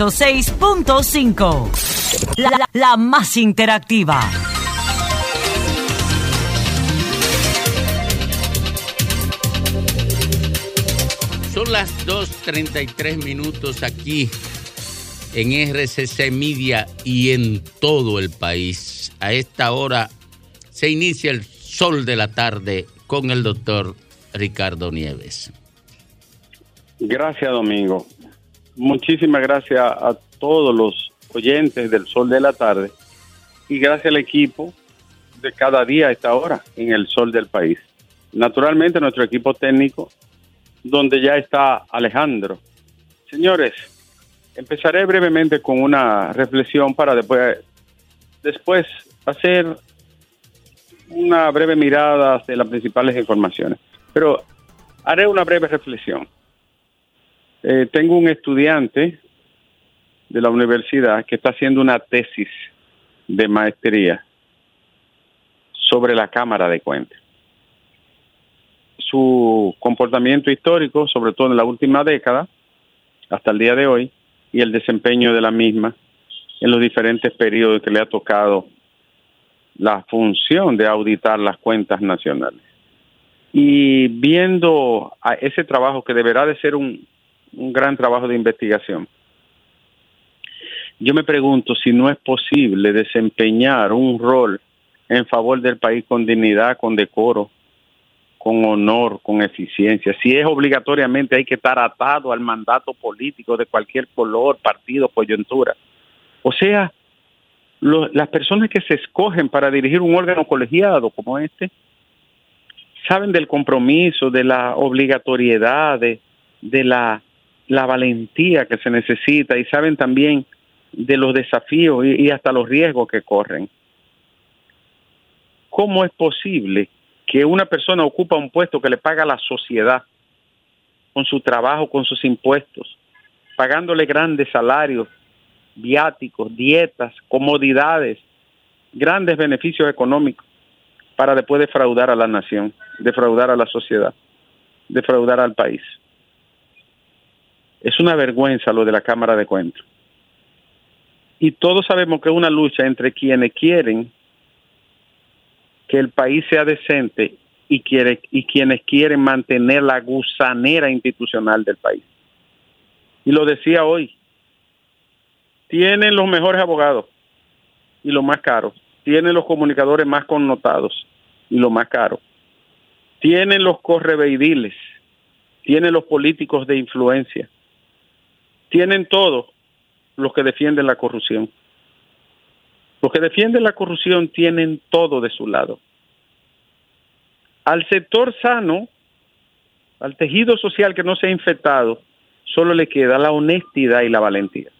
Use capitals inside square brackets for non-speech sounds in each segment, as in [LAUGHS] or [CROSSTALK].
Sol 106.5. La, la, la más interactiva. Son las 2.33 minutos aquí en RCC Media y en todo el país. A esta hora se inicia el sol de la tarde con el doctor Ricardo Nieves. Gracias, Domingo. Muchísimas gracias a todos los oyentes del Sol de la Tarde y gracias al equipo de cada día a esta hora en el Sol del país. Naturalmente, nuestro equipo técnico, donde ya está Alejandro. Señores, empezaré brevemente con una reflexión para después, después hacer una breve mirada de las principales informaciones. Pero haré una breve reflexión. Eh, tengo un estudiante de la universidad que está haciendo una tesis de maestría sobre la Cámara de Cuentas. Su comportamiento histórico, sobre todo en la última década, hasta el día de hoy, y el desempeño de la misma en los diferentes periodos que le ha tocado la función de auditar las cuentas nacionales. Y viendo a ese trabajo que deberá de ser un, un gran trabajo de investigación, yo me pregunto si no es posible desempeñar un rol en favor del país con dignidad, con decoro, con honor, con eficiencia. Si es obligatoriamente hay que estar atado al mandato político de cualquier color, partido, coyuntura. O sea, las personas que se escogen para dirigir un órgano colegiado como este saben del compromiso, de la obligatoriedad, de, la, la valentía que se necesita y saben también de los desafíos y, hasta los riesgos que corren. ¿Cómo es posible que una persona ocupa un puesto que le paga la sociedad con su trabajo, con sus impuestos, pagándole grandes salarios, viáticos, dietas, comodidades, grandes beneficios económicos para después defraudar a la nación, defraudar a la sociedad, defraudar al país? Es una vergüenza lo de la Cámara de Cuentas. Y todos sabemos que es una lucha entre quienes quieren que el país sea decente y, y quienes quieren mantener la gusanera institucional del país. Y lo decía hoy, tienen los mejores abogados y los más caros, tienen los comunicadores más connotados y los más caros, tienen los correveidiles, tienen los políticos de influencia, tienen todo los que defienden la corrupción. Los que defienden la corrupción tienen todo de su lado. Al sector sano, al tejido social que no se ha infectado, solo le queda la honestidad y la valentía.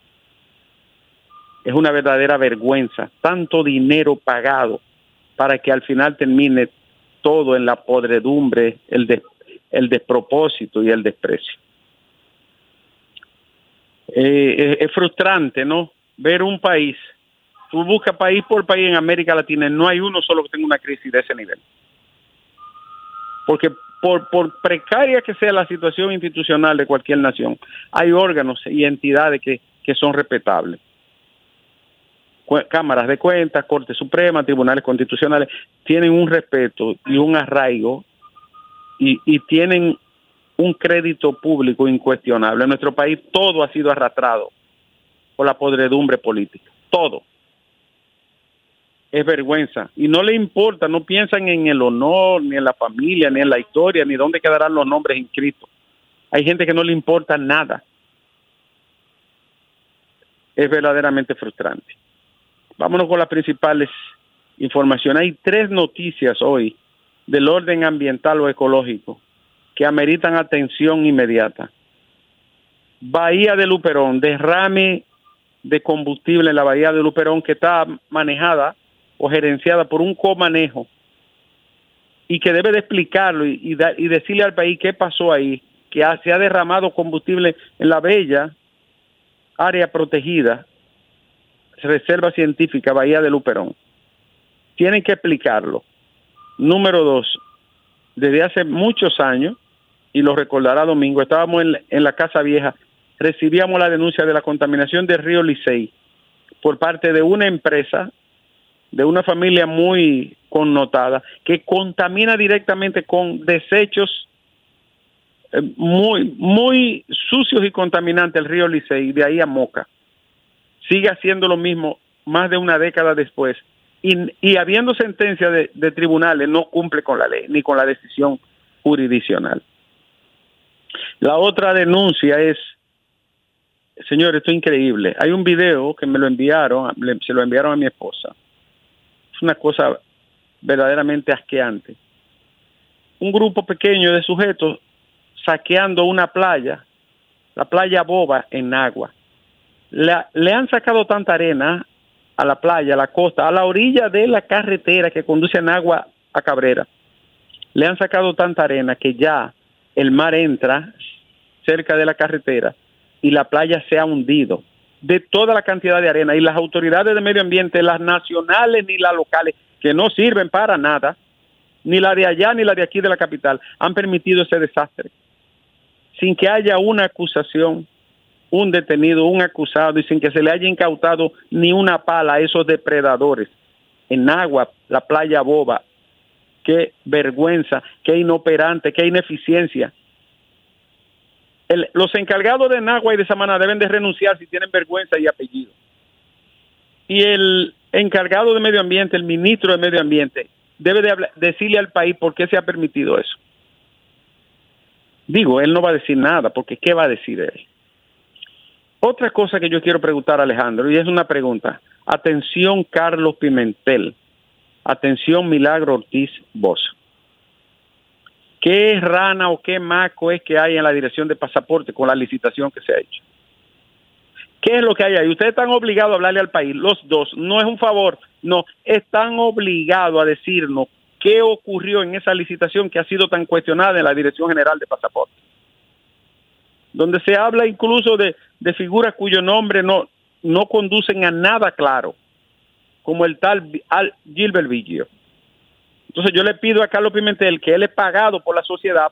Es una verdadera vergüenza, tanto dinero pagado para que al final termine todo en la podredumbre, el, el despropósito y el desprecio. Eh, es, frustrante, ¿no? Ver un país, tú buscas país por país en América Latina, no hay uno solo que tenga una crisis de ese nivel. Porque por, precaria que sea la situación institucional de cualquier nación, hay órganos y entidades que, que son respetables. Cámaras de cuentas, Corte Suprema, tribunales constitucionales, tienen un respeto y un arraigo y, y tienen un crédito público incuestionable. En nuestro país todo ha sido arrastrado por la podredumbre política, todo. Es vergüenza. Y no le importa, no piensan en el honor, ni en la familia, ni en la historia, ni dónde quedarán los nombres inscritos. Hay gente que no le importa nada. Es verdaderamente frustrante. Vámonos con las principales informaciones. Hay tres noticias hoy del orden ambiental o ecológico que ameritan atención inmediata. Bahía de Luperón, derrame de combustible en la bahía de Luperón que está manejada o gerenciada por un comanejo y que debe de explicarlo y, y, decirle al país qué pasó ahí, que se ha derramado combustible en la bella área protegida, reserva científica Bahía de Luperón. Tienen que explicarlo. Número dos, desde hace muchos años, y lo recordará Domingo, estábamos en, la Casa Vieja recibíamos la denuncia de la contaminación del río Licey por parte de una empresa, de una familia muy connotada, que contamina directamente con desechos eh, muy, muy sucios y contaminantes el río Licey, de ahí a Moca. Sigue haciendo lo mismo más de una década después. Y, y habiendo sentencia de, de tribunales, no cumple con la ley ni con la decisión jurisdiccional. La otra denuncia es, señor, esto es increíble. Hay un video que me lo enviaron, se lo enviaron a mi esposa. Es una cosa verdaderamente asqueante. Un grupo pequeño de sujetos saqueando una playa, la playa Boba en Agua. le han sacado tanta arena a la playa, a la costa, a la orilla de la carretera que conduce en agua a Cabrera. Le han sacado tanta arena que ya el mar entra cerca de la carretera y la playa se ha hundido de toda la cantidad de arena y las autoridades de medio ambiente, las nacionales ni las locales, que no sirven para nada, ni la de allá ni la de aquí de la capital, han permitido ese desastre. Sin que haya una acusación, un detenido, un acusado y sin que se le haya incautado ni una pala a esos depredadores. En agua, la playa boba, qué vergüenza, qué inoperante, qué ineficiencia. los encargados de Nagua y de Samaná deben de renunciar si tienen vergüenza y apellido. Y el encargado de medio ambiente, el ministro de medio ambiente, debe de decirle al país por qué se ha permitido eso. Digo, él no va a decir nada, porque ¿qué va a decir él? Otra cosa que yo quiero preguntar a Alejandro, y es una pregunta. Atención, Carlos Pimentel. Atención, Milagro Ortiz Bosch. ¿Qué rana o qué maco es que hay en la dirección de pasaporte con la licitación que se ha hecho? ¿Qué es lo que hay ahí? Ustedes están obligados a hablarle al país, los dos. No es un favor, no. Están obligados a decirnos qué ocurrió en esa licitación que ha sido tan cuestionada en la Dirección General de Pasaporte. Donde se habla incluso de, de figuras cuyo nombre no, no conducen a nada claro como el tal Al Gilbert Vigio. Entonces yo le pido a Carlos Pimentel que él es pagado por la sociedad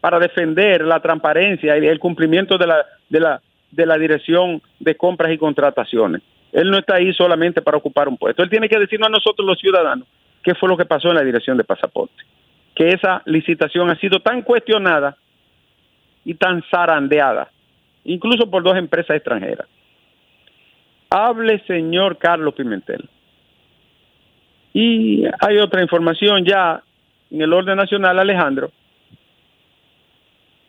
para defender la transparencia y el cumplimiento de la, de la, de la dirección de compras y contrataciones. Él no está ahí solamente para ocupar un puesto. Él tiene que decirnos a nosotros los ciudadanos qué fue lo que pasó en la dirección de pasaporte. Que esa licitación ha sido tan cuestionada y tan zarandeada, incluso por dos empresas extranjeras. Hable, señor Carlos Pimentel. Y hay otra información ya en el orden nacional, Alejandro,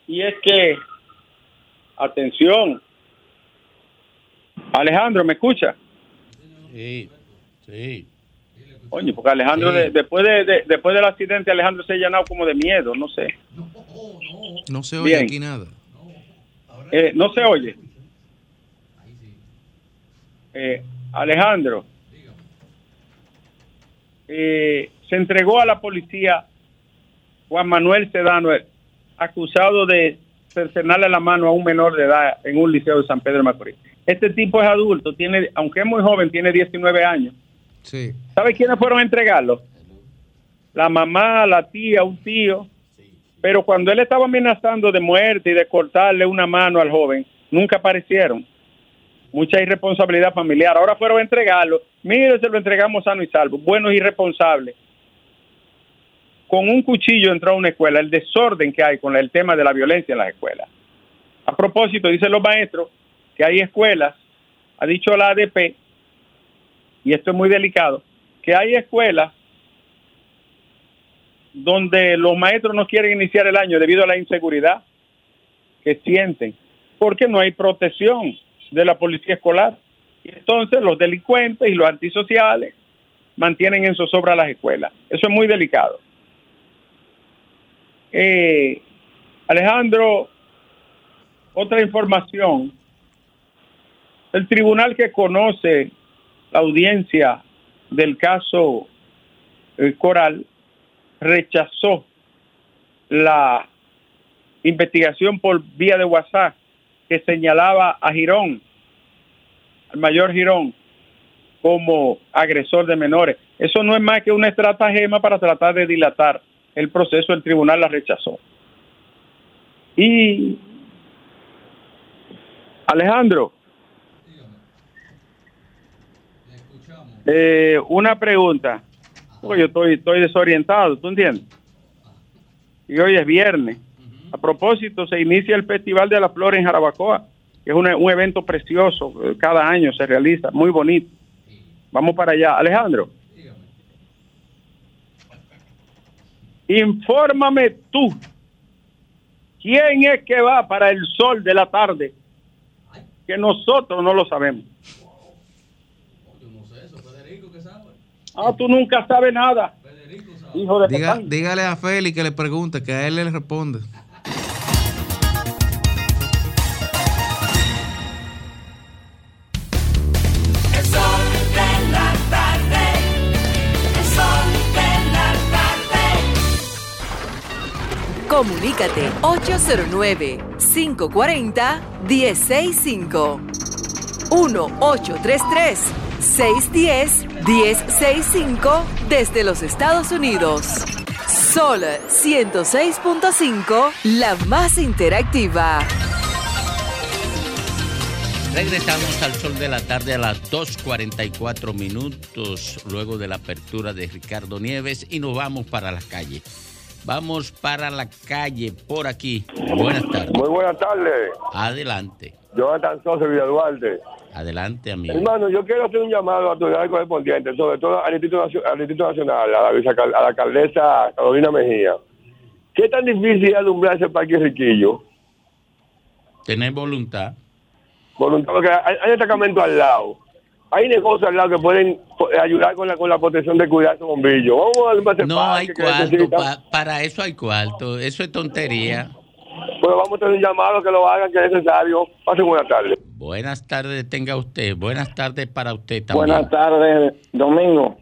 y es que, atención, Alejandro, ¿me escucha? Sí, sí. Oye, porque Alejandro, después, de, después del accidente, Alejandro se ha llenado como de miedo, no sé. No, se oye aquí nada. Eh, no se oye. Eh, Alejandro, eh, se entregó a la policía Juan Manuel Sedano, acusado de cercenarle la mano a un menor de edad en un liceo de San Pedro de Macorís. Este tipo es adulto, tiene, aunque es muy joven, tiene 19 años. Sí. ¿Sabe quiénes fueron a entregarlo? La mamá, la tía, un tío. Pero cuando él estaba amenazando de muerte y de cortarle una mano al joven, nunca aparecieron mucha irresponsabilidad familiar. Ahora fueron a entregarlo. Mire, se lo entregamos sano y salvo. Buenos irresponsables. Con un cuchillo entró a una escuela. El desorden que hay con el tema de la violencia en las escuelas. A propósito, dicen los maestros que hay escuelas, ha dicho la ADP, y esto es muy delicado, que hay escuelas donde los maestros no quieren iniciar el año debido a la inseguridad que sienten, porque no hay protección de la policía escolar. Y entonces los delincuentes y los antisociales mantienen en zozobra las escuelas. Eso es muy delicado. Eh, Alejandro, otra información. El tribunal que conoce la audiencia del caso eh, Coral rechazó la investigación por vía de WhatsApp que señalaba a Girón, al mayor Girón, como agresor de menores. Eso no es más que una estratagema para tratar de dilatar el proceso, el tribunal la rechazó. Y Alejandro. Eh, una pregunta. Porque yo estoy, estoy desorientado, ¿tú entiendes? Y hoy es viernes. A propósito, se inicia el Festival de la Flor en Jarabacoa, que es un, un evento precioso, eh, cada año se realiza, muy bonito. Vamos para allá. Alejandro. Infórmame tú, ¿quién es que va para el sol de la tarde? Que nosotros no lo sabemos. Ah, tú nunca sabes nada. Hijo de Diga- Petán. dígale a Félix que le pregunte, que a él le responde. Comunícate 809-540-1065. 1-833-610-1065 desde los Estados Unidos. Sol 106.5, la más interactiva. Regresamos al sol de la tarde a las 2.44 minutos luego de la apertura de Ricardo Nieves y nos vamos para la calle. Vamos para la calle por aquí. Buenas tardes. Muy buenas tardes. Adelante. Jonathan Sosa, Villa Duarte. Adelante, amigo. Hermano, yo quiero hacer un llamado a las autoridades correspondientes, sobre todo al Instituto, al Instituto Nacional, a la, vicealcal- a la alcaldesa Carolina Mejía. ¿Qué tan difícil es alumbrar ese parque riquillo? Tener voluntad. Voluntad, porque hay, hay destacamentos al lado. Hay negocios al lado que pueden ayudar con la, con la protección de cuidar esos bombillos. Vamos a No hay que cuarto. pa- para eso hay cuarto. Eso es tontería. Pero vamos a hacer un llamado que lo hagan, que es necesario. Pasen buenas tardes. Buenas tardes tenga usted. Buenas tardes para usted también. Buenas tardes, Domingo.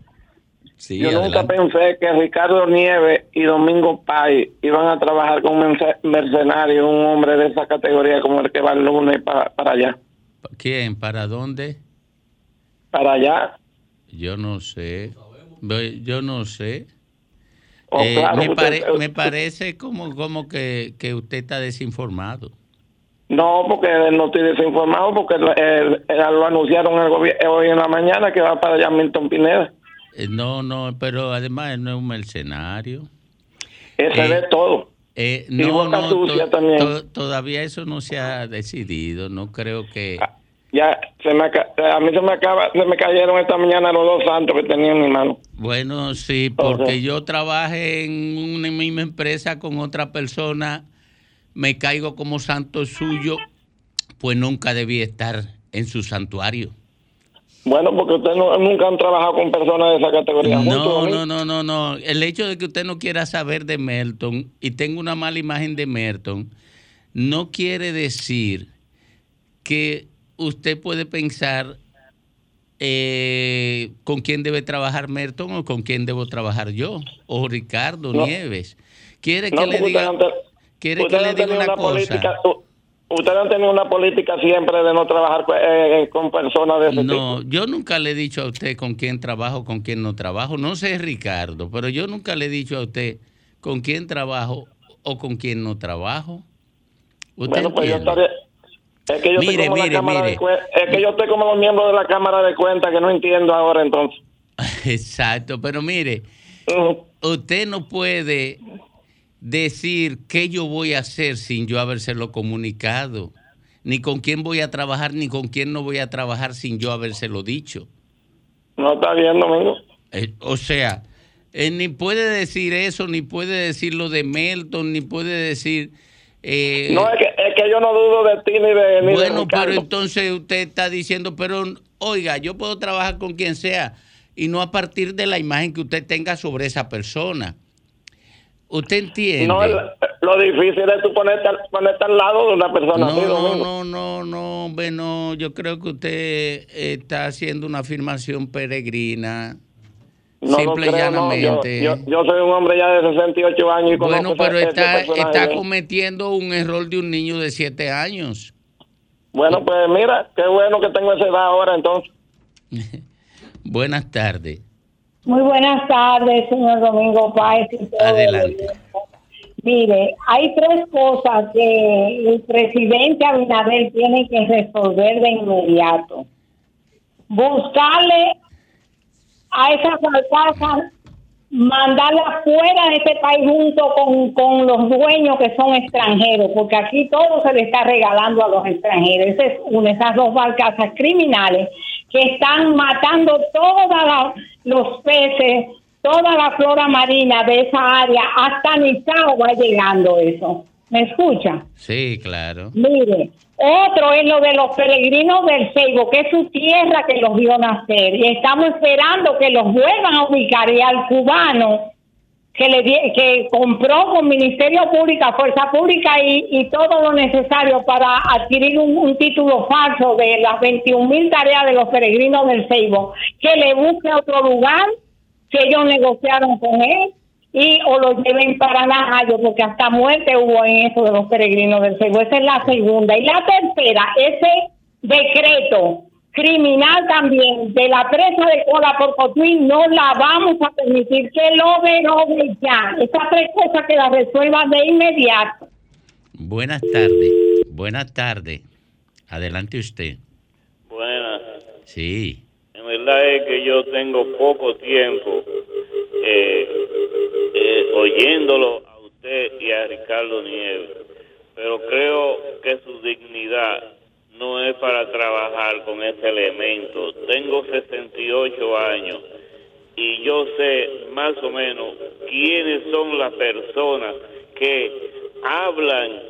Sí, Yo nunca pensé que Ricardo Nieves y Domingo Pay iban a trabajar con un merce- mercenario, un hombre de esa categoría como el que va el lunes pa- para allá. ¿Quién? ¿Para dónde? Para allá. Yo no sé. Yo no sé. Oh, Eh, claro, me, usted- pare- me parece como, como que, que usted está desinformado. No, porque no estoy desinformado, porque eh, lo anunciaron el gobier- eh, hoy en la mañana que va para allá Milton Pineda. Eh, No, no, pero además él no es un mercenario. Ese de todo. Y no, no, to- todavía eso no se ha decidido. No creo que... Ya, se me, a mí se me acaba, se me cayeron esta mañana los dos santos que tenía en mi mano. Bueno, sí, porque yo trabajé en una misma empresa con otra persona, me caigo como santo suyo, pues nunca debí estar en su santuario. Bueno, porque ustedes no- nunca han trabajado con personas de esa categoría. No, no, no, no, no. El hecho de que usted no quiera saber de Merton y tenga una mala imagen de Merton, no quiere decir que usted puede pensar eh, con quién debe trabajar Merton o con quién debo trabajar yo o Ricardo No. Nieves. ¿Quiere No, que le diga, te- quiere que le diga una cosa? política- u- Ustedes han tenido una política siempre de no trabajar con, eh, con personas de ese tipo. No, yo nunca le he dicho a usted con quién trabajo, con quién no trabajo. No sé, Ricardo, pero yo nunca le he dicho a usted con quién trabajo o con quién no trabajo. ¿Usted Bueno, pues yo entiende? Es que yo Mire, estoy como mire, mire. de Es que yo estoy como los miembros de la Cámara de Cuentas que no entiendo ahora entonces. [LAUGHS] Exacto, pero mire, usted no puede decir qué yo voy a hacer sin yo habérselo comunicado, ni con quién voy a trabajar, ni con quién no voy a trabajar sin yo habérselo dicho. No está bien, Domingo. Eh, o sea, él ni puede decir eso, ni puede decir lo de Melton, ni puede decir... eh, No, es que, que yo no dudo de ti ni de, ni bueno, pero entonces usted está diciendo, pero oiga, yo puedo trabajar con quien sea y no a partir de la imagen que usted tenga sobre esa persona. ¿Usted entiende? No, lo difícil es tú ponerte, al- ponerte al lado de una persona No, así, no, no, no, no, hombre, no. Yo creo que usted está haciendo una afirmación peregrina. No simple lo y creo, no. Yo, llanamente. yo, yo soy un hombre ya de 68 años y bueno, pero está, está cometiendo un error de un niño de siete años. Bueno, pues mira, qué bueno que tengo esa edad ahora entonces. [LAUGHS] Buenas tardes. Muy buenas tardes, señor Domingo Páez. Adelante. Mire, hay tres cosas que el presidente Abinader tiene que resolver de inmediato. Buscarle a esas alcaldes, mandarlas fuera de este país junto con, con los dueños que son extranjeros, porque aquí todo se le está regalando a los extranjeros. Esa es una, esas dos barcazas criminales que están matando todos los peces, toda la flora marina de esa área, hasta Nizao va llegando eso. ¿Me escucha? Sí, claro. Mire, otro es lo de los peregrinos del Seibo, que es su tierra que los vio nacer. Y estamos esperando que los vuelvan a ubicar. Y al cubano que le que compró con Ministerio Pública, Fuerza Pública y, y todo lo necesario para adquirir un, un título falso de las 21 mil tareas de los peregrinos del Seibo, que le busque otro lugar, que ellos negociaron con él y o lo lleven para Najayo, porque hasta muerte hubo en eso de los peregrinos del Seibo. Esa es la segunda. Y la tercera, ese decreto criminal también de la presa de Cola por Cotuí, no la vamos a permitir que lo derogue ya. Esas tres cosas que las resuelvan de inmediato. Buenas tardes. Buenas tardes. Adelante usted. Buenas. Sí. En verdad es que yo tengo poco tiempo eh, eh, oyéndolo a usted y a Ricardo Nieves, pero creo que su dignidad no es para trabajar con ese elemento. Tengo 68 años y yo sé más o menos quiénes son las personas que hablan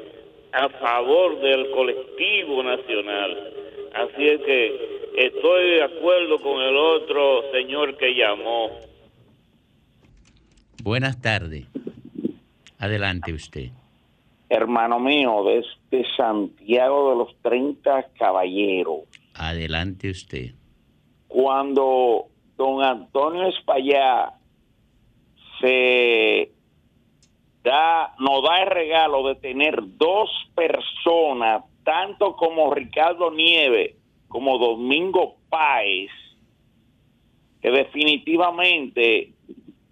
a favor del colectivo nacional. Así es que estoy de acuerdo con el otro señor que llamó. Buenas tardes. Adelante usted. hermano mío, desde Santiago de los 30 Caballeros, Adelante usted. cuando don Antonio Espallá se da, nos da el regalo de tener dos personas, tanto como Ricardo Nieve como Domingo Páez, que definitivamente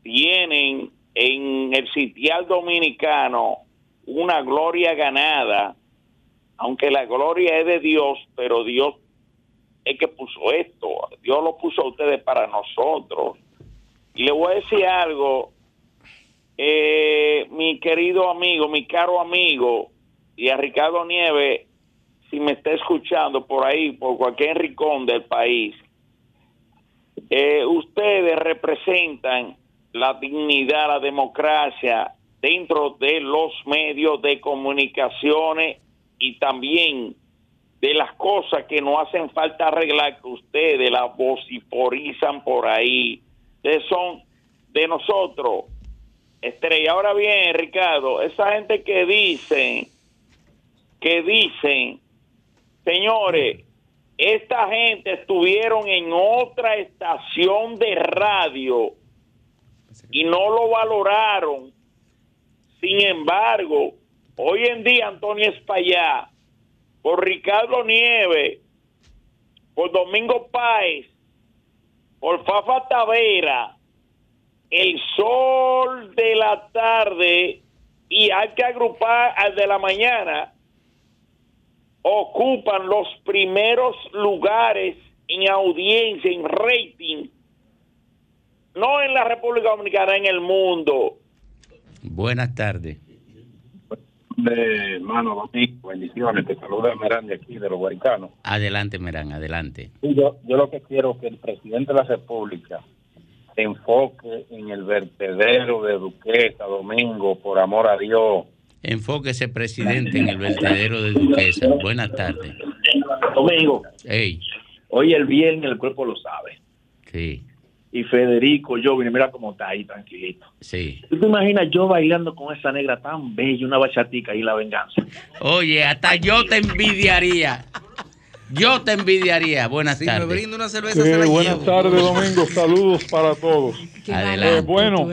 tienen en el sitial dominicano una gloria ganada, aunque la gloria es de Dios, pero Dios es que puso esto, Dios lo puso a ustedes para nosotros. Y le voy a decir algo, eh, mi querido amigo, mi caro amigo, y a Ricardo Nieves, si me está escuchando por ahí, por cualquier rincón del país, eh, ustedes representan la dignidad, la democracia dentro de los medios de comunicaciones y también de las cosas que no hacen falta arreglar que ustedes las vociporizan por ahí. Ustedes son de nosotros. Estrella, ahora bien, Ricardo, esa gente que dicen, que dicen, señores, esta gente estuvieron en otra estación de radio y no lo valoraron. Sin embargo, hoy en día Antonio Espallá, por Ricardo Nieves, por Domingo Páez, por Fafa Tavera, el sol de la tarde y hay que agrupar al de la mañana, ocupan los primeros lugares en audiencia, en rating, no en la República Dominicana, en el mundo. Buenas tardes. de hermano Domingo, bendiciones, te saluda Merán de aquí, de los Guaricanos. Adelante, Merán, adelante. Yo, yo lo que quiero es que el presidente de la República se enfoque en el vertedero de Duquesa, Domingo, por amor a Dios. Enfóquese, presidente, en el vertedero de Duquesa. Buenas tardes. Domingo, Hey, hoy el viernes el cuerpo lo sabe. sí, Y Federico, yo, mira cómo está ahí, tranquilito. sí. ¿Tú te imaginas yo bailando con esa negra tan bella, una bachatica y la venganza? Oye, hasta yo te envidiaría. Yo te envidiaría. Buenas me tardes. brindo una cerveza, Sí, se la buenas llevo. tardes, Domingo. Saludos para todos. Adelante. Eh, bueno,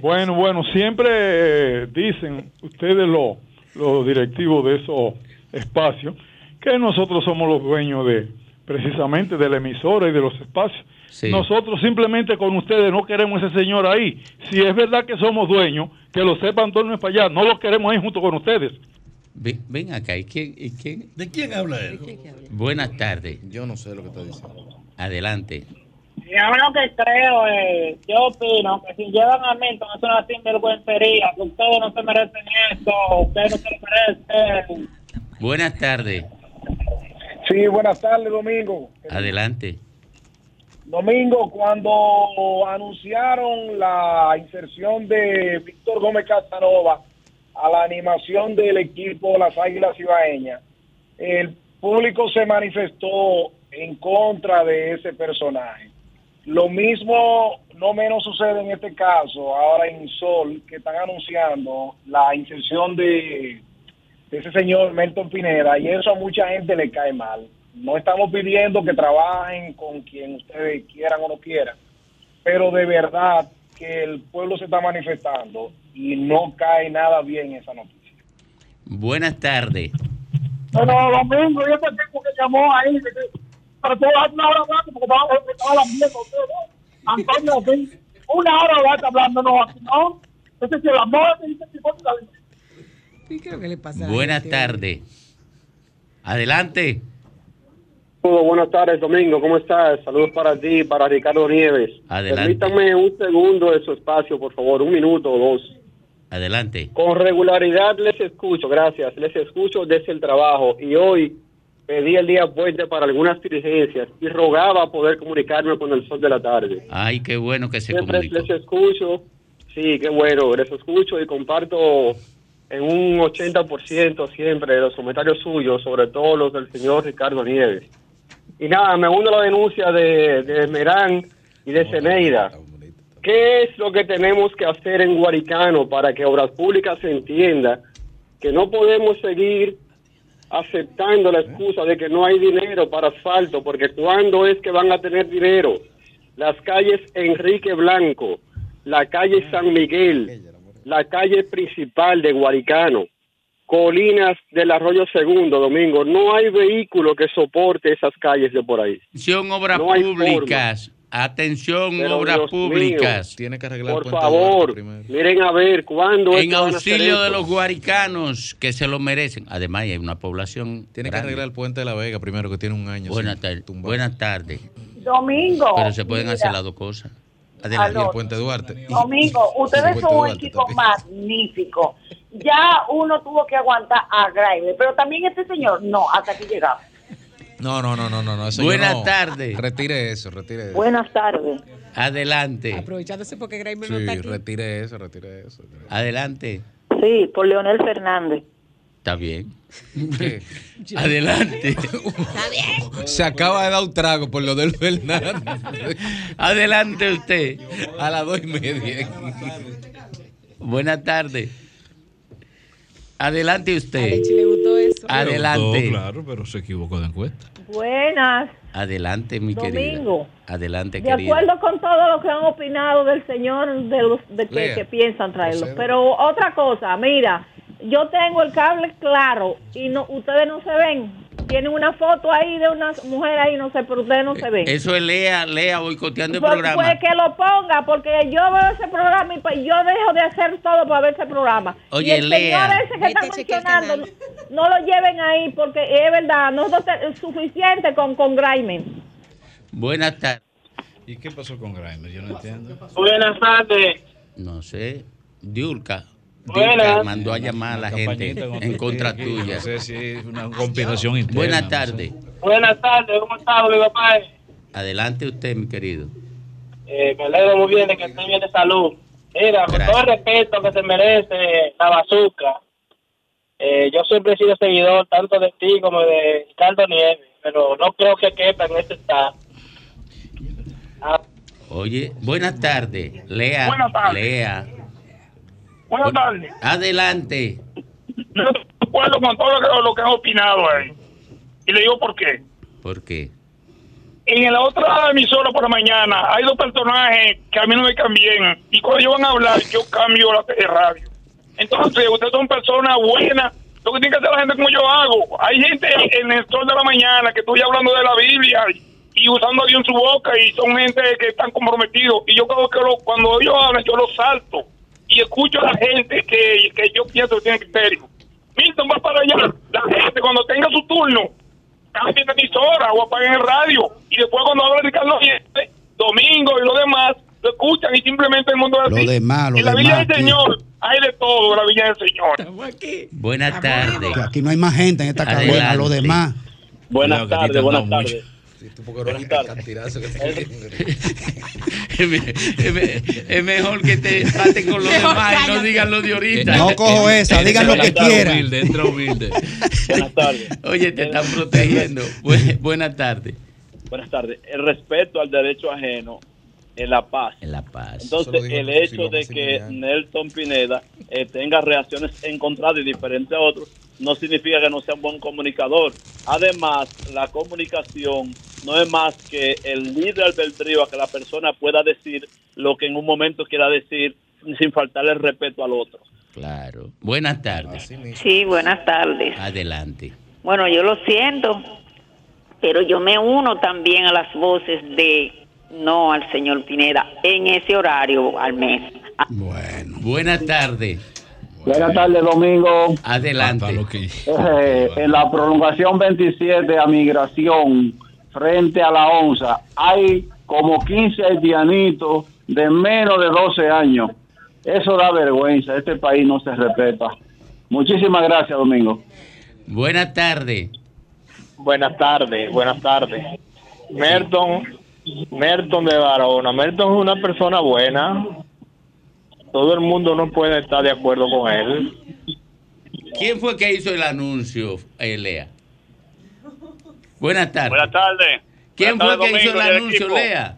bueno, bueno, siempre eh, dicen ustedes los los directivos de esos espacios que nosotros somos los dueños de, precisamente de la emisora y de los espacios. Sí. Nosotros simplemente con ustedes no queremos ese señor ahí. Si es verdad que somos dueños, que lo sepa Antonio Espaillat, no lo queremos ahí junto con ustedes. Ven, ven acá, ¿y quién, y quién? ¿De quién habla él? Buenas tardes. Yo no sé lo que está diciendo. Adelante. Yo lo que creo es, yo opino que si llevan a Milton es una sinvergüencería, que ustedes no se merecen esto, ustedes no se lo merecen. Buenas tardes. Sí, buenas tardes, Domingo. Adelante. Domingo, cuando anunciaron la inserción de Víctor Gómez Casanova a la animación del equipo Las Águilas Ibaeñas, el público se manifestó en contra de ese personaje. Lo mismo, no menos sucede en este caso, ahora en Sol, que están anunciando la inserción de, de ese señor Melton Pineda, y eso a mucha gente le cae mal. No estamos pidiendo que trabajen con quien ustedes quieran o no quieran, pero de verdad que el pueblo se está manifestando y no cae nada bien esa noticia. Buenas tardes. Bueno, Domingo, yo pensé que llamó ahí, pero tú vas una hora hablando porque estaba, ¿no? Antonio, sí, una hora va a estar hablando, no, aquí no. Ese es el amor, tipo de ¿Y qué que le pasa? Buenas gente? tardes. Adelante. Buenas tardes, Domingo. ¿Cómo estás? Saludos para ti, para Ricardo Nieves. Adelante. Permítame un segundo de su espacio, por favor, un minuto o dos. Adelante. Con regularidad les escucho, gracias. Les escucho desde el trabajo y hoy pedí el día puente para algunas diligencias y rogaba poder comunicarme con el sol de la tarde. Ay, qué bueno que se Siempre comunicó. les escucho, sí, qué bueno, les escucho y comparto en un 80% siempre de los comentarios suyos, sobre todo los del señor Ricardo Nieves. Y nada, me uno a la denuncia de, de Merán y de Ceneida. ¿Qué es lo que tenemos que hacer en Guaricano para que Obras Públicas entienda que no podemos seguir aceptando la excusa de que no hay dinero para asfalto? Porque ¿cuándo es que van a tener dinero? Las calles Enrique Blanco, la calle San Miguel, la calle principal de Guaricano, colinas del Arroyo Segundo, Domingo. No hay vehículo que soporte esas calles de por ahí. Atención, obras No públicas. Atención, Pero, obras Dios mío, públicas. Tiene que arreglar Por favor, miren a ver cuándo En auxilio de los guaricanos que se lo merecen. Además, hay una población. Tiene que arreglar el puente de la Vega primero, que tiene un año. Buenas tardes. Buenas tardes. Domingo. Pero se pueden mira, hacer las dos cosas. El puente Duarte. Domingo, [LAUGHS] ustedes son un equipo magnífico. Ya uno tuvo que aguantar a Graimer, pero también este señor, no, hasta aquí llegamos. No, no, no, no, no. no eso Buenas no. tardes. Retire eso, retire eso. Buenas tardes. Adelante. Aprovechándose porque Graimer no Sí, está aquí. retire eso, retire eso. Adelante. Sí, por Leonel Fernández. Está bien. [LAUGHS] Adelante. Se acaba de dar un trago por lo del Fernández. Adelante usted. A las dos y media. Buenas tardes. Adelante usted. le gustó eso. Adelante. claro, pero se equivocó de encuesta. Buenas. Adelante, mi querida. Domingo. Adelante, De querida. acuerdo con todo lo que han opinado del señor, de los de que, que piensan traerlo. Pero otra cosa, mira, yo tengo el cable claro y no ustedes no se ven. Tienen una foto ahí de una mujer ahí, no sé, pero ustedes no se ven. Eso es Lea, Lea boicoteando el Pues, programa. pues que lo ponga, porque yo veo ese programa y pues yo dejo de hacer todo para ver ese programa. Oye, y el Lea. señor ese que está mencionando, no, no lo lleven ahí, porque es verdad, nosotros te- es suficiente con, con Graimen. Buenas tardes. ¿Y qué pasó con Grimer? Yo no entiendo. Buenas tardes. No sé. Diulca. Mandó a llamar a la gente en contra tuya. No sé si es una conspiración interna. Buenas tardes. Buenas tardes, ¿cómo está, mi papá? Adelante usted, mi querido. Eh, me alegro muy bien de que esté bien de salud. Mira, con todo el respeto que se merece la bazooka, eh, yo siempre he sido seguidor tanto de ti como de Ricardo Nieves, pero no creo que quepa en este estado. Ah, Oye, buenas tardes. Lea. Buenas tardes. Lea. Buenas tardes. Adelante. [LAUGHS] No estoy de acuerdo con todo lo que, lo que han opinado ahí. Y le digo por qué. ¿Por qué? En la otra emisora por la mañana hay dos personajes que a mí no me caen bien. Y cuando ellos van a hablar, yo cambio la radio. Entonces, ustedes son personas buenas lo que tiene que hacer la gente como yo hago. Hay gente en el sol de la mañana que estoy hablando de la Biblia y usando a Dios en su boca y son gente que están comprometidos. Y yo creo que lo- cuando ellos hablan, yo los salto y escucho a la gente que, que yo pienso que tiene criterio. Milton, va para allá. La gente, cuando tenga su turno, cambien de emisora o apaguen el radio. Y después, cuando habla Ricardo Nieves, Domingo y los demás, lo escuchan y simplemente el mundo es Lo así. demás, lo en la Villa del aquí. Señor hay de todo, la Villa del Señor. Buenas tardes. Aquí no hay más gente en esta cadena, Adelante. lo demás. Buenas ti te tardes, [LAUGHS] es, me- es me- es mejor que te traten con los demás y no digan lo de ahorita. No cojo [LAUGHS] esa, digan lo que quieran. humilde, entra humilde. Buenas tardes. Oye, te están protegiendo. Bu- buenas tardes. Buenas tardes. El respeto al derecho ajeno en la paz. En la paz. Entonces, el hecho de que Nelson Pineda eh, tenga reacciones encontradas y diferentes a otros, no significa que no sea un buen comunicador. Además, la comunicación no es más que el libre albedrío a que la persona pueda decir lo que en un momento quiera decir sin faltarle el respeto al otro. Claro. Buenas tardes. Sí, buenas tardes. Adelante. Bueno, yo lo siento, pero yo me uno también a las voces de no al señor Pineda en ese horario al mes. Buenas tardes. Buenas tardes, Domingo. Adelante. Eh, en la prolongación 27 a migración frente a la onza hay como 15 haitianitos de menos de 12 años. Eso da vergüenza. Este país no se respeta. Muchísimas gracias, Domingo. Buenas tardes. Buenas tardes, buenas tardes. Merton, Merton de Barona. Merton es una persona buena. Todo el mundo no puede estar de acuerdo con él. ¿Quién fue que hizo el anuncio, eh, Lea? Buenas tardes. Buenas tardes. ¿Quién Buenas fue que tardes, hizo el Domingo, anuncio, equipo. Lea?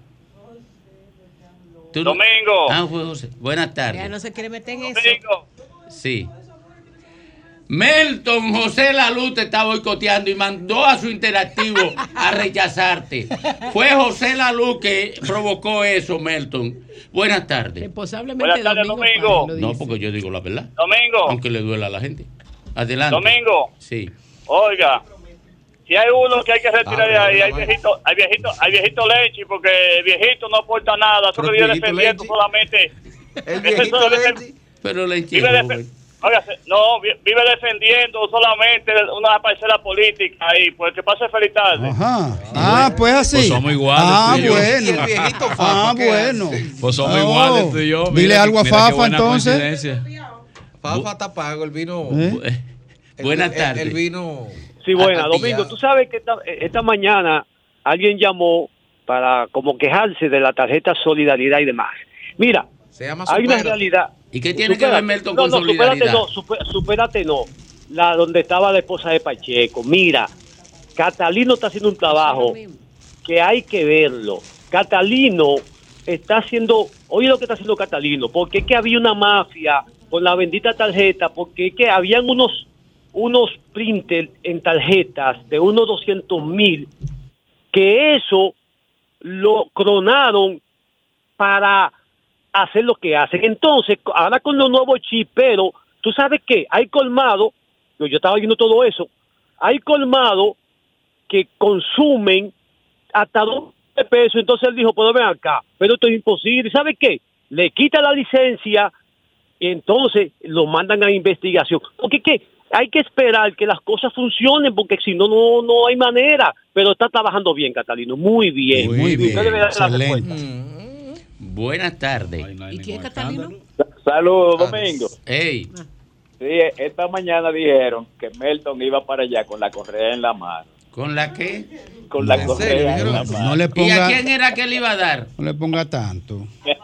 ¿Tú no- Domingo. Ah, fue José. Buenas tardes. Ya no se quiere meter en eso. Sí. Melton José Laluz te está boicoteando y mandó a su interactivo a rechazarte. Fue José Laluz que provocó eso, Melton. Buenas tardes. Responsablemente Buenas tardes, Domingo. No, porque yo digo la verdad. Domingo. Aunque le duela a la gente. Adelante. Domingo. Sí. Oiga, si hay uno que hay que retirar de Ah, ahí, hay viejito, hay viejito, hay viejito leche, porque el viejito no aporta nada, solo vive defendiendo Leche. solamente. [LAUGHS] El viejito Leche. Pero le vive entiendo. defe- óigase, no, vi- vive defendiendo solamente una parcela política ahí, pues que pase feliz tarde. Ajá. Ah, pues así. Pues somos iguales, Ah, tú y yo. bueno. Y el viejito Ah, Fafa, ¿qué bueno. Pues somos Oh. iguales tú y yo. Dile Mira algo que- a mira qué Fafa buena entonces. Fafa está pago, el vino. ¿Eh? el- Buenas el- tardes. El vino. Sí, buena. Domingo, tú sabes que esta, esta mañana alguien llamó para como quejarse de la tarjeta Solidaridad y demás. Mira, Se llama hay una realidad. ¿Y qué tiene que ver. Melton no, con no, solidaridad? Supérate no, supé- supérate no. La donde estaba la esposa de Pacheco. Mira, Catalino está haciendo un trabajo que hay que verlo. Catalino está haciendo, oye lo que está haciendo Catalino, porque es que había una mafia con la bendita tarjeta, porque es que habían unos unos printers en tarjetas de unos 200 mil, que eso lo cronaron para hacer lo que hacen. Entonces, ahora con los nuevos chips, pero tú sabes que hay colmado, yo estaba viendo todo eso, hay colmado que consumen hasta dos pesos, entonces él dijo, pues ven acá, pero esto es imposible, ¿sabe qué? Le quita la licencia y entonces lo mandan a investigación. Porque ¿qué? Hay que esperar que las cosas funcionen, porque si no, no, no hay manera. Pero está trabajando bien, Catalino, muy bien. Muy bien, Usted debe dar la excelente. respuesta. Buenas tardes. ¿Y quién es Catalino? Saludos, Domingo. Hey. Sí, esta mañana dijeron que Melton iba para allá con la correa en la mano. ¿Con la qué? Con la correa en la mano. No le ¿Y a ponga, quién era que le iba a dar? no le ponga tanto. [LAUGHS]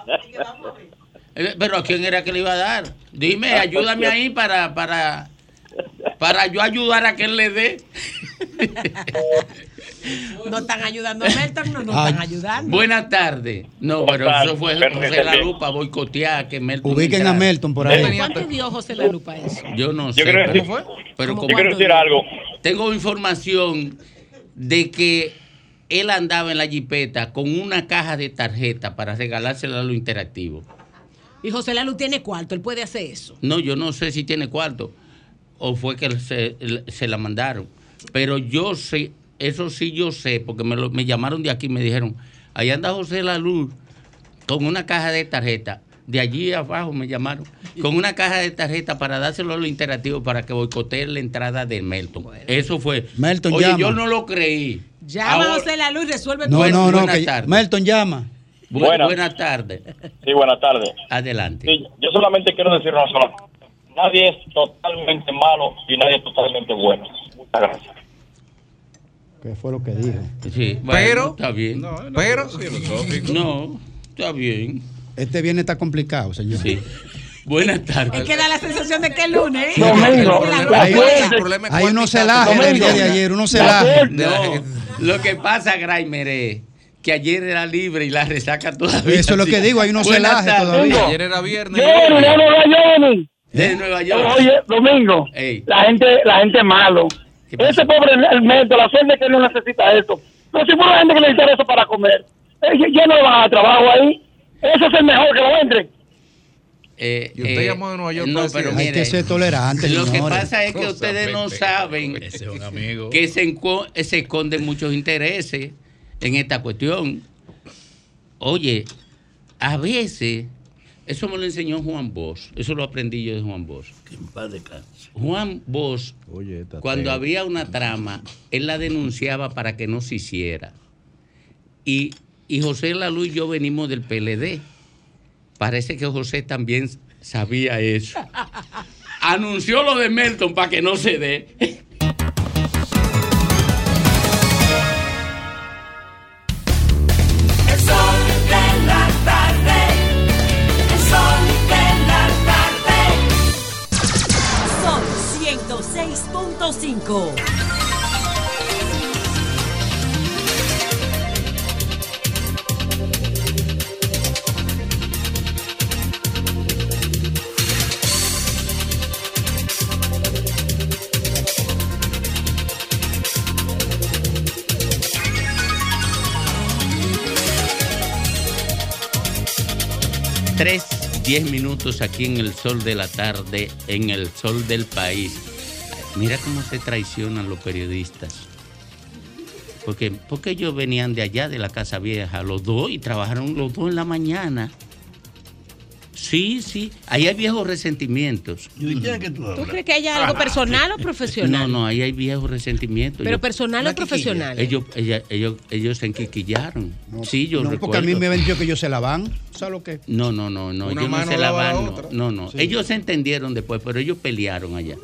Eh, Pero ¿a quién era que le iba a dar? Dime, [LAUGHS] ayúdame ahí para, para, para yo ayudar a que él le dé. No están ayudando a Melton, no nos están ayudando. Buenas tardes. No, pero eso fue José La Lupa boicotear que Melton. Ubiquen a. Melton por ahí. ¿Cuánto dio José La Lupa eso? Yo no sé. Yo quiero pero- decir- pero como- quiero decir algo. Tengo información de que él andaba en la jipeta con una caja de tarjeta para regalársela a lo interactivo. Y José Lalu tiene cuarto, él puede hacer eso. No, yo no sé si tiene cuarto. O fue que se, se la mandaron. Pero yo sé, eso sí yo sé, porque me, lo- me llamaron de aquí y me dijeron, ahí anda José La Luz con una caja de tarjeta. De allí abajo me llamaron con una caja de tarjeta para dárselo a los interactivos para que boicoteen la entrada de Melton. Eso fue. Melton Oye, llama. yo no lo creí. Llama Ahora- José La Luz y resuelve No, todo. no, no. que- tardes. Melton llama. Bu- Buenas. Buenas tardes. Sí, buenas tardes. Adelante. Sí, yo solamente quiero decir una sola cosa. Nadie es totalmente malo y nadie es totalmente bueno. Muchas gracias. ¿Qué fue lo que dijo? Sí, bueno, Pero- está bien. pero- No, está bien. Este viernes está complicado, señor. Sí. Buenas Es tardes. que da la sensación de que es lunes. ¿eh? Domingo. Hay, unos celajes del día de ayer, unos celajes. No, lo que pasa, Graimer, es que ayer era libre y la resaca todavía. Eso es lo que digo, hay unos celajes todavía. Ayer era viernes. De Nueva York. Oye, Domingo, Ey. la gente, la gente malo. Ese pobre Ernesto, la suerte que no necesita eso. No, si fuera la gente que necesita eso para comer, eh, ya no va a trabajo ahí. Ese es el mejor que lo entre. Eh, Y usted eh, llamó de Nueva York no, pero decir Hay mire, que ser tolerante, Lo que pasa es que Cosa ustedes no saben Ese es un amigo. que se, se esconden muchos intereses en esta cuestión. Oye, a veces, eso me lo enseñó Juan Bosch, eso lo aprendí yo de Juan Bosch. Juan Bosch, cuando había una trama, él la denunciaba para que no se hiciera. Y, y José Lalu y yo venimos del PLD. Parece que José también sabía eso. [LAUGHS] Anunció lo de Melton para que no se dé. 10 minutos aquí en el sol de la tarde, en el sol del país. Mira cómo se traicionan los periodistas. Porque, porque ellos venían de allá, de la Casa Vieja, los dos, y trabajaron los dos en la mañana. Sí, sí, ahí hay viejos resentimientos. ¿Tú crees que haya algo personal o profesional? No, no, ahí hay viejos resentimientos. Pero Yo- personal o profesional. Ellos, ella- ellos, ellos se enquiquillaron. sí, yo no, recuerdo. porque a mí me vendió que ellos se la van. ¿Sabes lo que? No, no, no, no. Una ellos no mano se lava la otra. No, no. Sí. Ellos se entendieron después, pero ellos pelearon allá.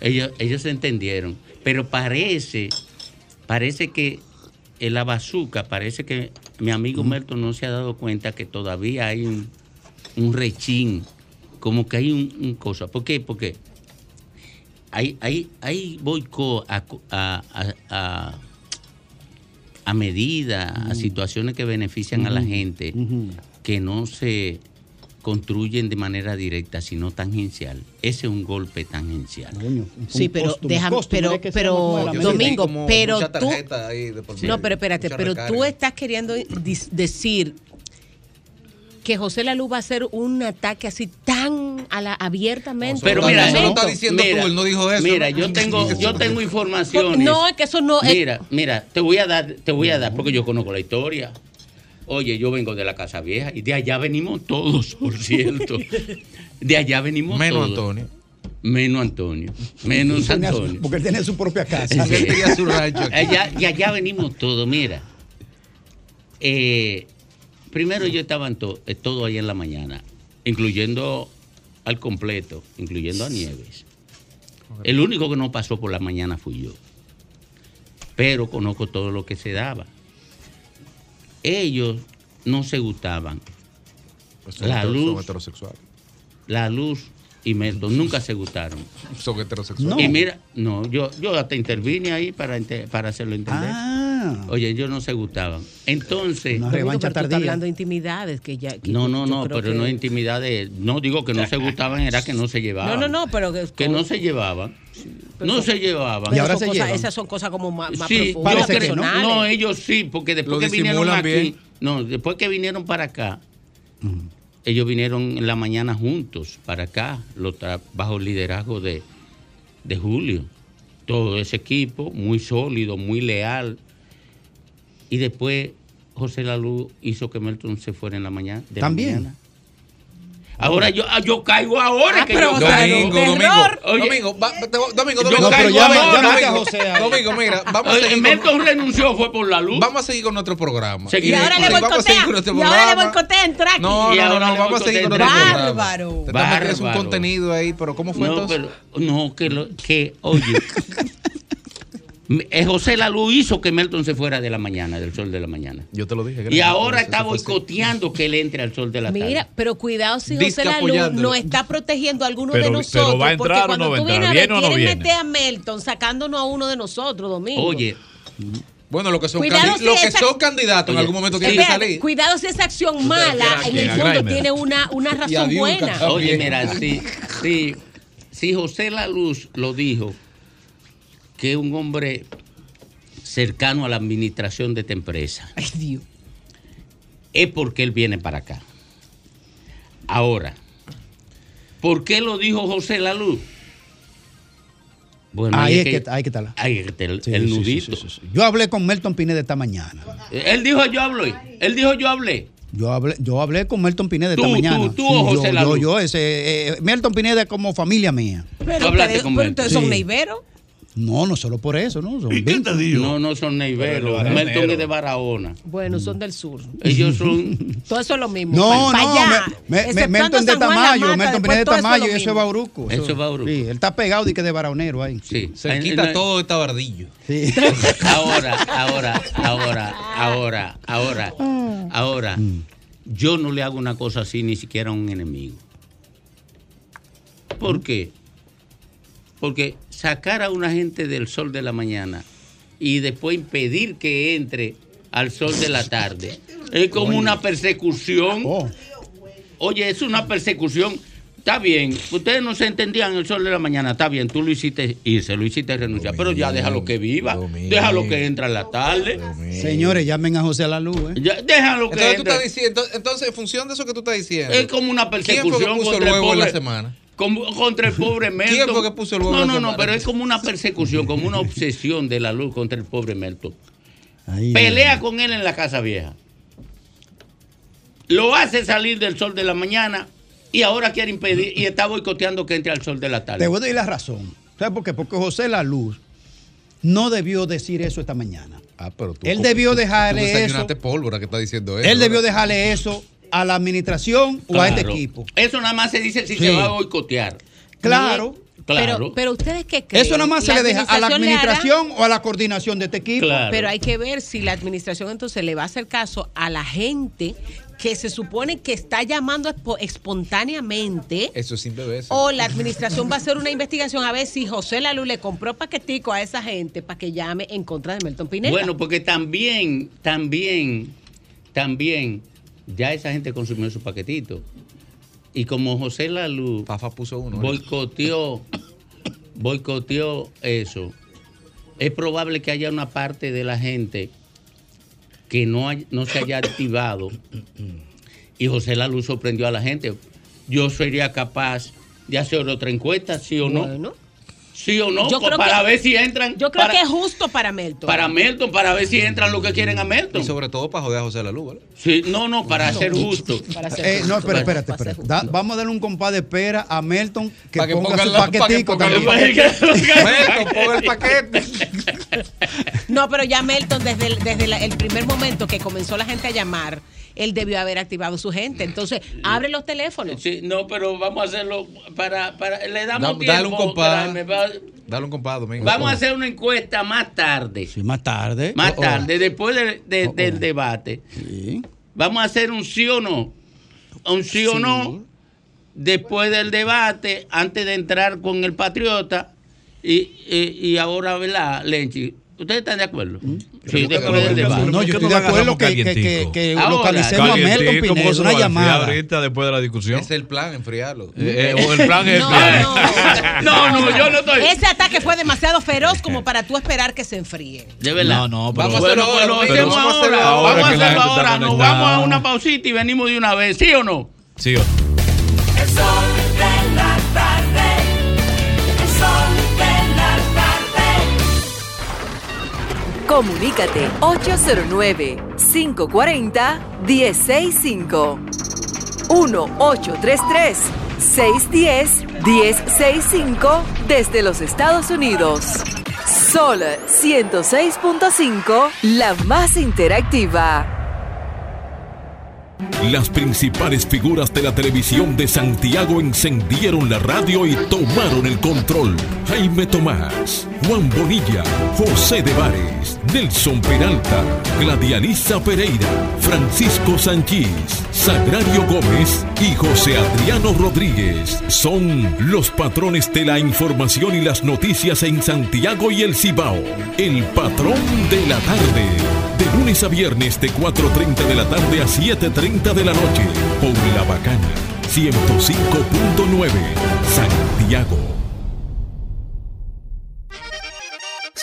Ellos, ellos se entendieron. Pero parece, parece que en la bazuca, parece que mi amigo Merton no se ha dado cuenta que todavía hay un, un rechín, como que hay un, un cosa. ¿Por qué? Porque hay, hay, hay boicot a, a, a- a- a medida, a situaciones que benefician a la gente, que no se construyen de manera directa, sino tangencial. Ese es un golpe tangencial. Sí, pero déjame, pero, pero Domingo, pero tú, Sí. no, pero espérate, pero tú estás queriendo decir que José Lalu va a hacer un ataque así tan a la, abiertamente. Pero mira, Eso no, mira, Mira, yo tengo, yo tengo informaciones. No, es que eso no es- Mira, mira, te voy a dar, te voy a dar, porque yo conozco la historia. Oye, yo vengo de la Casa Vieja y de allá venimos todos, [LAUGHS] por cierto. De allá venimos Menos todos. Antonio. Menos Antonio. Menos Tenía su- Antonio. porque él tenía su propia casa. Sí. Él tenía su rancho aquí. Allá, y allá venimos todos, mira. Eh, primero yo estaba en to- eh, todo ahí en la mañana, incluyendo al completo, incluyendo a Nieves. El único que no pasó por la mañana fui yo. Pero conozco todo lo que se daba. Ellos no se gustaban. Son La son luz, heterosexuales. la luz y Melton nunca se gustaron. Son heterosexuales. Y mira, no, yo, yo hasta intervine ahí para, para hacerlo entender. Oye, ellos no se gustaban. Entonces. Domingo, pero tú estás hablando de intimidades que ya. que No, no, no, pero que- no intimidad de. No digo que no se gustaban, era que no se llevaban. No, no, no, pero que, Que no se llevaban. No se llevaban. pero son cosas- Esas son cosas como más, más Sí, profundas, creo- personales. no, ellos sí, porque después Lo que vinieron disimulan aquí, bien. no, después que vinieron para acá, ellos vinieron en la mañana juntos para acá, lo bajo el liderazgo de, de Julio. Todo ese equipo, muy sólido, muy leal. Y después José Lalu hizo que Melton se fuera en la mañana. de la También. mañana. Ahora yo, ah, yo caigo ahora Ah, que pero, yo caigo. Domingo, Domingo, Oye, Domingo, va- te- Domingo, Yo Domingo, caigo pero llama- ahora. José. Domingo, mira, vamos a seguir. Melton renunció fue por la luz. Vamos a seguir con nuestro programa. Y ahora le boicotea. con Y ahora le boicotea entrar aquí. No, Y no, no, ahora no, le vamos a seguir con nuestro programa. Bárbaro. Te un contenido ahí, pero ¿cómo fue no, entonces? pero, no, que, lo, que oye, [LAUGHS] José Lalu hizo que Melton se fuera de la mañana, del sol de la mañana. Yo te lo dije. Y gracias, ahora por eso está boicoteando que él entre al sol de la tarde. Mira, pero cuidado si José Lalu no está protegiendo a alguno Pero- de pero nosotros. ¿va a porque entrar o cuando no va a tú vienes entrar? a ver, ¿Viene o no quieren viene? meter a Melton sacándonos a uno de nosotros, Domingo. Oye, Bueno, lo que son, Cuidado candi- si lo que esa- son candidatos en algún momento tienen que salir. Cuidado si esa acción mala en el fondo Grimer. tiene una, una razón buena. Oye, mira, si, si, si José La Luz lo dijo, que es un hombre cercano a la administración de esta empresa, es porque él viene para acá. Ahora, ¿por qué lo dijo José La Luz? Bueno, Ahí es que, ahí que está la- ahí que el, Sí, el sí, sí, nudito. sí, sí, sí. Yo hablé con Melton Pineda esta mañana. Él dijo yo hablé. Él dijo yo hablé. Yo hablé, yo hablé con Melton Pineda esta Tú, mañana. tú, tú o José yo, Lalu. yo, yo, ese, eh, Melton Pineda es como familia mía. Pero hablaste ustedes, con pero son Sí. No, no solo por eso, ¿no? Son No, no son neiveros. Melton es de Barahona. Bueno, son del sur. Ellos son. [LAUGHS] Todo eso es lo mismo. No, no, allá. me- me- Melton de Tamayo, Mata, Melton Pineda de todo eso es Tamayo, y eso es. Bauruco. Eso es Bauruco. Sí, él está pegado y que de baronero ahí. Sí. Cerquita En- todo está bardillo. Sí. [LAUGHS] Ahora, ahora, ahora, ahora, ahora, ahora. Yo no le hago una cosa así ni siquiera a un enemigo. ¿Por qué? Porque sacar a una gente del sol de la mañana y después impedir que entre al sol de la tarde es como una persecución. Oye, es una persecución. Está bien, ustedes no se entendían el sol de la mañana, está bien, tú lo hiciste irse, lo hiciste renunciar, pero ya déjalo que viva, déjalo que entre en la tarde. Señores, llamen a José Lalu, ¿eh? Ya, déjalo que Entonces, tú estás diciendo, entonces, en función de eso que tú estás diciendo. Es como una ¿Quién fue que persecución puso el contra el huevo en la semana? Como- contra el pobre Melton. ¿Quién fue que puso el huevo No, la no, no, pero es como una persecución, como una obsesión de la luz contra el pobre Melton. Ahí, Pelea con él en la casa vieja. Lo hace salir del sol de la mañana y ahora quiere impedir y está boicoteando que entre al sol de la tarde. Te voy a decir la razón. ¿Sabes por qué? Porque José Lalu no debió decir eso esta mañana. Ah, pero tú. Él debió tú- dejarle tú eso. desayunaste pólvora que está diciendo eso. Él debió dejarle eso a la administración o a este Claro. equipo. Eso nada más se dice si Sí. se va a boicotear. Claro. Claro. Pero, pero ustedes qué creen? Eso nada más se le deja a la hará? administración o a la coordinación de este equipo. Pero hay que ver si la administración entonces le va a hacer caso a la gente que se supone que está llamando espo- espontáneamente. Eso beberse. O la administración va a hacer una investigación a ver si José Lalu le compró paquetico a esa gente para que llame en contra de Melton Pineda. Bueno, porque también, también, también, ya esa gente consumió su paquetito. Y como José Lalu puso uno, ¿eh? boicoteó, [COUGHS] boicoteó eso, es probable que haya una parte de la gente que no, hay- no se haya activado. Y José Lalu sorprendió a la gente. Yo sería capaz de hacer otra encuesta, sí o no. Bueno. Sí o no, Yo creo para que- ver si entran. Yo creo para- que es justo para Melton. para Melton, para ver si entran los que quieren a Melton. Y sobre todo para joder a José Lalu, ¿verdad? Sí, no, no, para ser justo. [LAUGHS] Eh, no, espera, espérate, espérate. Da- vamos a darle un compás de espera a Melton que, Pa' que ponga ponga su la- pa' que paquetico ponga [LAUGHS] el también. Melton, ponga el paquete. [LAUGHS] No, pero ya Melton, desde, el, desde la- el primer momento que comenzó la gente a llamar, él debió haber activado su gente. Entonces, abre los teléfonos. Sí, no, pero vamos a hacerlo para, para le damos Da- tiempo. dale un compás. Dale un compás, Domingo. Vamos a hacer una encuesta más tarde. Sí, más tarde. Más Oh, oh. tarde, después de- de- del debate. Vamos a hacer un sí o no. Un sí, o Sí. no. Después del debate, antes de entrar con el patriota. Y, y, y ahora, ¿verdad, Lenchi? ¿Ustedes están de acuerdo? Sí, después del debate. No, yo estoy de acuerdo que, que, que, que localicemos a Melton Pineda, una llamada. ahorita después de la discusión. Es el plan, enfriarlo. Eh, eh, o el plan es No, enfriar. [LAUGHS] No, no, yo no estoy. Ese ataque fue demasiado feroz como para tú esperar que se enfríe. De verdad. No, no, pero- Vamos a Bueno, hacerlo lo ahora. hacemos Vamos a hacerlo ahora, ahora. Vamos a hacerlo ahora. Nos vamos a una pausita y venimos de una vez. ¿Sí o no? Sí o El Comunícate 809-540-1065. 1-833-610-1065 desde los Estados Unidos. Sol 106.5, la más interactiva. Las principales figuras de la televisión de Santiago encendieron la radio y tomaron el control. Jaime Tomás, Juan Bonilla, José de Vares, Nelson Peralta, Gladialisa Pereira, Francisco Sanchís, Sagrario Gómez y José Adriano Rodríguez son los patrones de la información y las noticias en Santiago y el Cibao. El patrón de la tarde. De lunes a viernes de 4.30 de la tarde a 7.30 de la noche. Por La Bacana. 105.9. Santiago.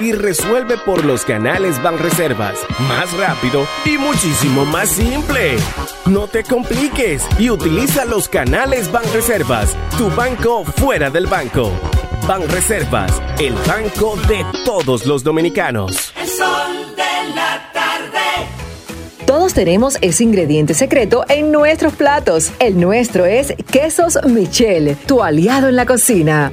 y resuelve por los canales Banreservas. Más rápido y muchísimo más simple. No te compliques y utiliza los canales Banreservas. Tu banco fuera del banco. Banreservas, el banco de todos los dominicanos. El sol de la tarde. Todos tenemos ese ingrediente secreto en nuestros platos. El nuestro es Quesos Michel, tu aliado en la cocina.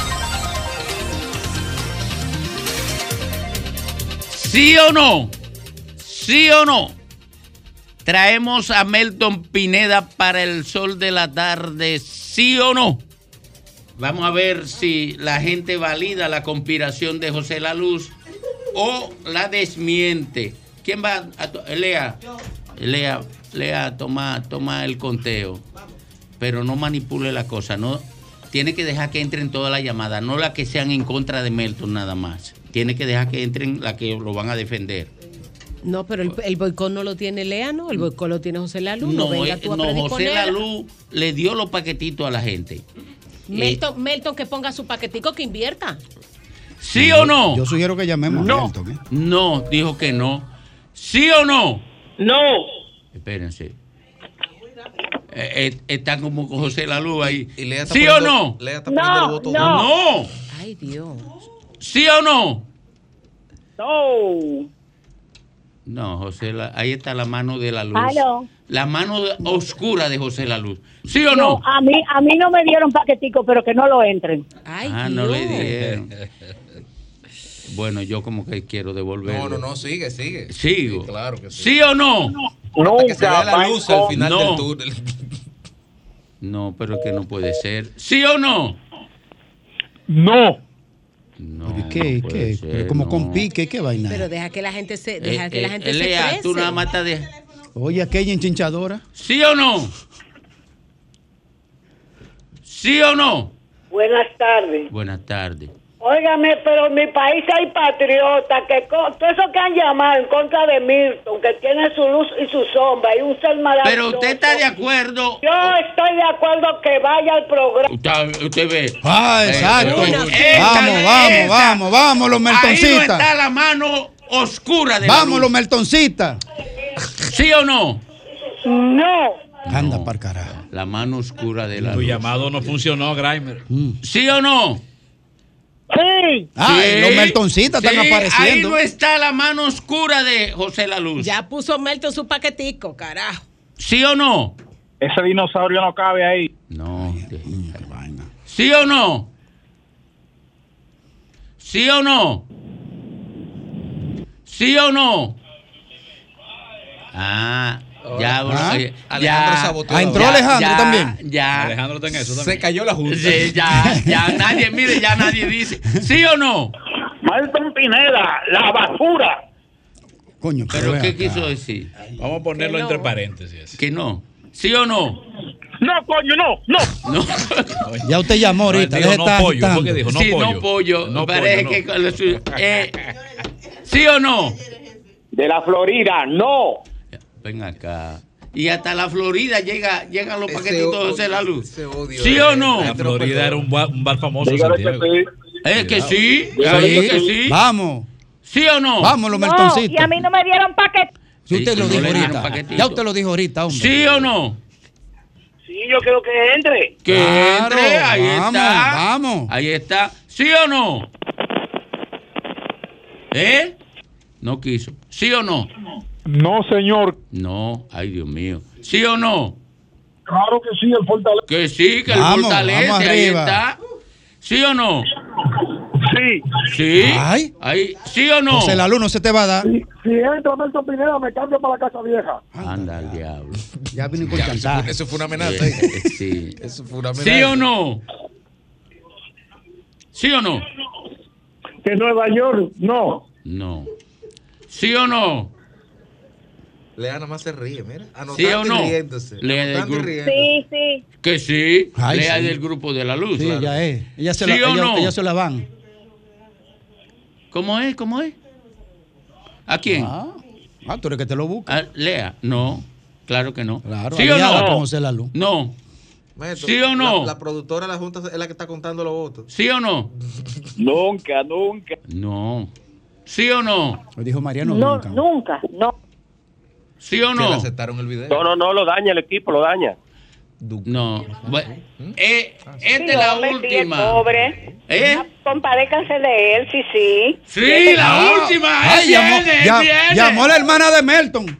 ¿Sí o no? ¿Sí o no? Traemos a Melton Pineda para el sol de la tarde, ¿sí o no? Vamos a ver si la gente valida la conspiración de José La Luz o la desmiente. ¿Quién va a Lea? Lea, Lea, toma, toma el conteo. Pero no manipule la cosa, no. Tiene que dejar que entren todas las llamadas, no las que sean en contra de Melton nada más. Tiene que dejar que entren las que lo van a defender. No, pero el, el boicot no lo tiene Lea, ¿no? El boicot lo tiene José Lalu. No, No, venga eh, tú a no José. Lalu le dio los paquetitos a la gente. Eh, Melton, Melton que ponga su paquetico que invierta. ¿Sí o no? Yo sugiero que llamemos No. a Milton. ¿eh? No, dijo que no. ¿Sí o no? No. Espérense. Eh, eh, está como con José Lalu ahí. Lea está ¿Sí o no? Lea está poniendo el voto No. Ay, Dios. ¿Sí o no? No. No, José, La- ahí está la mano de la luz. Aló. La mano oscura de José La Luz. ¿Sí o no? a mí, a mí no me dieron paquetico, pero que no lo entren. ah, no le dieron. Bueno, yo como que quiero devolverlo. No, no, no, sigue, sigue. Sigo. Sí, claro que sí. ¿Sí o no? Hasta que se vea la luz al final No. del túnel. No, pero es que no puede ser. ¿Sí o no? No. No. ¿Qué? no ¿Qué? ser, como no. con pique, ¿qué vaina? Pero deja que la gente se, deja Eh, que la eh, gente Lea, se exprese. tú nada más de- Oye, aquella enchinchadora. ¿Sí o no? ¿Sí o no? Buenas tardes. Buenas tardes. Óigame, pero en mi país hay patriotas que, co- todo eso que han llamado en contra de Milton, que tiene su luz y su sombra, y un ser maravilloso. Pero usted está de acuerdo. Yo estoy de acuerdo que vaya al programa. Usted, usted ve. Ah, exacto. Esa- vamos, vamos, esa- vamos, vamos, los Ahí no meltoncitas. está la mano oscura de Vamos, los meltoncitas. ¿Sí o no? No. Anda para carajo. La mano oscura de la Tu luz. llamado no funcionó, Grimer. ¿Sí o no? Sí. Ay, los meltoncitas están apareciendo. Ahí no está la mano oscura de José La Luz. Ya puso Melton su paquetico, carajo. ¿Sí o no? Ese dinosaurio no cabe ahí. No. ¿Sí o no? ¿Sí o no? ¿Sí o no? Ah, ya, Ah, bueno, eh, Alejandro ya, saboteó Ah, entró. Alejandro ya, también. Ya. Alejandro está en eso también. Se cayó la junta. Sí, ya, ya [LAUGHS] nadie, mire, ya nadie dice. ¿Sí o no? Milton Pineda, la basura. Coño, ¿Pero ven qué acá. quiso decir? Vamos a ponerlo no. entre paréntesis. Que no. ¿Sí o no? No, coño, no, no. No. [LAUGHS] Ya usted llamó ahorita. Dijo deje no pollo. ¿por qué dijo? No sí, pollo. no pollo. No Parece pollo, que no. eh, ¿Sí o no? De la Florida, no. Ven acá. Y hasta la Florida llega, llegan los Ese paquetitos de La Luz. odio ¿Sí o no? La Florida era un bar, un bar famoso Santiago. sí. Es que sí, Dígale sí, que que sí. sí. Vamos, ¿Sí o no? vamos, los No, y meltoncitos. a mí no me dieron paquete. Si usted Sí, lo no dijo ahorita. paquetito. Ya usted lo dijo ahorita, hombre. ¿Sí o no? Sí, yo creo que entre. Que Claro, entre, ahí vamos, está. vamos. Ahí está. ¿Sí o no? ¿Eh? No quiso. ¿Sí o no? No, señor. No, ay Dios mío. ¿Sí o no? Claro que sí, el Fortaleza. Que sí, que el Vamos, fortalece, vamos ahí está. ¿Sí o no? Sí. Sí. Ay. Ahí, ¿sí o no? José la luz no se te va a dar. Si, si entra Milton Pineda, me cambio para la casa vieja. Anda al diablo. Ya vino con Ya, eso, fue, eso fue una amenaza. Eh, ahí. eh, sí. Eso fue una amenaza. ¿Sí o no? ¿Sí o no? Que Nueva York, no. No. ¿Sí o no? Lea nada más se ríe, mira. ¿Sí o Anotando no? y riéndose. Lea del Anotando y grupo. Sí, sí. Que sí. Ay, Lea sí. del grupo de la luz. Sí, Claro. ella es. Ella se, ¿Sí la, o ella, no? ella se la van. ¿Cómo es? ¿Cómo es? ¿A quién? Ah, ah, tú eres que te lo busca. Ah, Lea. No. Claro que no. Claro, ¿Sí o no? con la luz. No. Maestro, ¿Sí o no? La, la productora de la Junta es la que está contando los votos. ¿Sí o no? [LAUGHS] Nunca, nunca. No. ¿Sí o no? Lo dijo Mariano No, nunca. nunca, no. ¿Sí o no? le aceptaron el video. No, no, no, lo daña el equipo, lo daña. No. Bu- eh, esta Sí, es la hombre, sí, última. pobre. ¿Eh? Compadécanse de él, sí, sí. Sí, la Ah, última. ay, llamó, él ya- viene. llamó la hermana de Melton.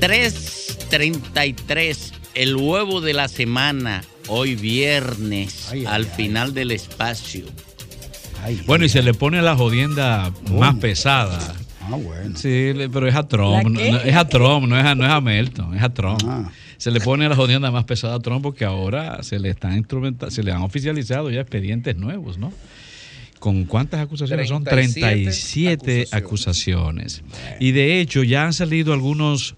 3.33, el huevo de la semana, hoy viernes, al final del espacio. Bueno, y se le pone la jodienda más pesada. Ah, bueno. Sí, le- pero es a Trump. Es a Trump, no es a, no es a Melton, es a Trump. Ah. Se le pone la jodienda más pesada a Trump porque ahora se le están instrumenta- se le han oficializado ya expedientes nuevos, ¿no? ¿Con cuántas acusaciones? Son 37 37 acusaciones. Y de hecho ya han salido algunos,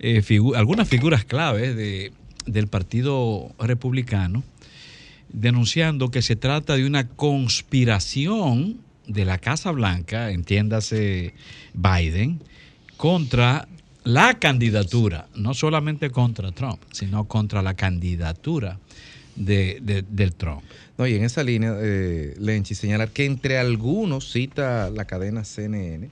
eh, algunas figuras claves de- del Partido Republicano denunciando que se trata de una conspiración de la Casa Blanca, entiéndase Biden, contra la candidatura, no solamente contra Trump, sino contra la candidatura de, de- del Trump. No, y en esa línea, eh, Lenchi, señalar que entre algunos, cita la cadena CNN,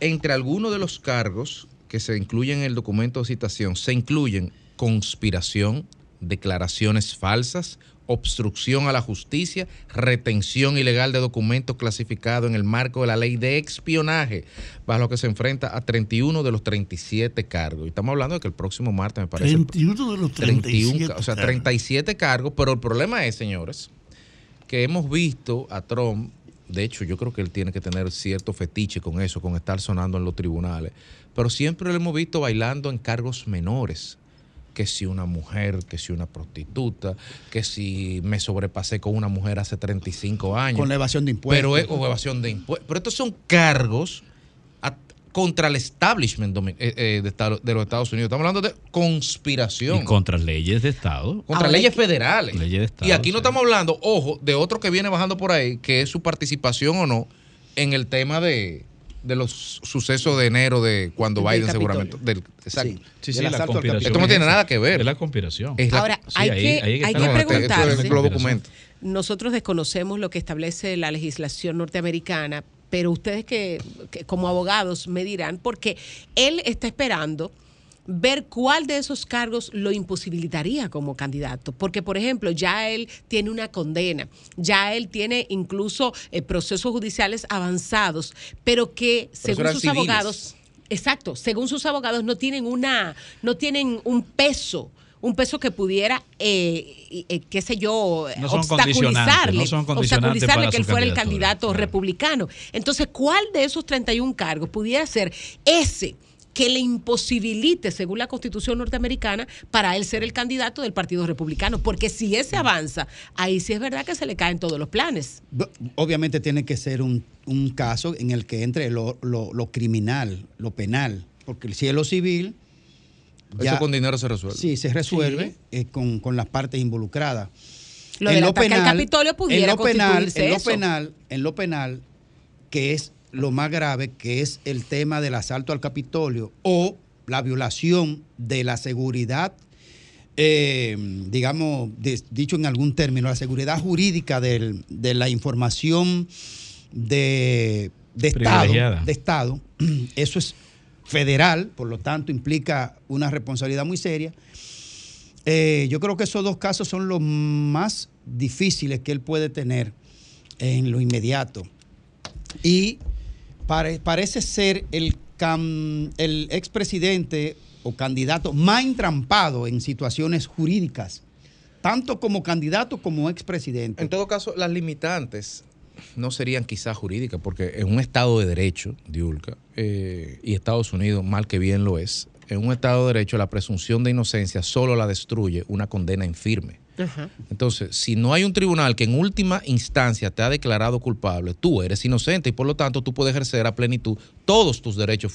entre algunos de los cargos que se incluyen en el documento de citación, se incluyen conspiración, declaraciones falsas, obstrucción a la justicia, retención ilegal de documentos clasificados en el marco de la ley de espionaje, bajo lo que se enfrenta a 31 de los 37 cargos. Y estamos hablando de que el próximo martes, me parece. 31 de los 37 o sea, cargos. 37 cargos, pero el problema es, señores, que hemos visto a Trump, de hecho yo creo que él tiene que tener cierto fetiche con eso, con estar sonando en los tribunales, pero siempre lo hemos visto bailando en cargos menores, que si una mujer, que si una prostituta, que si me sobrepasé con una mujer hace 35 años. Con la evasión de impuestos. Pero es, o evasión de impuestos. Pero estos son cargos a- contra el establishment eh, eh, de, Estado- de los Estados Unidos. Estamos hablando de conspiración Y contra leyes de Estado. contra leyes federales. Leyes de Estado, y aquí no estamos hablando, ojo, de otro que viene bajando por ahí, que es su participación o no en el tema de, de los sucesos de enero de cuando Del Biden seguramente. Del, exacto. Sí, sí, la conspiración. Esto no tiene nada que ver. Es la conspiración. Es la- Ahora, Sí, hay ahí- que, ahí hay que preguntarse. los documentos. Nosotros desconocemos lo que establece la legislación norteamericana, pero ustedes que, que como abogados me dirán, porque él está esperando ver cuál de esos cargos lo imposibilitaría como candidato. Porque, por ejemplo, ya él tiene una condena, ya él tiene incluso eh, procesos judiciales avanzados, pero que, según sus civiles. abogados, exacto, según sus abogados no tienen una, no tienen un peso. Un peso que pudiera, eh, eh, qué sé yo, No son obstaculizarle, no obstaculizarle que él fuera el candidato republicano. Entonces, ¿cuál de esos 31 cargos pudiera ser ese que le imposibilite, según la constitución norteamericana, para él ser el candidato del Partido Republicano? Porque si ese avanza, ahí sí es verdad que se le caen todos los planes. Obviamente tiene que ser un, un caso en el que entre lo, lo- lo criminal, lo penal, porque el cielo civil... Eso con dinero se resuelve. Sí, se resuelve eh, con, con las partes involucradas. Lo del ataque al Capitolio pudiera en lo penal, en lo penal, en lo penal, que es lo más grave, que es el tema del asalto al Capitolio o la violación de la seguridad, eh, digamos, de- dicho en algún término, la seguridad jurídica del- de la información de, de Estado, Privilegiada. de Estado. [CLEARS THROAT] Eso es federal, por lo tanto implica una responsabilidad muy seria. Eh, yo creo que esos dos casos son los más difíciles que él puede tener en lo inmediato. Y pare- parece ser el, cam- el expresidente o candidato más entrampado en situaciones jurídicas, tanto como candidato como expresidente. En todo caso, las limitantes no serían quizás jurídicas, porque en un Estado de Derecho, Diulca, eh, y Estados Unidos, mal que bien lo es, en un Estado de Derecho la presunción de inocencia solo la destruye una condena Entonces, si no hay un tribunal que en última instancia te ha declarado culpable, tú eres inocente y por lo tanto tú puedes ejercer a plenitud todos tus derechos,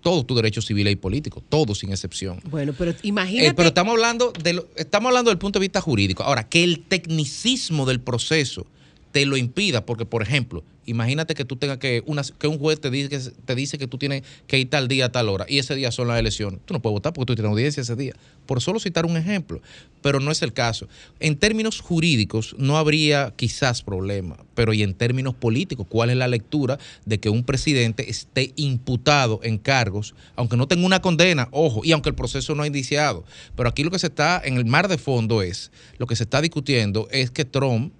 todos tus derechos civiles y políticos, todos sin excepción. Bueno, pero imagínate. Eh, pero estamos hablando, de lo- estamos hablando del punto de vista jurídico. Ahora, que el tecnicismo del proceso te lo impida, porque, por ejemplo, imagínate que tú tengas que, una, que un juez te dice, te dice que tú tienes que ir tal día a tal hora y ese día son las elecciones. Tú no puedes votar porque tú tienes audiencia ese día. Por solo citar un ejemplo, pero no es el caso. En términos jurídicos no habría quizás problema, pero y en términos políticos, ¿cuál es la lectura de que un presidente esté imputado en cargos, aunque no tenga una condena, ojo, y aunque el proceso no ha iniciado? Pero aquí lo que se está en el mar de fondo es, lo que se está discutiendo es que Trump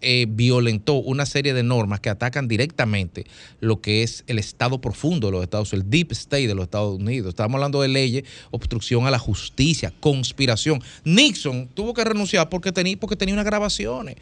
eh, violentó una serie de normas que atacan directamente lo que es el estado profundo de los Estados Unidos, el deep state de los Estados Unidos. Estamos hablando de leyes, obstrucción a la justicia, conspiración. Nixon tuvo que renunciar porque tenía, porque tenía unas grabaciones.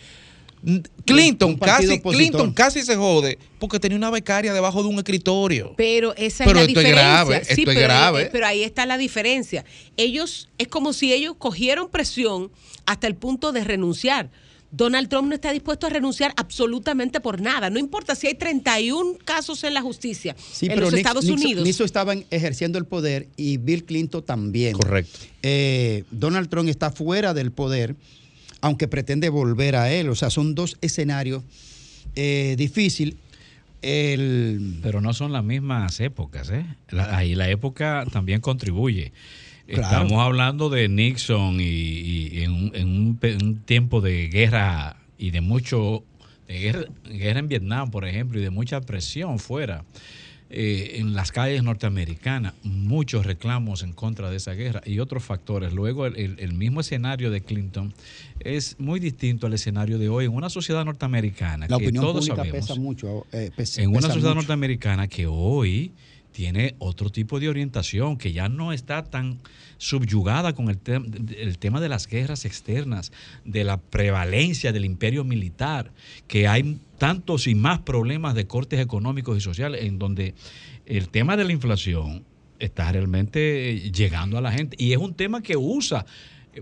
Clinton casi, opositor. Clinton casi se jode porque tenía una becaria debajo de un escritorio. Pero esa Pero es la esto es diferencia. grave, Sí, esto es pero, grave. eh, pero ahí está la diferencia. Ellos, es como si ellos cogieron presión hasta el punto de renunciar. Donald Trump no está dispuesto a renunciar absolutamente por nada. No importa si hay 31 casos en la justicia Sí, en pero los Nix- Estados Nixon, Unidos. Nixon estaban ejerciendo el poder y Bill Clinton también. Correcto. Eh, Donald Trump está fuera del poder, aunque pretende volver a él. O sea, son dos escenarios eh, difíciles. El, Pero no son las mismas épocas, ¿eh? La- ahí la época también contribuye. Claro. Estamos hablando de Nixon y, y en, un, en un tiempo de guerra y de mucho, de guerra, guerra en Vietnam, por ejemplo, y de mucha presión fuera. eh, en las calles norteamericanas, muchos reclamos en contra de esa guerra y otros factores. Luego, el, el- el mismo escenario de Clinton es muy distinto al escenario de hoy en una sociedad norteamericana la que opinión todos pública sabemos pesa mucho. eh, pesa- en una pesa sociedad mucho. norteamericana que hoy tiene otro tipo de orientación, que ya no está tan subyugada con el, tem- el tema de las guerras externas, de la prevalencia del imperio militar, que hay tantos y más problemas de cortes económicos y sociales, en donde el tema de la inflación está realmente llegando a la gente. Y es un tema que usa,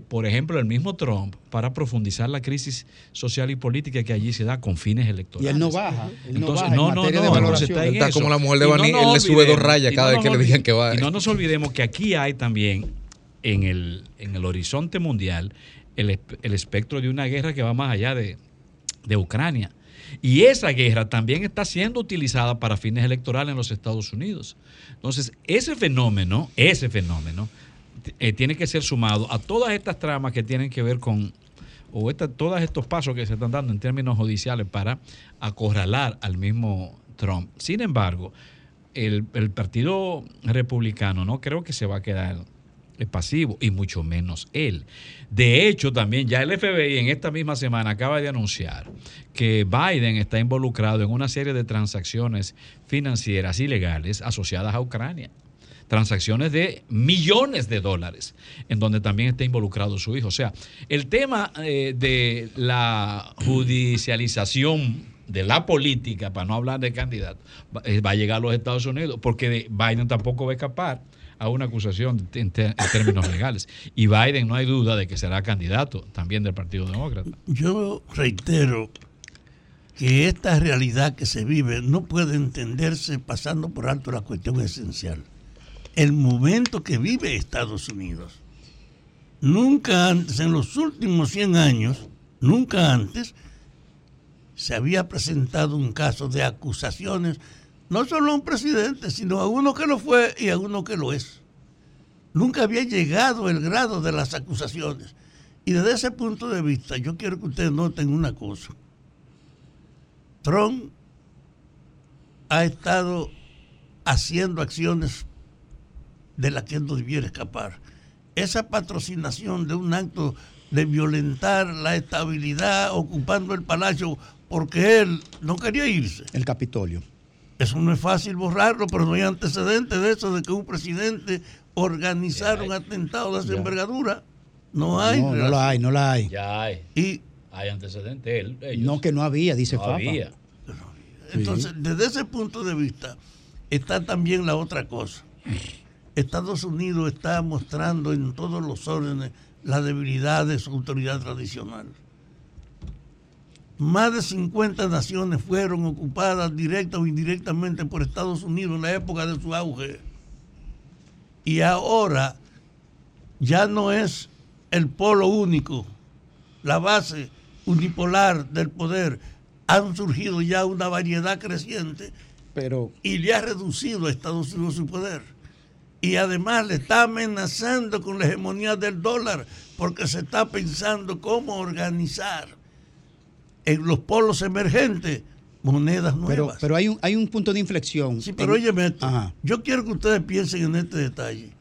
por ejemplo, el mismo Trump para profundizar la crisis social y política que allí se da con fines Y electorales. él no baja. Él no Entonces, baja en no, no, entonces está en Está eso. como la mujer de Y Bani, nos él le sube dos rayas y cada no vez que nos le digan que va. Y no nos olvidemos que aquí hay también en el, en el horizonte mundial el, el espectro de una guerra que va más allá de, de Ucrania. Y esa guerra también está siendo utilizada para fines electorales en los Estados Unidos. Entonces, ese fenómeno, ese fenómeno, eh, tiene que ser sumado a todas estas tramas que tienen que ver con, o esta- todos estos pasos que se están dando en términos judiciales para acorralar al mismo Trump. Sin embargo, el, el Partido Republicano no creo que se va a quedar pasivo, y mucho menos él. De hecho, también ya el FBI en esta misma semana acaba de anunciar que Biden está involucrado en una serie de transacciones financieras ilegales asociadas a Ucrania. Transacciones de millones de dólares, en donde también está involucrado su hijo. O sea, el tema eh, de la judicialización de la política, para no hablar de candidato, va, eh, va a llegar a los Estados Unidos, porque de- Biden tampoco va a escapar a una acusación en términos legales. Y Biden no hay duda de que será candidato también del Partido Demócrata. Yo reitero que esta realidad que se vive no puede entenderse pasando por alto la cuestión esencial. El momento que vive Estados Unidos. Nunca antes, en los últimos 100 años, nunca antes, se había presentado un caso de acusaciones, no solo a un presidente, sino a uno que lo fue y a uno que lo es. Nunca había llegado el grado de las acusaciones. Y desde ese punto de vista, yo quiero que ustedes noten una cosa. Trump ha estado haciendo acciones de las que él no debiera escapar. Esa patrocinación de un acto de violentar la estabilidad ocupando el palacio porque él no quería irse. El Capitolio. Eso no es fácil borrarlo, pero no hay antecedentes de eso, de que un presidente organizara un atentado de esa Ya. envergadura. No hay. No, no la hay, no la hay. Ya hay. Y hay antecedentes. Él, ellos. No, que no había, dice No había. Entonces, desde ese punto de vista, está también la otra cosa. Estados Unidos está mostrando en todos los órdenes la debilidad de su autoridad tradicional. Más de 50 naciones fueron ocupadas directa o indirectamente por Estados Unidos en la época de su auge. Y ahora ya no es el polo único, la base unipolar del poder. Han surgido ya una variedad creciente Pero y le ha reducido a Estados Unidos su poder. Y además le está amenazando con la hegemonía del dólar porque se está pensando cómo organizar en los polos emergentes monedas Pero, nuevas. pero hay, un, hay un punto de inflexión. Sí, pero en-. Yo quiero que ustedes piensen en este detalle.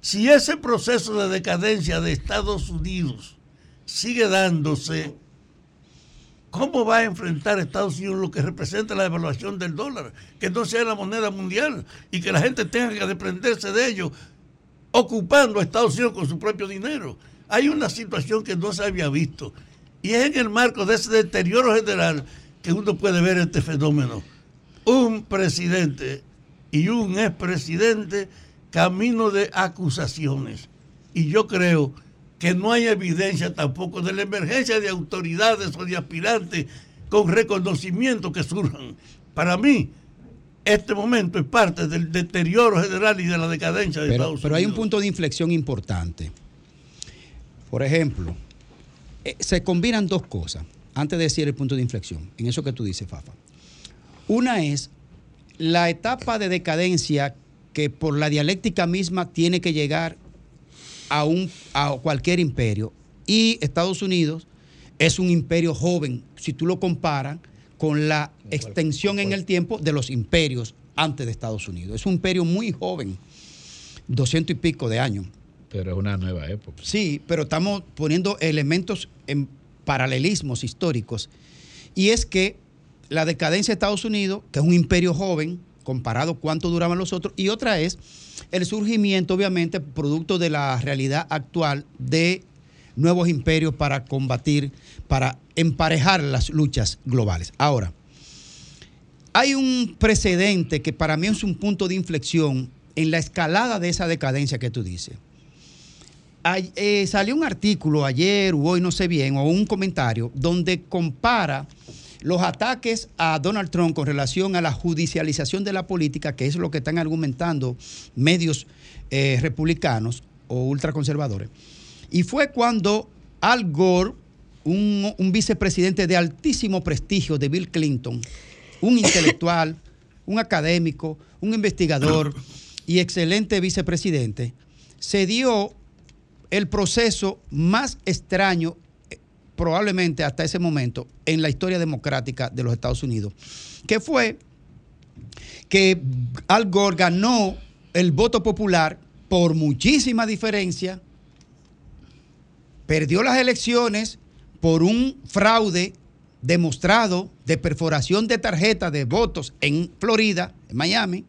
Si ese proceso de decadencia de Estados Unidos sigue dándose, ¿Cómo va a enfrentar Estados Unidos lo que representa la devaluación del dólar? Que no sea la moneda mundial y que la gente tenga que desprenderse de ello, ocupando a Estados Unidos con su propio dinero. Hay una situación que no se había visto. Y es en el marco de ese deterioro general que uno puede ver este fenómeno. Un presidente y un expresidente camino de acusaciones. Y yo creo no hay evidencia tampoco de la emergencia de autoridades o de aspirantes con reconocimiento que surjan. Para mí, este momento es parte del deterioro general y de la decadencia de Pero, Estados pero hay un Unidos. punto de inflexión importante. Por ejemplo, eh, se combinan dos cosas antes de decir el punto de inflexión, en eso que tú dices, Fafa. Una es la etapa de decadencia que por la dialéctica misma tiene que llegar a, un, a cualquier imperio. Y Estados Unidos es un imperio joven, si tú lo comparas con la extensión en el tiempo de los imperios antes de Estados Unidos. Es un imperio muy joven, 200 y pico de años. Pero es una nueva época. Sí, pero estamos poniendo elementos en paralelismos históricos. Y es que la decadencia de Estados Unidos, que es un imperio joven, comparado cuánto duraban los otros, y otra es el surgimiento, obviamente, producto de la realidad actual de nuevos imperios para combatir, para emparejar las luchas globales. Ahora, hay un precedente que para mí es un punto de inflexión en la escalada de esa decadencia que tú dices. Eh, salió un artículo ayer o hoy, no sé bien, o un comentario, donde compara los ataques a Donald Trump con relación a la judicialización de la política, que es lo que están argumentando medios eh, republicanos o ultraconservadores. Y fue cuando Al Gore, un, un vicepresidente de altísimo prestigio de Bill Clinton, un intelectual, [LAUGHS] un académico, un investigador y excelente vicepresidente, se dio el proceso más extraño probablemente hasta ese momento en la historia democrática de los Estados Unidos, que fue que Al Gore ganó el voto popular por muchísima diferencia, perdió las elecciones por un fraude demostrado de perforación de tarjetas de votos en Florida, en Miami,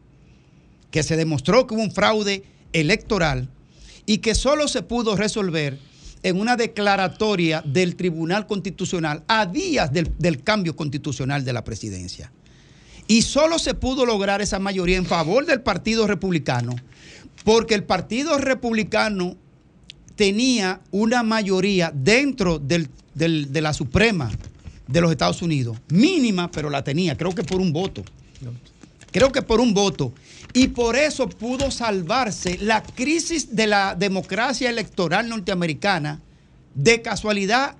que se demostró que hubo un fraude electoral y que solo se pudo resolver en una declaratoria del Tribunal Constitucional a días del, cambio constitucional de la presidencia. Y solo se pudo lograr esa mayoría en favor del Partido Republicano, porque el Partido Republicano tenía una mayoría dentro de la Suprema de los Estados Unidos, mínima, pero la tenía, creo que por un voto. Creo que por un voto. Y por eso pudo salvarse la crisis de la democracia electoral norteamericana de casualidad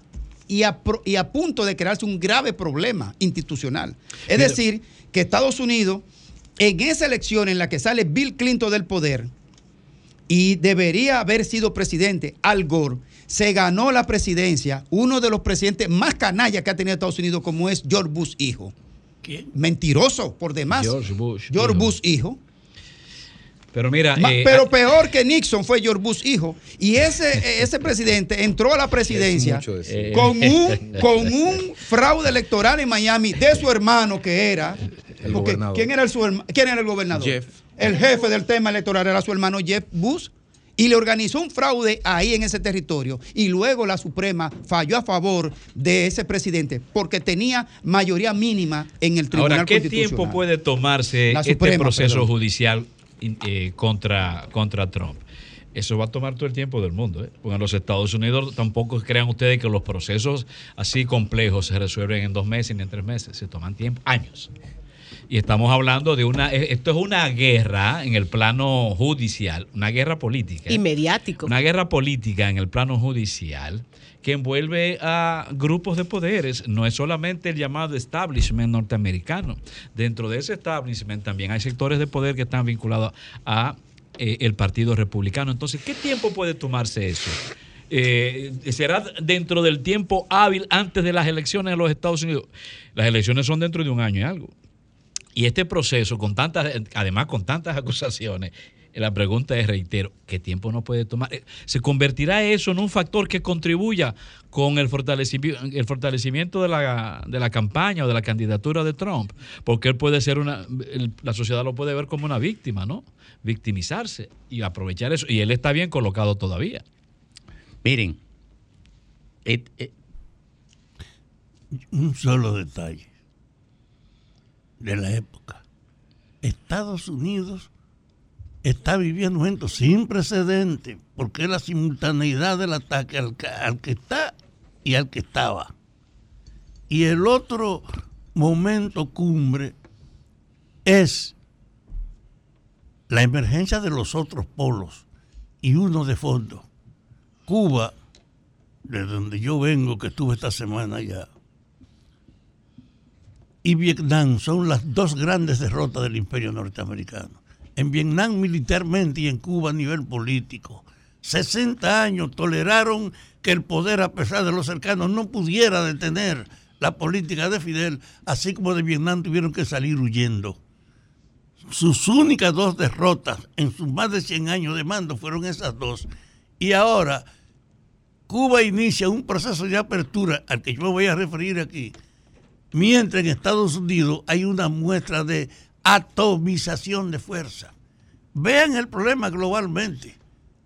y a, pro- y a punto de crearse un grave problema institucional. Es Mira. decir, que Estados Unidos, en esa elección en la que sale Bill Clinton del poder y debería haber sido presidente, Al Gore, se ganó la presidencia, uno de los presidentes más canallas que ha tenido Estados Unidos, como es George Bush hijo. Mentiroso, por demás. George Bush. George. Bush hijo. Pero mira, Ma- eh, pero peor que Nixon fue George Bush hijo. Y ese, ese presidente entró a la presidencia decir. con un, con un fraude electoral en Miami de su hermano que era. El porque gobernador. ¿quién, era el, su herma- ¿Quién era el gobernador? Jeff. El jefe del tema electoral era su hermano Jeff Bush. Y le organizó un fraude ahí en ese territorio. Y luego la Suprema falló a favor de ese presidente porque tenía mayoría mínima en el Tribunal Ahora, ¿qué Constitucional. tiempo puede tomarse este Suprema, proceso perdón. judicial eh, contra, contra Trump? Eso va a tomar todo el tiempo del mundo. ¿eh? Porque en los Estados Unidos tampoco crean ustedes que los procesos así complejos se resuelven en dos meses ni en tres meses. Se toman tiempo, años. Y estamos hablando de una. eh, Esto es una guerra en el plano judicial, una guerra política. Y mediático. Una guerra política en el plano judicial que envuelve a grupos de poderes. No es solamente el llamado establishment norteamericano. Dentro de ese establishment también hay sectores de poder que están vinculados a eh, el Partido Republicano. Entonces, ¿qué tiempo puede tomarse eso? Eh, ¿Será dentro del tiempo hábil antes de las elecciones de los Estados Unidos? Las elecciones son dentro de un año y algo. Y este proceso, con tantas, además con tantas [LAUGHS] acusaciones, La pregunta es, reitero, ¿qué tiempo no puede tomar? Eh, ¿Se convertirá eso en un factor que contribuya con el fortalecimiento, el fortalecimiento de, la, de la campaña o de la candidatura de Trump? Porque él puede ser una, el- la sociedad lo puede ver como una víctima, ¿no? Victimizarse y aprovechar eso. Y él está bien colocado todavía. Miren, et- et- un solo detalle de la época. Estados Unidos está viviendo un momento sin precedente porque es la simultaneidad del ataque al, al que está y al que estaba. Y el otro momento cumbre es la emergencia de los otros polos y uno de fondo. Cuba, de donde yo vengo, que estuve esta semana ya, y Vietnam son las dos grandes derrotas del imperio norteamericano. En Vietnam militarmente y en Cuba a nivel político. 60 años toleraron que el poder, a pesar de los cercanos, no pudiera detener la política de Fidel, así como de Vietnam tuvieron que salir huyendo. Sus únicas dos derrotas en sus más de 100 años de mando fueron esas dos. Y ahora Cuba inicia un proceso de apertura al que yo me voy a referir aquí, mientras en Estados Unidos hay una muestra de atomización de fuerza. Vean el problema globalmente.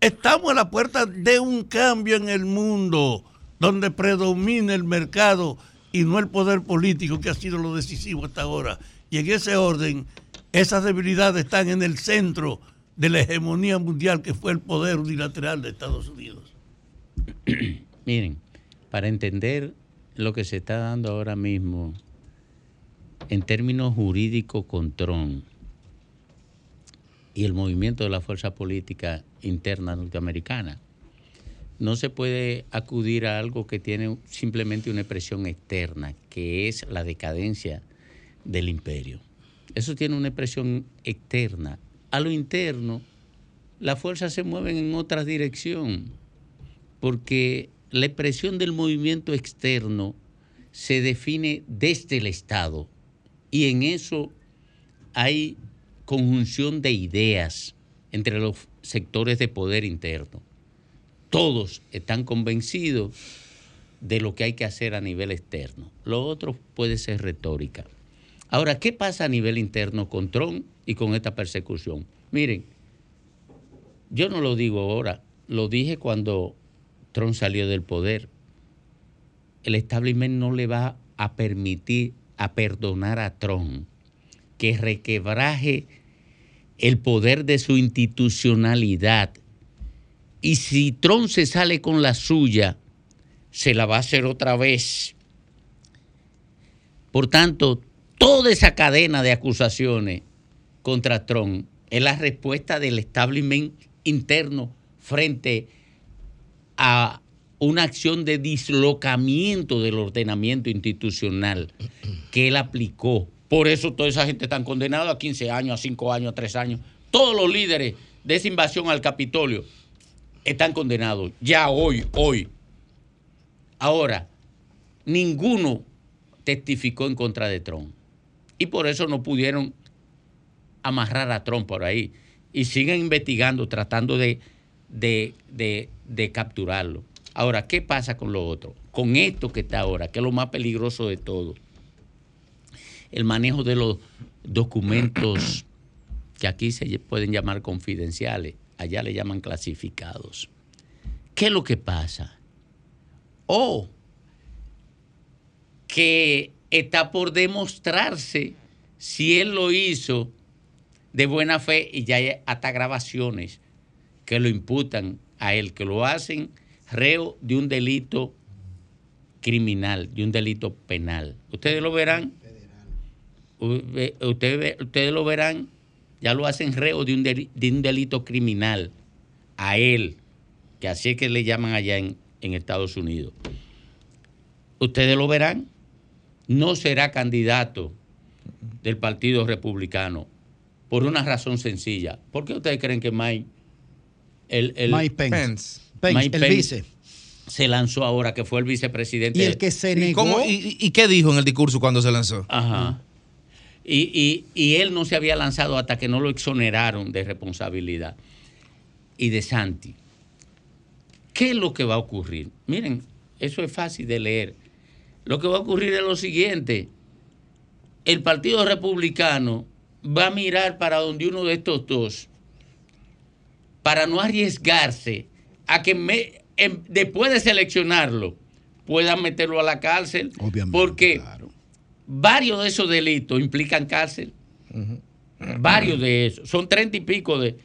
Estamos a la puerta de un cambio en el mundo donde predomina el mercado y no el poder político que ha sido lo decisivo hasta ahora. Y en ese orden, esas debilidades están en el centro de la hegemonía mundial que fue el poder unilateral de Estados Unidos. [CLEARS THROAT] Miren, para entender lo que se está dando ahora mismo en términos jurídicos con Trump y el movimiento de la fuerza política interna norteamericana, no se puede acudir a algo que tiene simplemente una expresión externa, que es la decadencia del imperio. Eso tiene una expresión externa. A lo interno, las fuerzas se mueven en otra dirección porque la expresión del movimiento externo se define desde el Estado y en eso hay conjunción de ideas entre los sectores de poder interno. Todos están convencidos de lo que hay que hacer a nivel externo. Lo otro puede ser retórica. Ahora, ¿qué pasa a nivel interno con Trump y con esta persecución? Miren, yo no lo digo ahora, lo dije cuando Trump salió del poder. El establishment no le va a permitir a perdonar a Trump que requebraje el poder de su institucionalidad. Y si Trump se sale con la suya, se la va a hacer otra vez. Por tanto, toda esa cadena de acusaciones contra Trump es la respuesta del establishment interno frente a una acción de dislocamiento del ordenamiento institucional que él aplicó. Por eso toda esa gente está condenada a 15 años, a 5 años, a 3 años. Todos los líderes de esa invasión al Capitolio están condenados ya hoy, hoy. Ahora, ninguno testificó en contra de Trump. Y por eso no pudieron amarrar a Trump por ahí. Y siguen investigando, tratando de, de, de- de capturarlo. Ahora, ¿qué pasa con lo otro? Con esto que está ahora, que es lo más peligroso de todo. El manejo de los documentos que aquí se pueden llamar confidenciales, allá le llaman clasificados. ¿Qué es lo que pasa? O que está por demostrarse si él lo hizo de buena fe y ya hay hasta grabaciones que lo imputan a él, que lo hacen reo de un delito criminal, de un delito penal. Ustedes lo verán. Ustedes, lo verán, ya lo hacen reo de un, de un delito criminal a él, que así es que le llaman allá en, Estados Unidos. Ustedes lo verán, no será candidato del Partido Republicano por una razón sencilla. ¿Por qué ustedes creen que Mike, el, el- Mike. Pence, Mike el Pence vice. se lanzó ahora, que fue el vicepresidente? Y el que se ¿Y, negó. cómo- y- y qué dijo en el discurso cuando se lanzó? Ajá. Y, y- y él no se había lanzado hasta que no lo exoneraron de responsabilidad. Y de Santi. ¿Qué es lo que va a ocurrir? Miren, eso es fácil de leer. Lo que va a ocurrir es lo siguiente. El Partido Republicano va a mirar para donde uno de estos dos para no arriesgarse a que me- em- después de seleccionarlo puedan meterlo a la cárcel. porque varios de esos delitos implican cárcel. Varios de esos. Son treinta y pico de,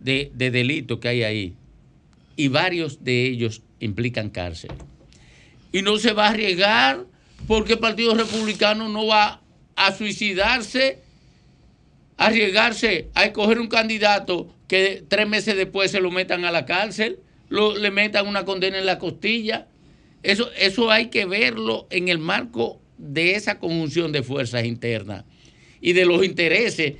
de- de delitos que hay ahí. Y varios de ellos implican cárcel. Y no se va a arriesgar porque el Partido Republicano no va a suicidarse, a arriesgarse a escoger un candidato que tres meses después se lo metan a la cárcel, lo- le metan una condena en la costilla. Eso, eso hay que verlo en el marco de esa conjunción de fuerzas internas y de los intereses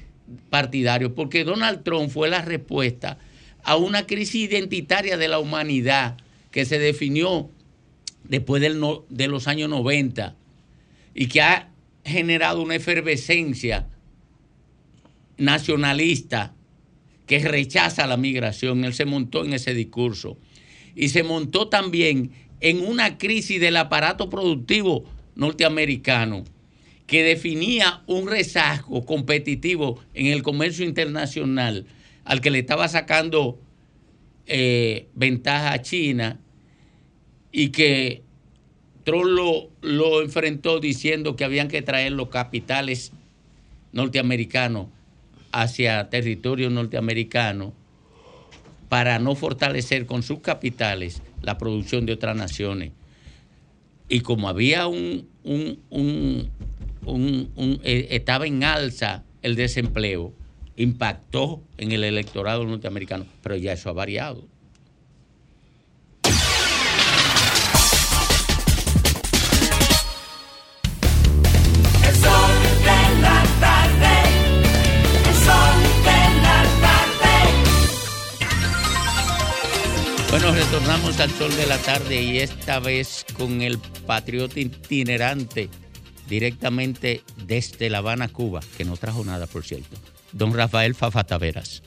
partidarios, porque Donald Trump fue la respuesta a una crisis identitaria de la humanidad que se definió después del no- de los años 90 y que ha generado una efervescencia nacionalista que rechaza la migración. Él se montó en ese discurso. Y se montó también en una crisis del aparato productivo norteamericano que definía un rezago competitivo en el comercio internacional al que le estaba sacando eh, ventaja a China y que Trump lo, lo enfrentó diciendo que habían que traer los capitales norteamericanos hacia territorio norteamericano para no fortalecer con sus capitales la producción de otras naciones. Y como había un, un- un- un- eh, estaba en alza el desempleo, impactó en el electorado norteamericano, pero ya eso ha variado. Bueno, retornamos al sol de la tarde y esta vez con el patriota itinerante directamente desde La Habana, Cuba, que no trajo nada, por cierto, don Rafael Fafa Taveras.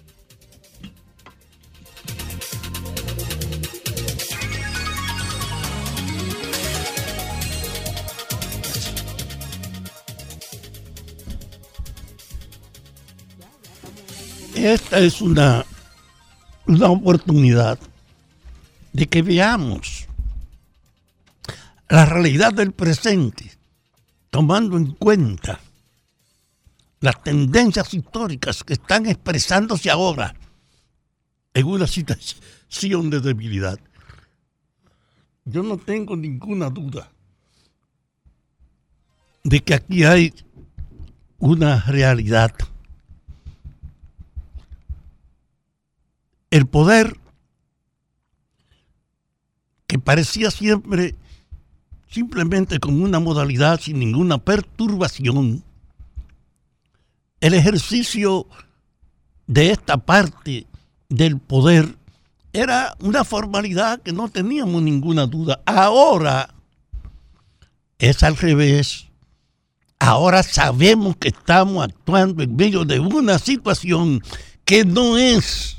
Esta es una, una oportunidad de que veamos la realidad del presente, tomando en cuenta las tendencias históricas que están expresándose ahora en una situación de debilidad. Yo no tengo ninguna duda de que aquí hay una realidad. El poder que parecía siempre simplemente como una modalidad sin ninguna perturbación, el ejercicio de esta parte del poder era una formalidad que no teníamos ninguna duda. Ahora es al revés. Ahora sabemos que estamos actuando en medio de una situación que no es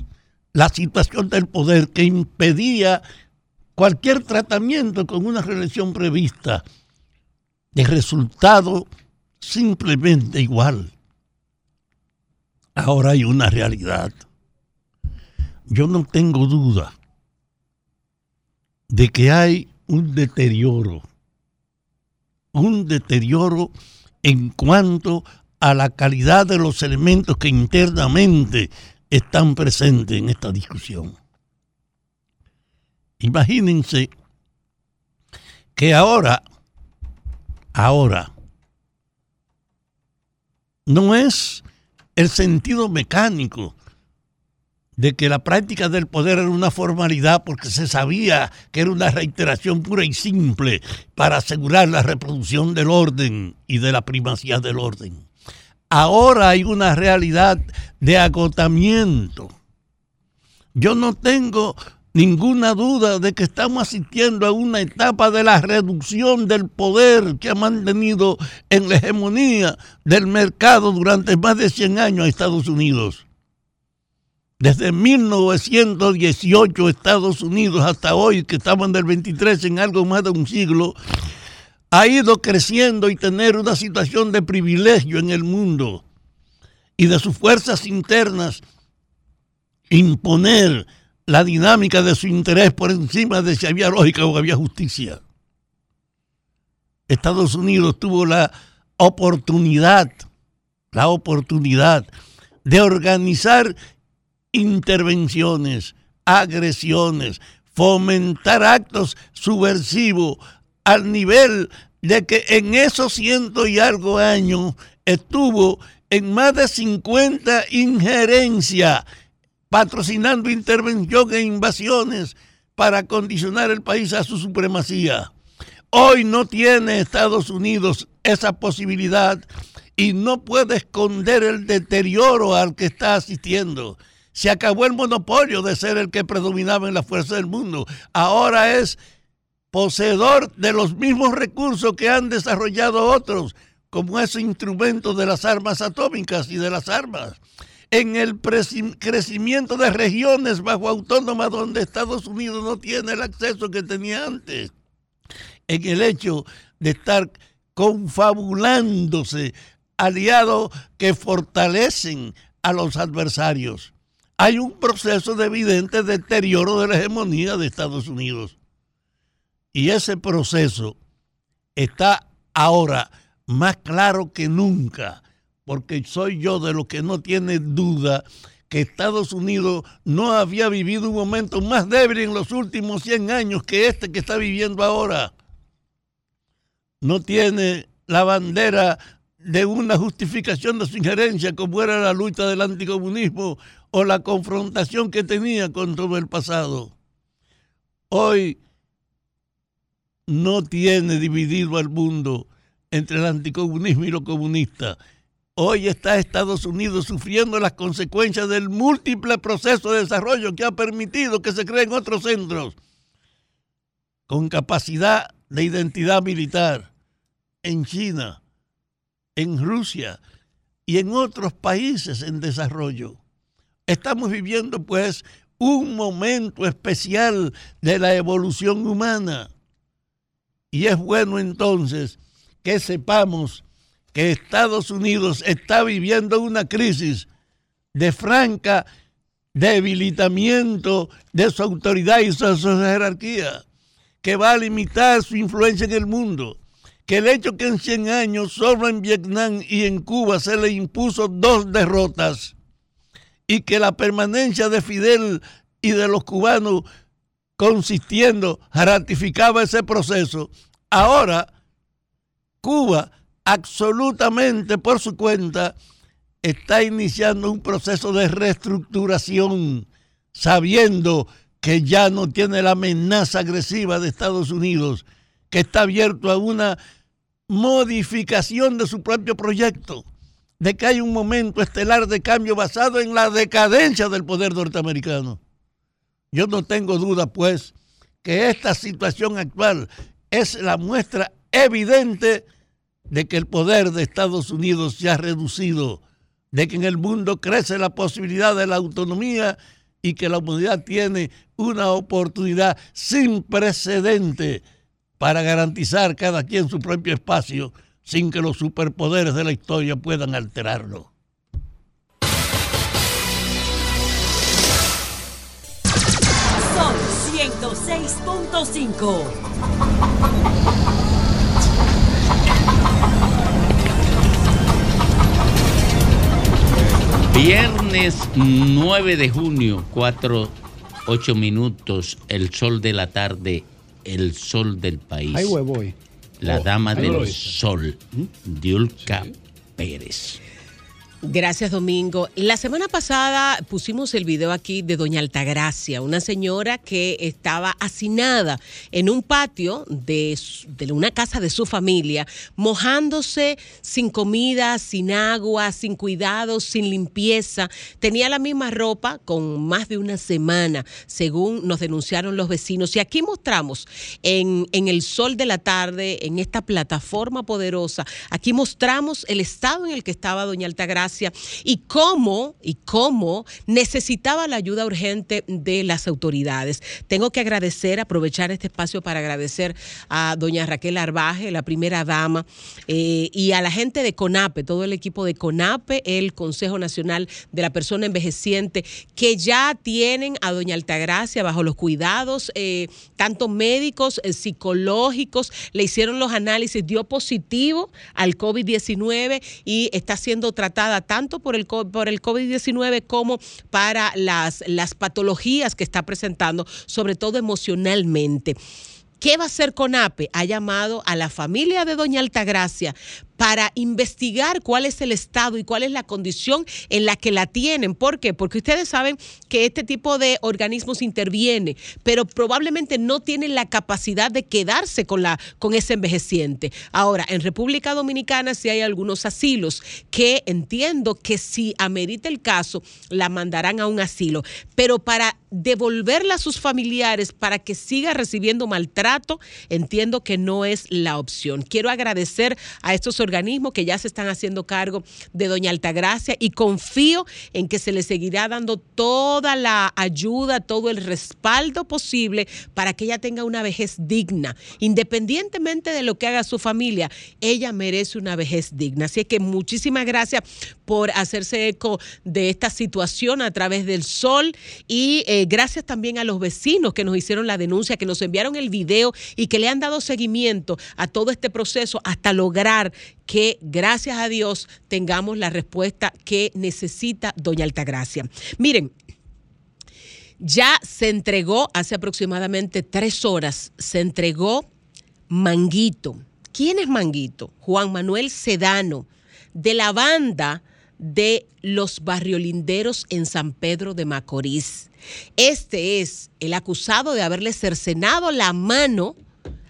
la situación del poder que impedía cualquier tratamiento con una reelección prevista de resultado simplemente igual. Ahora hay una realidad. Yo no tengo duda de que hay un deterioro, un deterioro en cuanto a la calidad de los elementos que internamente están presentes en esta discusión. Imagínense que ahora, ahora, no es el sentido mecánico de que la práctica del poder era una formalidad porque se sabía que era una reiteración pura y simple para asegurar la reproducción del orden y de la primacía del orden. Ahora hay una realidad de agotamiento. Yo no tengo ninguna duda de que estamos asistiendo a una etapa de la reducción del poder que ha mantenido en la hegemonía del mercado durante más de 100 años a Estados Unidos. Desde 1918 Estados Unidos hasta hoy, que estamos en el 23 en algo más de un siglo, ha ido creciendo y tener una situación de privilegio en el mundo y de sus fuerzas internas imponer la dinámica de su interés por encima de si había lógica o había justicia. Estados Unidos tuvo la oportunidad, la oportunidad de organizar intervenciones, agresiones, fomentar actos subversivos al nivel de que en esos ciento y algo años estuvo en más de 50 injerencias patrocinando intervención e invasiones para condicionar el país a su supremacía. Hoy no tiene Estados Unidos esa posibilidad y no puede esconder el deterioro al que está asistiendo. Se acabó el monopolio de ser el que predominaba en la fuerza del mundo. Ahora es poseedor de los mismos recursos que han desarrollado otros, como ese instrumento de las armas atómicas y de las armas en el crecimiento de regiones bajo autónoma donde Estados Unidos no tiene el acceso que tenía antes, en el hecho de estar confabulándose aliados que fortalecen a los adversarios. Hay un proceso de evidente deterioro de la hegemonía de Estados Unidos. Y ese proceso está ahora más claro que nunca porque soy yo de los que no tiene duda que Estados Unidos no había vivido un momento más débil en los últimos 100 años que este que está viviendo ahora. No tiene la bandera de una justificación de su injerencia como era la lucha del anticomunismo o la confrontación que tenía con todo el pasado. Hoy no tiene dividido al mundo entre el anticomunismo y lo comunista Hoy está Estados Unidos sufriendo las consecuencias del múltiple proceso de desarrollo que ha permitido que se creen otros centros con capacidad de identidad militar en China, en Rusia y en otros países en desarrollo. Estamos viviendo pues un momento especial de la evolución humana. Y es bueno entonces que sepamos que Estados Unidos está viviendo una crisis de franca debilitamiento de su autoridad y su, su jerarquía, que va a limitar su influencia en el mundo, que el hecho que en 100 años solo en Vietnam y en Cuba se le impuso dos derrotas y que la permanencia de Fidel y de los cubanos consistiendo ratificaba ese proceso, ahora Cuba absolutamente por su cuenta, está iniciando un proceso de reestructuración, sabiendo que ya no tiene la amenaza agresiva de Estados Unidos, que está abierto a una modificación de su propio proyecto, de que hay un momento estelar de cambio basado en la decadencia del poder norteamericano. Yo no tengo duda, pues, que esta situación actual es la muestra evidente de que el poder de Estados Unidos se ha reducido, de que en el mundo crece la posibilidad de la autonomía y que la humanidad tiene una oportunidad sin precedente para garantizar cada quien su propio espacio sin que los superpoderes de la historia puedan alterarlo. Son 106.5. Viernes 9 de junio, 4, 8 minutos, el sol de la tarde, el sol del país. Ahí voy. La Oh, dama del sol, Diulca Pérez. Gracias, Domingo. La semana pasada pusimos el video aquí de Doña Altagracia, una señora que estaba hacinada en un patio de, una casa de su familia, mojándose sin comida, sin agua, sin cuidados, sin limpieza. Tenía la misma ropa con más de una semana, según nos denunciaron los vecinos. Y aquí mostramos en, en el sol de la tarde, en esta plataforma poderosa, aquí mostramos el estado en el que estaba Doña Altagracia y cómo, y cómo necesitaba la ayuda urgente de las autoridades. Tengo que agradecer, aprovechar este espacio para agradecer a Doña Raquel Arbaje, la primera dama, eh, y a la gente de CONAPE, todo el equipo de CONAPE, el Consejo Nacional de la Persona Envejeciente, que ya tienen a Doña Altagracia bajo los cuidados, eh, tanto médicos, eh, psicológicos, le hicieron los análisis, dio positivo al COVID-19 y está siendo tratada tanto por el, por el COVID-19 como para las, las patologías que está presentando, sobre todo emocionalmente. ¿Qué va a hacer CONAPE? Ha llamado a la familia de Doña Altagracia para investigar cuál es el estado y cuál es la condición en la que la tienen. ¿Por qué? Porque ustedes saben que este tipo de organismos interviene, pero probablemente no tienen la capacidad de quedarse con, la, con ese envejeciente. Ahora, en República Dominicana sí hay algunos asilos que entiendo que si amerita el caso, la mandarán a un asilo, pero para devolverla a sus familiares para que siga recibiendo maltrato, entiendo que no es la opción. Quiero agradecer a estos organismos que ya se están haciendo cargo de Doña Altagracia y confío en que se le seguirá dando toda la ayuda, todo el respaldo posible para que ella tenga una vejez digna, independientemente de lo que haga su familia, ella merece una vejez digna. Así que muchísimas gracias por hacerse eco de esta situación a través del sol y eh, gracias también a los vecinos que nos hicieron la denuncia, que nos enviaron el video y que le han dado seguimiento a todo este proceso hasta lograr que, gracias a Dios, tengamos la respuesta que necesita Doña Altagracia. Miren, ya se entregó hace aproximadamente tres horas, se entregó Manguito. ¿Quién es Manguito? Juan Manuel Sedano, de la banda de los barriolinderos en San Pedro de Macorís. Este es el acusado de haberle cercenado la mano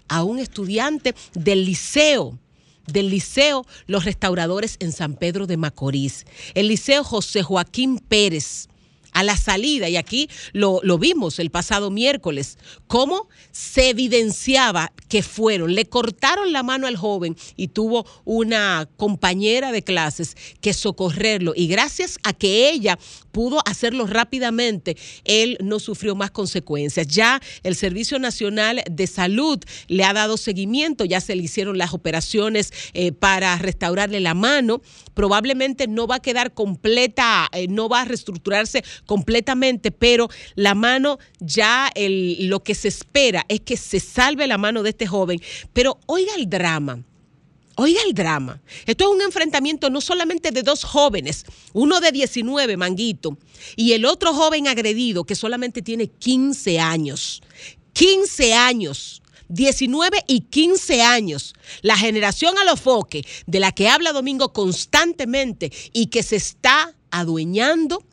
a un estudiante del liceo del Liceo Los Restauradores en San Pedro de Macorís, el Liceo José Joaquín Pérez. A la salida, y aquí lo, vimos el pasado miércoles, cómo se evidenciaba que fueron, le cortaron la mano al joven y tuvo una compañera de clases que socorrerlo. Y gracias a que ella pudo hacerlo rápidamente, él no sufrió más consecuencias. Ya el Servicio Nacional de Salud le ha dado seguimiento, ya se le hicieron las operaciones eh, para restaurarle la mano. Probablemente no va a quedar completa, eh, no va a reestructurarse completamente, pero la mano ya lo que se espera es que se salve la mano de este joven. Pero oiga el drama. Oiga el drama. Esto es un enfrentamiento no solamente de dos jóvenes, uno de 19, Manguito, y el otro joven agredido que solamente tiene 15 años. 15 años. 19 y 15 años. La generación a los foques de la que habla Domingo constantemente y que se está adueñando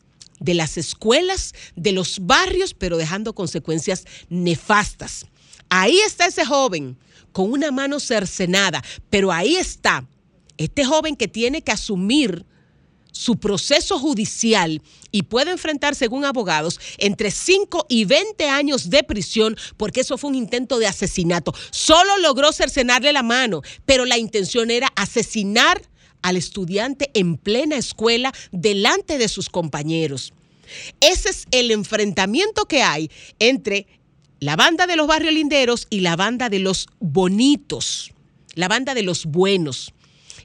de las escuelas, de los barrios, pero dejando consecuencias nefastas. Ahí está ese joven con una mano cercenada, pero ahí está este joven que tiene que asumir su proceso judicial y puede enfrentar, según abogados, entre 5 y 20 años de prisión porque eso fue un intento de asesinato. Solo logró cercenarle la mano, pero la intención era asesinar al estudiante en plena escuela delante de sus compañeros. Ese es el enfrentamiento que hay entre la banda de los barrios linderos y la banda de los bonitos, la banda de los buenos.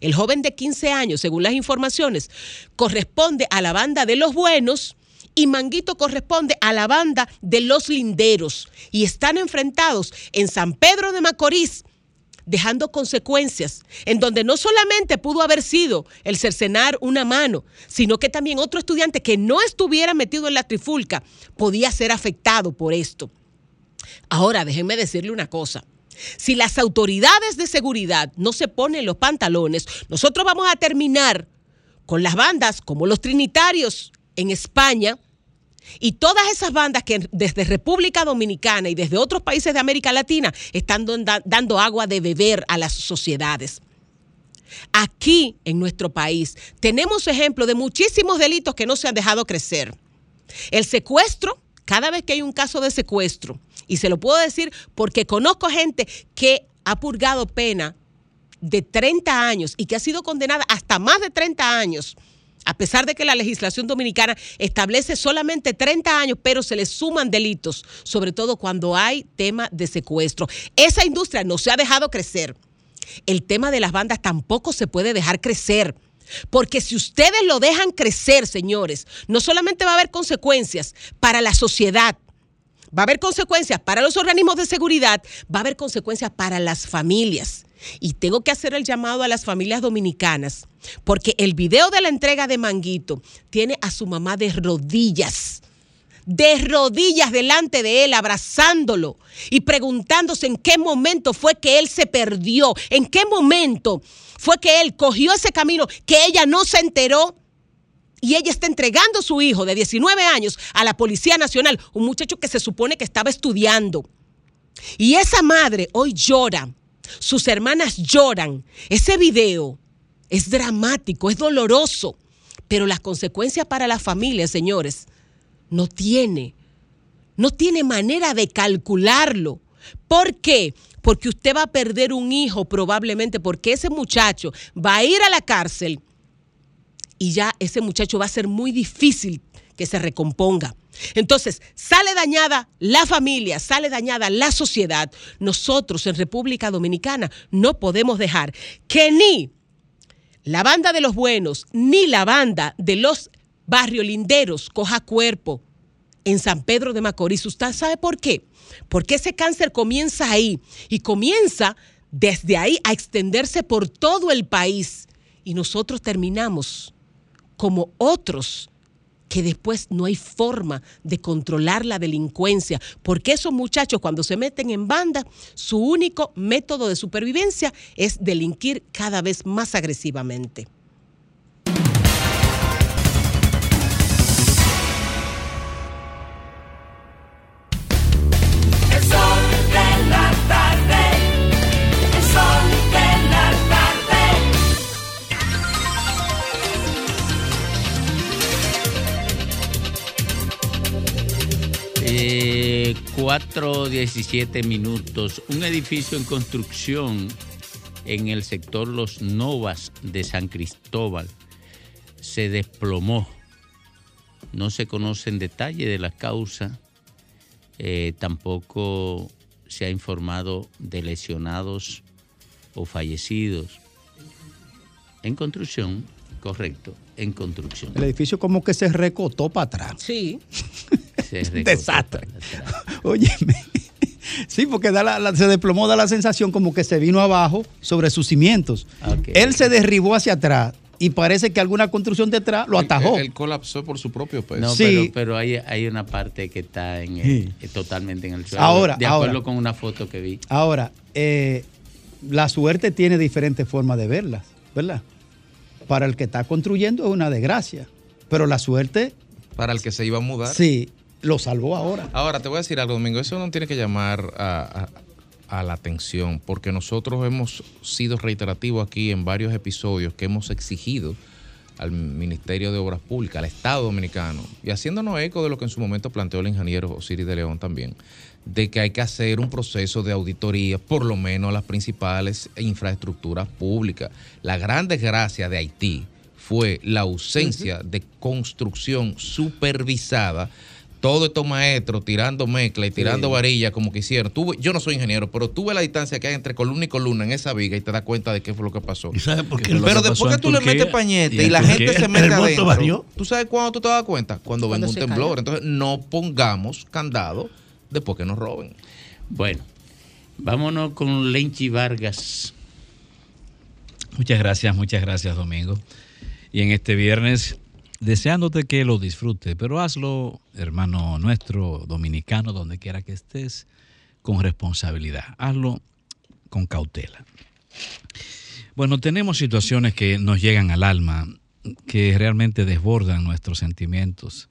El joven de 15 años, según las informaciones, corresponde a la banda de los buenos y Manguito corresponde a la banda de los linderos. Y están enfrentados en San Pedro de Macorís, dejando consecuencias, en donde no solamente pudo haber sido el cercenar una mano, sino que también otro estudiante que no estuviera metido en la trifulca podía ser afectado por esto. Ahora, déjenme decirle una cosa. Si las autoridades de seguridad no se ponen los pantalones, nosotros vamos a terminar con las bandas como los Trinitarios en España y todas esas bandas que desde República Dominicana y desde otros países de América Latina están dando agua de beber a las sociedades. Aquí en nuestro país tenemos ejemplos de muchísimos delitos que no se han dejado crecer. El secuestro, cada vez que hay un caso de secuestro, y se lo puedo decir porque conozco gente que ha purgado pena de 30 años y que ha sido condenada hasta más de 30 años, a pesar de que la legislación dominicana establece solamente 30 años, pero se le suman delitos, sobre todo cuando hay tema de secuestro. Esa industria no se ha dejado crecer. El tema de las bandas tampoco se puede dejar crecer. Porque si ustedes lo dejan crecer, señores, no solamente va a haber consecuencias para la sociedad, va a haber consecuencias para los organismos de seguridad, va a haber consecuencias para las familias. Y tengo que hacer el llamado a las familias dominicanas, porque el video de la entrega de Manguito tiene a su mamá de rodillas, de rodillas delante de él, abrazándolo y preguntándose en qué momento fue que él se perdió, en qué momento fue que él cogió ese camino que ella no se enteró y ella está entregando a su hijo de 19 años a la Policía Nacional, un muchacho que se supone que estaba estudiando. Y esa madre hoy llora, sus hermanas lloran. Ese video es dramático, es doloroso, pero las consecuencias para la familia, señores, no tiene, no tiene manera de calcularlo. ¿Por qué? Porque usted va a perder un hijo probablemente, porque ese muchacho va a ir a la cárcel y ya ese muchacho va a ser muy difícil que se recomponga. Entonces, sale dañada la familia, sale dañada la sociedad. Nosotros en República Dominicana no podemos dejar que ni la banda de los buenos ni la banda de los barriolinderos coja cuerpo en San Pedro de Macorís. ¿Usted sabe por qué? Porque ese cáncer comienza ahí y comienza desde ahí a extenderse por todo el país. Y nosotros terminamos como otros que después no hay forma de controlar la delincuencia, porque esos muchachos cuando se meten en banda, su único método de supervivencia es delinquir cada vez más agresivamente. 4.17 minutos. Un edificio en construcción en el sector Los Novas de San Cristóbal se desplomó. No se conoce en detalle de la causa. Eh, tampoco se ha informado de lesionados o fallecidos. En construcción, correcto, en construcción. El edificio como que se recotó para atrás. Sí. [LAUGHS] Se Desastre. Óyeme. [LAUGHS] Sí, porque da la- la- se desplomó, da la sensación como que se vino abajo sobre sus cimientos. Él se derribó hacia atrás y parece que alguna construcción detrás lo atajó. Él, colapsó por su propio peso. No, Sí. pero, pero hay, hay una parte que está en el- eh, totalmente en el suelo. Ahora, de acuerdo ahora. con una foto que vi. Ahora, eh, la suerte tiene diferentes formas de verlas, ¿verdad? Para el que está construyendo es una desgracia, pero la suerte, Para el que se iba a mudar. sí, lo salvó ahora. Ahora, te voy a decir algo, Domingo. Eso no tiene que llamar a, a- a la atención, porque nosotros hemos sido reiterativos aquí en varios episodios que hemos exigido al Ministerio de Obras Públicas, al Estado Dominicano, y haciéndonos eco de lo que en su momento planteó el ingeniero Osiris de León también, de que hay que hacer un proceso de auditoría, por lo menos a las principales infraestructuras públicas. La gran desgracia de Haití fue la ausencia de construcción supervisada todos estos maestros tirando mezcla y tirando Sí. varilla como quisieron. Tuve, yo no soy ingeniero, pero tuve la distancia que hay entre columna y columna en esa viga y te das cuenta de qué fue lo que pasó. ¿Y sabes por qué? Pero después que tú le metes pañete y la Turquía. gente se mete adentro. ¿tú sabes cuándo tú te das cuenta? Cuando venga Cuando un se temblor. cayó. Entonces no pongamos candado después que nos roben. Bueno, vámonos con Lenchi Vargas. Muchas gracias, muchas gracias, Domingo. Y en este viernes, deseándote que lo disfrutes, pero hazlo, hermano nuestro dominicano, donde quiera que estés, con responsabilidad. Hazlo con cautela. Bueno, tenemos situaciones que nos llegan al alma que realmente desbordan nuestros sentimientos,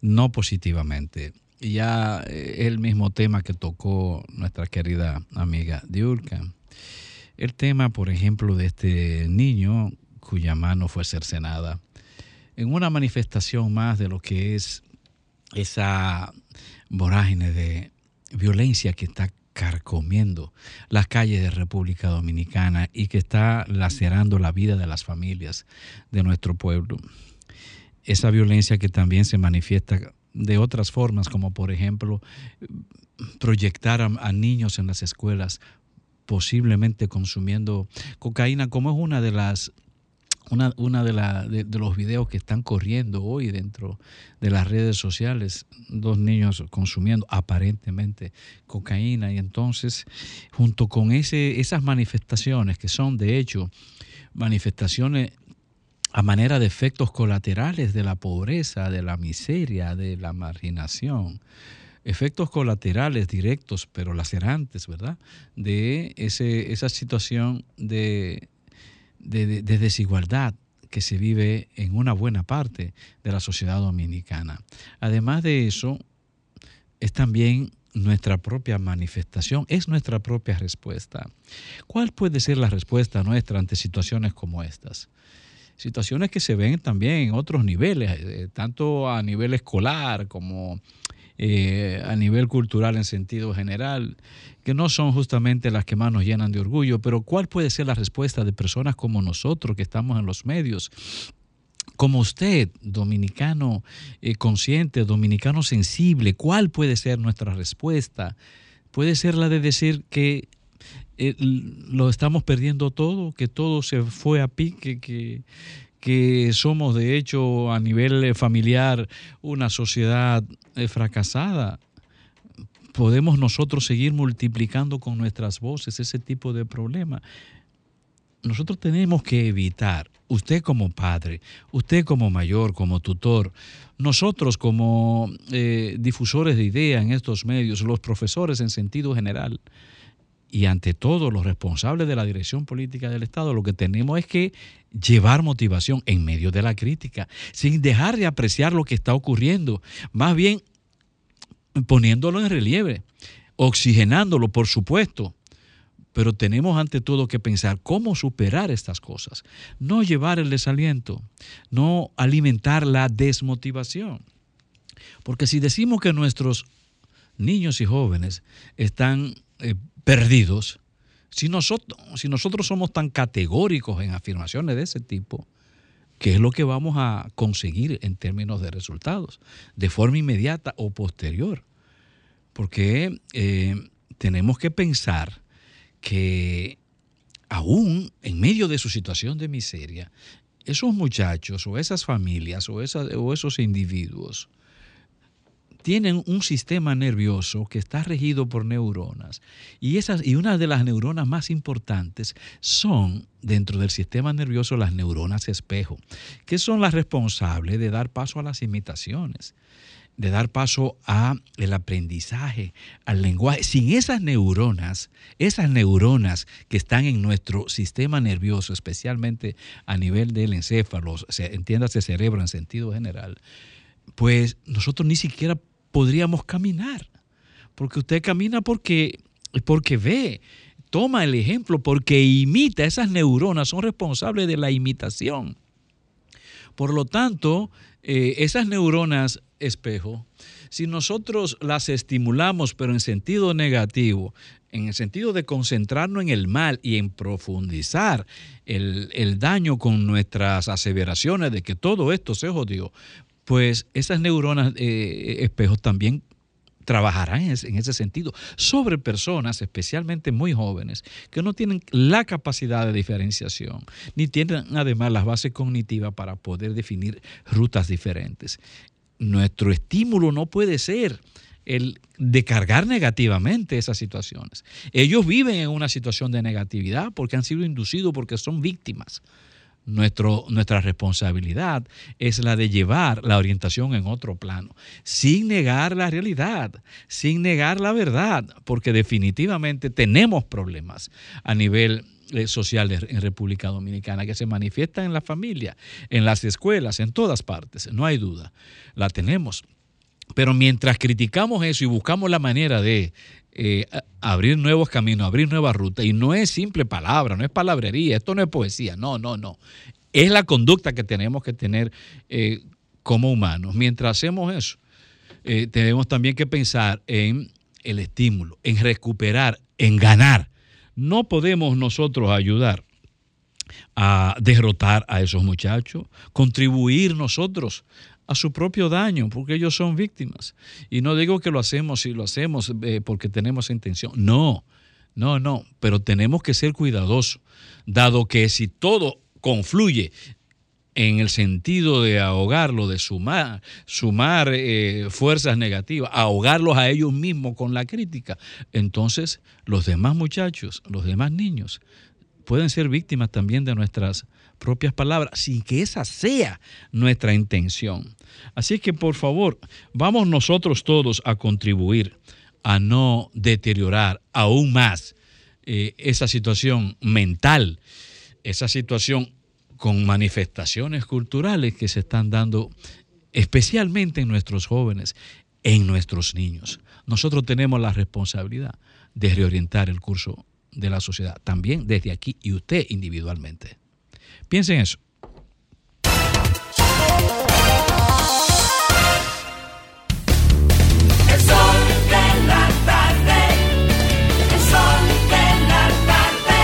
no positivamente. Ya eh, el mismo tema que tocó nuestra querida amiga Diulka. El tema, por ejemplo, de este niño cuya mano fue cercenada en una manifestación más de lo que es esa vorágine de violencia que está carcomiendo las calles de República Dominicana y que está lacerando la vida de las familias de nuestro pueblo. Esa violencia que también se manifiesta de otras formas, como por ejemplo proyectar a, niños en las escuelas posiblemente consumiendo cocaína, como es una de las una, una de, la, de, de, los videos que están corriendo hoy dentro de las redes sociales, dos niños consumiendo aparentemente cocaína. Y entonces junto con ese, esas manifestaciones que son de hecho manifestaciones a manera de efectos colaterales de la pobreza, de la miseria, de la marginación, efectos colaterales directos pero lacerantes, ¿verdad? De ese, esa situación de de, de, de, desigualdad que se vive en una buena parte de la sociedad dominicana. Además de eso, es también nuestra propia manifestación, es nuestra propia respuesta. ¿Cuál puede ser la respuesta nuestra ante situaciones como estas? Situaciones que se ven también en otros niveles, eh, tanto a nivel escolar como eh, a nivel cultural en sentido general, que no son justamente las que más nos llenan de orgullo, pero ¿cuál puede ser la respuesta de personas como nosotros que estamos en los medios? Como usted, dominicano eh, consciente, dominicano sensible, ¿cuál puede ser nuestra respuesta? Puede ser la de decir que eh, lo estamos perdiendo todo, que todo se fue a pique, que, que somos de hecho a nivel familiar una sociedad eh, fracasada. Podemos nosotros seguir multiplicando con nuestras voces ese tipo de problema. Nosotros tenemos que evitar, usted como padre, usted como mayor, como tutor, nosotros como eh, difusores de ideas en estos medios, los profesores en sentido general, y ante todo los responsables de la dirección política del Estado, lo que tenemos es que llevar motivación en medio de la crítica, sin dejar de apreciar lo que está ocurriendo, más bien poniéndolo en relieve, oxigenándolo, por supuesto, pero tenemos ante todo que pensar cómo superar estas cosas, no llevar el desaliento, no alimentar la desmotivación. Porque si decimos que nuestros niños y jóvenes están eh, perdidos, si nosotros, si nosotros somos tan categóricos en afirmaciones de ese tipo, ¿qué es lo que vamos a conseguir en términos de resultados? De forma inmediata o posterior. Porque eh, tenemos que pensar que aún en medio de su situación de miseria, esos muchachos o esas familias o, esas, o esos individuos, tienen un sistema nervioso que está regido por neuronas y, esas, y una de las neuronas más importantes son dentro del sistema nervioso las neuronas espejo, que son las responsables de dar paso a las imitaciones de dar paso a el aprendizaje, al lenguaje. Sin esas neuronas, esas neuronas que están en nuestro sistema nervioso, especialmente a nivel del encéfalo, entiéndase cerebro en sentido general, pues nosotros ni siquiera podríamos caminar. Porque usted camina porque, porque ve, toma el ejemplo, porque imita. Esas neuronas son responsables de la imitación. Por lo tanto, eh, esas neuronas espejo, si nosotros las estimulamos, pero en sentido negativo, en el sentido de concentrarnos en el mal y en profundizar el, el daño con nuestras aseveraciones de que todo esto se jodió, pues esas neuronas eh, espejos también trabajarán en ese, en ese, sentido sobre personas, especialmente muy jóvenes, que no tienen la capacidad de diferenciación, ni tienen además las bases cognitivas para poder definir rutas diferentes. Nuestro estímulo no puede ser el de cargar negativamente esas situaciones. Ellos viven en una situación de negatividad porque han sido inducidos, porque son víctimas. Nuestro, nuestra responsabilidad es la de llevar la orientación en otro plano, sin negar la realidad, sin negar la verdad, porque definitivamente tenemos problemas a nivel eh, sociales en República Dominicana, que se manifiesta en la familia, en las escuelas, en todas partes, no hay duda, la tenemos. Pero mientras criticamos eso y buscamos la manera de eh, abrir nuevos caminos, abrir nuevas rutas, y no es simple palabra, no es palabrería, esto no es poesía, no, no, no. Es la conducta que tenemos que tener eh, como humanos. Mientras hacemos eso, eh, tenemos también que pensar en el estímulo, en recuperar, en ganar. No podemos nosotros ayudar a derrotar a esos muchachos, contribuir nosotros a su propio daño, porque ellos son víctimas. Y no digo que lo hacemos si lo hacemos eh, porque tenemos intención. No, no, no, pero tenemos que ser cuidadosos, dado que si todo confluye en el sentido de ahogarlo, de sumar, sumar eh, fuerzas negativas, ahogarlos a ellos mismos con la crítica, entonces los demás muchachos, los demás niños, pueden ser víctimas también de nuestras propias palabras, sin que esa sea nuestra intención. Así que por favor, vamos nosotros todos a contribuir a no deteriorar aún más eh, esa situación mental, esa situación con manifestaciones culturales que se están dando especialmente en nuestros jóvenes, en nuestros niños. Nosotros tenemos la responsabilidad de reorientar el curso de la sociedad, también desde aquí y usted individualmente. Piensen eso. El sol de la tarde. El sol de la tarde.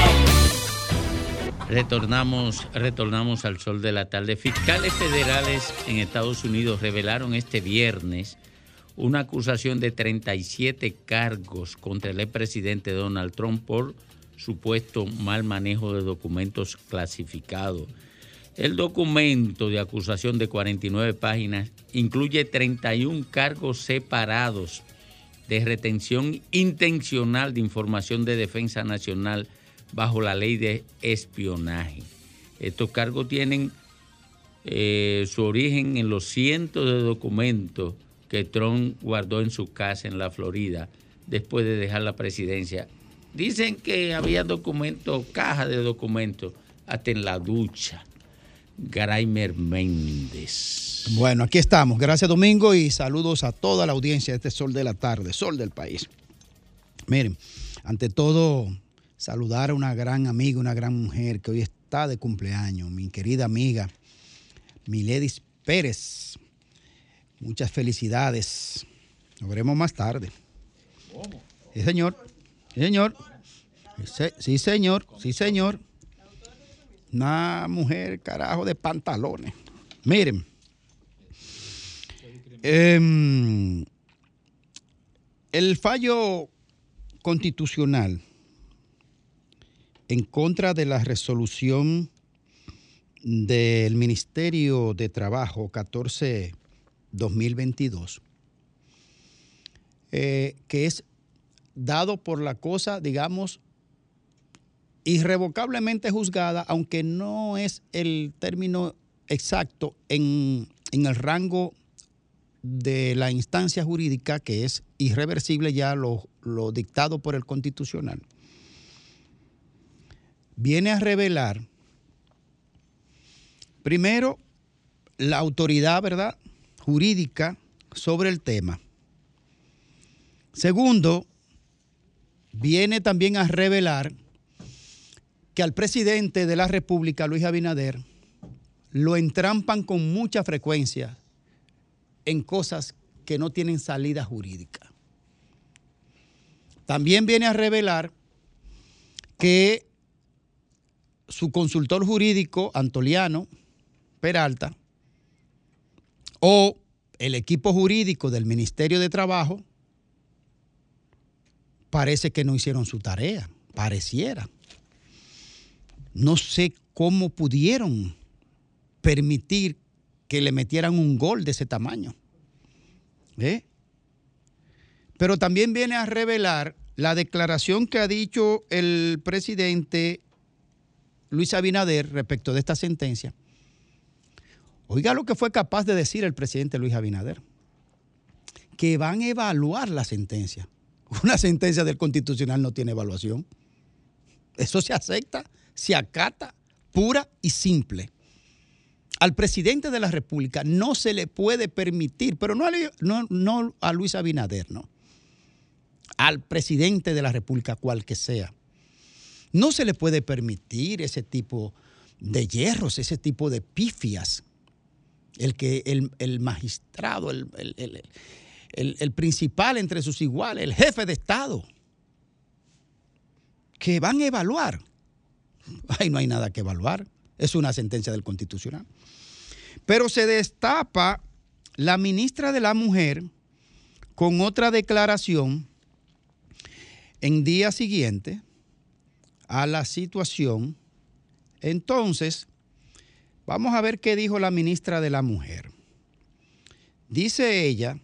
Retornamos, retornamos al sol de la tarde. Fiscales federales en Estados Unidos revelaron este viernes una acusación de 37 cargos contra el expresidente Donald Trump por supuesto mal manejo de documentos clasificados. El documento de acusación de 49 páginas incluye 31 cargos separados de retención intencional de información de defensa nacional bajo la ley de espionaje. Estos cargos tienen eh, su origen en los cientos de documentos que Trump guardó en su casa en la Florida después de dejar la presidencia. Dicen que había documentos, cajas de documentos, hasta en la ducha. Graimer Méndez. Bueno, aquí estamos. Gracias, Domingo, y saludos a toda la audiencia de este Sol de la Tarde, Sol del País. Miren, ante todo, saludar a una gran amiga, una gran mujer que hoy está de cumpleaños, mi querida amiga Miledis Pérez. Muchas felicidades. Nos veremos más tarde. Sí, señor. Señor. Sí, Sí, señor. Sí, señor. Una mujer, carajo, de pantalones. Miren. Em, el fallo constitucional en contra de la resolución del Ministerio de Trabajo 14-2022, eh, que es dado por la cosa, digamos, irrevocablemente juzgada, aunque no es el término exacto en, en el rango de la instancia jurídica, que es irreversible ya lo, lo dictado por el constitucional, viene a revelar, primero, la autoridad, ¿verdad?, jurídica sobre el tema. Segundo, viene también a revelar que al presidente de la República, Luis Abinader, lo entrampan con mucha frecuencia en cosas que no tienen salida jurídica. También viene a revelar que su consultor jurídico, Antoliano Peralta, o el equipo jurídico del Ministerio de Trabajo, parece que no hicieron su tarea, pareciera. No sé cómo pudieron permitir que le metieran un gol de ese tamaño. ¿Eh? Pero también viene a revelar la declaración que ha dicho el presidente Luis Abinader respecto de esta sentencia. Oiga lo que fue capaz de decir el presidente Luis Abinader, que van a evaluar la sentencia. Una sentencia del constitucional no tiene evaluación. Eso se acepta, se acata, pura y simple. Al presidente de la República no se le puede permitir, pero no a, Luis Abinader, no. Al presidente de la República, cual que sea. No se le puede permitir ese tipo de hierros, ese tipo de pifias. El que el, magistrado, el- el- principal entre sus iguales, el jefe de Estado, que van a evaluar. Ay, no hay nada que evaluar. Es una sentencia del Constitucional. Pero se destapa la ministra de la Mujer con otra declaración en día siguiente a la situación. Entonces, vamos a ver qué dijo la ministra de la Mujer. Dice ella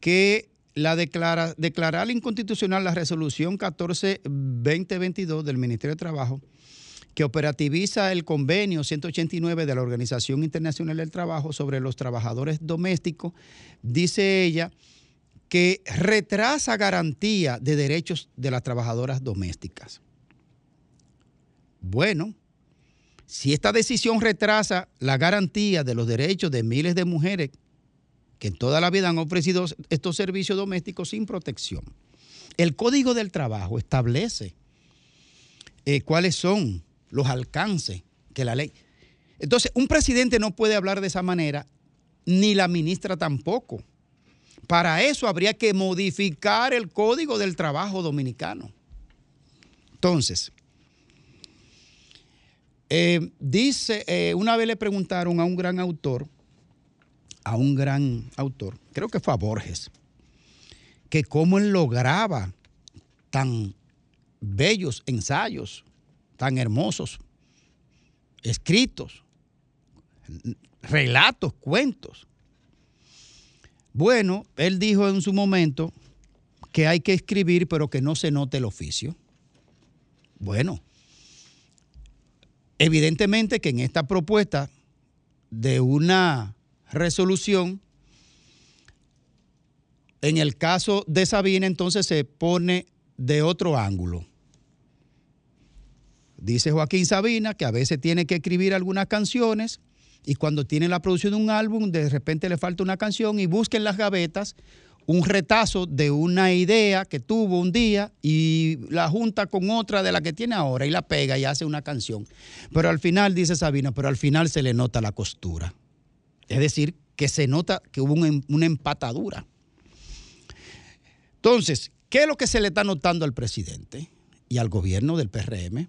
que la declara, declarar inconstitucional la resolución 14-2022 del Ministerio de Trabajo que operativiza el convenio 189 de la Organización Internacional del Trabajo sobre los trabajadores domésticos, dice ella que retrasa garantía de derechos de las trabajadoras domésticas. Bueno, si esta decisión retrasa la garantía de los derechos de miles de mujeres que toda la vida han ofrecido estos servicios domésticos sin protección, el Código del Trabajo establece eh, cuáles son los alcances que la ley. Entonces, un presidente no puede hablar de esa manera, ni la ministra tampoco. Para eso habría que modificar el Código del Trabajo dominicano. Entonces, eh, dice, eh, una vez le preguntaron a un gran autor, a un gran autor, creo que fue a Borges, que cómo él lograba tan bellos ensayos, tan hermosos, escritos, relatos, cuentos. Bueno, él dijo en su momento que hay que escribir, pero que no se note el oficio. Bueno, evidentemente que en esta propuesta de una resolución, en el caso de Sabina, entonces se pone de otro ángulo. Dice Joaquín Sabina que a veces tiene que escribir algunas canciones y cuando tiene la producción de un álbum, de repente le falta una canción y busca en las gavetas un retazo de una idea que tuvo un día y la junta con otra de la que tiene ahora y la pega y hace una canción. Pero al final, dice Sabina, pero al final se le nota la costura. Es decir, que se nota que hubo un- una empatadura. Entonces, ¿qué es lo que se le está notando al presidente y al gobierno del PRM?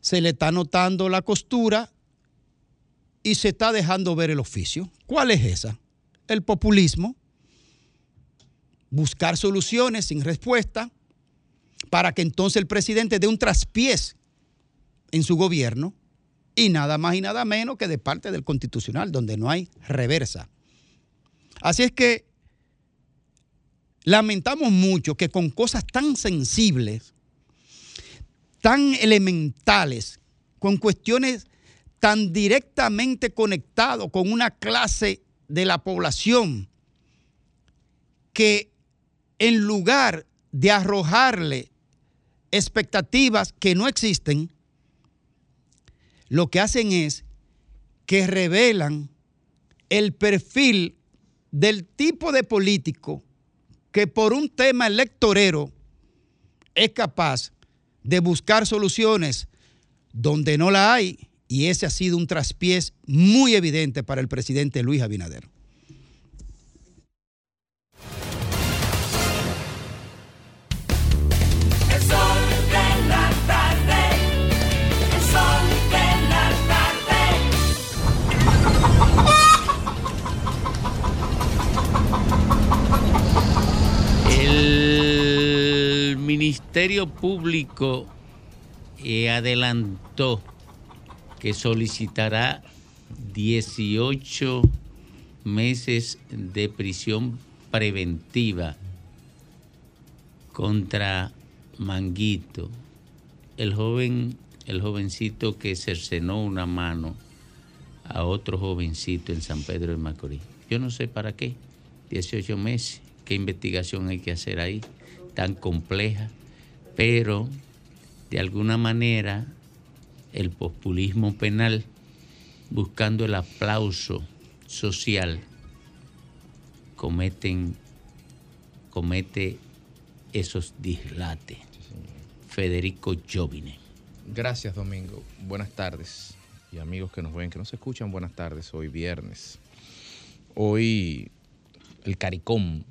Se le está notando la costura y se está dejando ver el oficio. ¿Cuál es esa? El populismo. Buscar soluciones sin respuesta para que entonces el presidente dé un traspiés en su gobierno y nada más y nada menos que de parte del constitucional, donde no hay reversa. Así es que lamentamos mucho que con cosas tan sensibles, tan elementales, con cuestiones tan directamente conectadas con una clase de la población, que en lugar de arrojarle expectativas que no existen, lo que hacen es que revelan el perfil del tipo de político que por un tema electorero es capaz de buscar soluciones donde no la hay y ese ha sido un traspiés muy evidente para el presidente Luis Abinader. Ministerio Público eh, adelantó que solicitará 18 meses de prisión preventiva contra Manguito, el joven, el jovencito que cercenó una mano a otro jovencito en San Pedro de Macorís. Yo no sé para qué, 18 meses, qué investigación hay que hacer ahí, tan compleja, pero de alguna manera el populismo penal buscando el aplauso social cometen comete esos dislates. Federico Jovine. Gracias, Domingo. Buenas tardes. Y amigos que nos ven, que nos escuchan, buenas tardes. Hoy viernes. Hoy el CARICOM,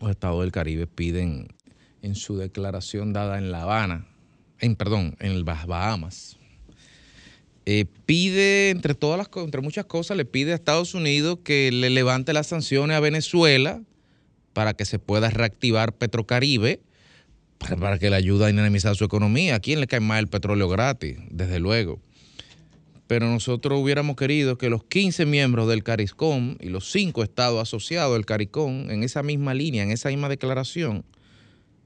los estados del Caribe, piden en su declaración dada en La Habana, en perdón, en las Bahamas, eh, pide, entre todas las entre muchas cosas, le pide a Estados Unidos que le levante las sanciones a Venezuela para que se pueda reactivar Petrocaribe, para, para que le ayude a dinamizar su economía. ¿A quién le cae más el petróleo gratis? Desde luego. Pero nosotros hubiéramos querido que los 15 miembros del CARICOM y los 5 estados asociados del CARICOM, en esa misma línea, en esa misma declaración,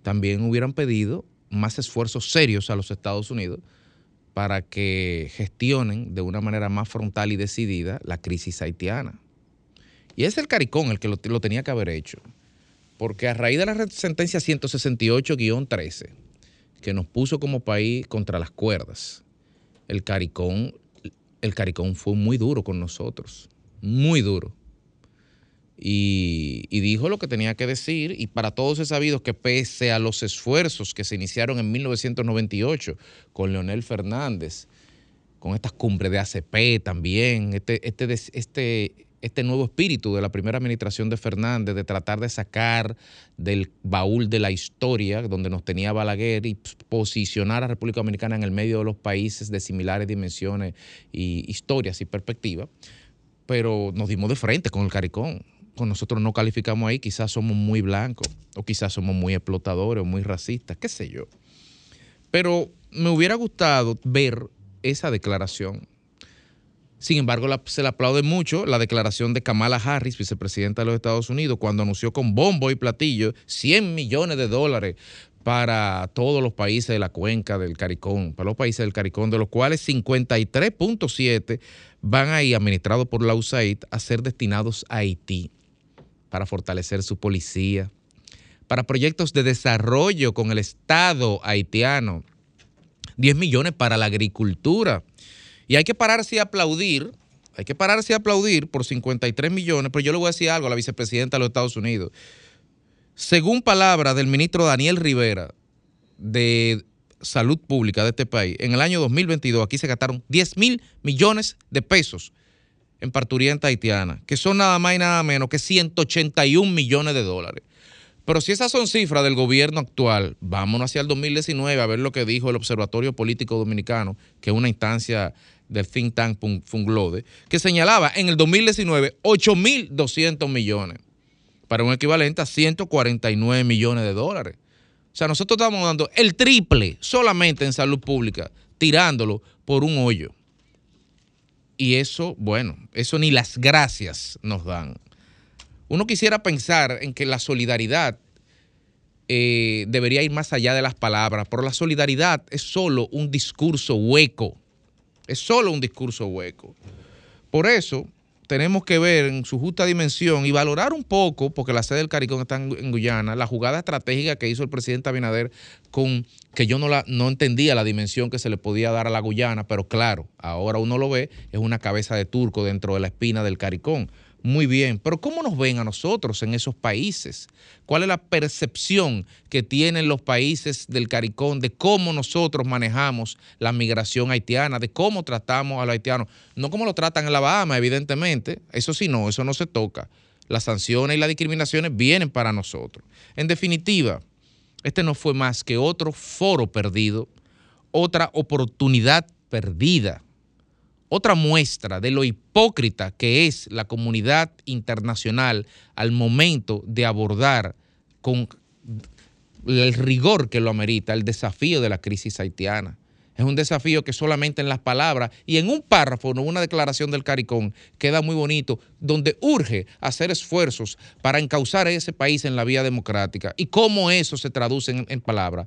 también hubieran pedido más esfuerzos serios a los Estados Unidos para que gestionen de una manera más frontal y decidida la crisis haitiana. Y es el CARICOM el que lo, lo tenía que haber hecho. Porque a raíz de la sentencia 168-13, que nos puso como país contra las cuerdas, el CARICOM, el CARICOM fue muy duro con nosotros, muy duro. Y, dijo lo que tenía que decir, y para todos es sabido que pese a los esfuerzos que se iniciaron en 1998 con Leonel Fernández, con estas cumbres de ACP también, este, este, este, este nuevo espíritu de la primera administración de Fernández de tratar de sacar del baúl de la historia donde nos tenía Balaguer y posicionar a República Dominicana en el medio de los países de similares dimensiones y historias y perspectivas, pero nos dimos de frente con el Caricón. Con nosotros no calificamos ahí, quizás somos muy blancos, o quizás somos muy explotadores, o muy racistas, qué sé yo. Pero me hubiera gustado ver esa declaración. Sin embargo, se le aplaude mucho la declaración de Kamala Harris, vicepresidenta de los Estados Unidos, cuando anunció con bombo y platillo 100 millones de dólares para todos los países de la cuenca del Caricón, para los países del Caricón, de los cuales 53.7 van ahí, administrados por la USAID, a ser destinados a Haití para fortalecer su policía, para proyectos de desarrollo con el Estado haitiano, 10 millones para la agricultura. Y hay que pararse y aplaudir, hay que pararse y aplaudir por 53 millones, pero yo le voy a decir algo a la vicepresidenta de los Estados Unidos. Según palabras del ministro Daniel Rivera de Salud Pública de este país, en el año 2022 aquí se gastaron 10 mil millones de pesos en parturienta haitiana, que son nada más y nada menos que 181 millones de dólares. Pero si esas son cifras del gobierno actual, vámonos hacia el 2019 a ver lo que dijo el Observatorio Político Dominicano, que es una instancia del think tank Fun- Funglode, que señalaba en el 2019 8.200 millones, para un equivalente a 149 millones de dólares. O sea, nosotros estamos dando el triple solamente en salud pública, tirándolo por un hoyo. Y eso, bueno, eso ni las gracias nos dan. Uno quisiera pensar en que la solidaridad eh, debería ir más allá de las palabras, pero la solidaridad es solo un discurso hueco. Es solo un discurso hueco. Por eso tenemos que ver en su justa dimensión y valorar un poco, porque la sede del Caricón está en, Guyana, la jugada estratégica que hizo el presidente Abinader con que yo no, no entendía la dimensión que se le podía dar a la Guyana, pero claro, ahora uno lo ve, es una cabeza de turco dentro de la espina del Caricón. Muy bien, pero ¿cómo nos ven a nosotros en esos países? ¿Cuál es la percepción que tienen los países del CARICOM de cómo nosotros manejamos la migración haitiana, de cómo tratamos a los haitianos? No como lo tratan en la Bahama, evidentemente, eso sí no, eso no se toca. Las sanciones y las discriminaciones vienen para nosotros. En definitiva, este no fue más que otro foro perdido, otra oportunidad perdida otra muestra de lo hipócrita que es la comunidad internacional al momento de abordar con el rigor que lo amerita el desafío de la crisis haitiana. Es un desafío que solamente en las palabras y en un párrafo, en una declaración del CARICOM, queda muy bonito, donde urge hacer esfuerzos para encauzar a ese país en la vía democrática. ¿Y cómo eso se traduce en, en palabras?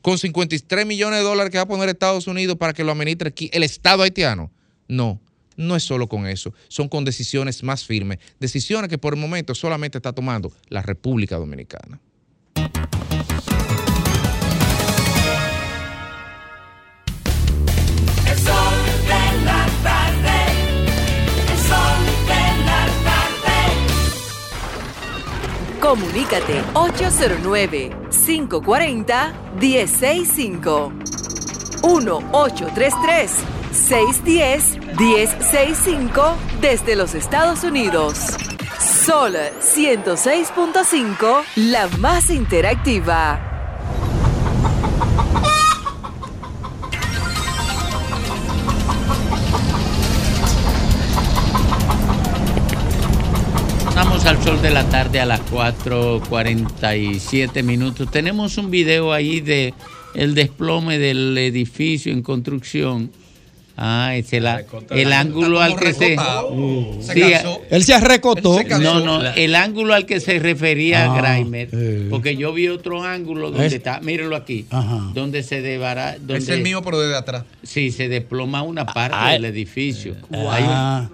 Con 53 millones de dólares que va a poner Estados Unidos para que lo administre aquí el Estado haitiano. No, no es solo con eso, son con decisiones más firmes, decisiones que por el momento solamente está tomando la República Dominicana. Comunícate 809-540-1065. 1833 1-833-610-1065 desde los Estados Unidos. Sol 106.5, la más interactiva. Estamos al sol de la tarde a las 4:47 minutos. Tenemos un video ahí de el desplome del edificio en construcción. Ah, es el, el ángulo al que se. Se Sí, cansó. Él se arrecotó. Él se cansó. No, no, el ángulo al que se refería Ah, Grimer. eh. Porque yo vi otro ángulo donde Es- está, mírenlo aquí, Ajá. donde se debara, donde, Es el mismo, pero desde atrás. Sí, se desploma una parte Ah, del edificio. Wow. Hay un-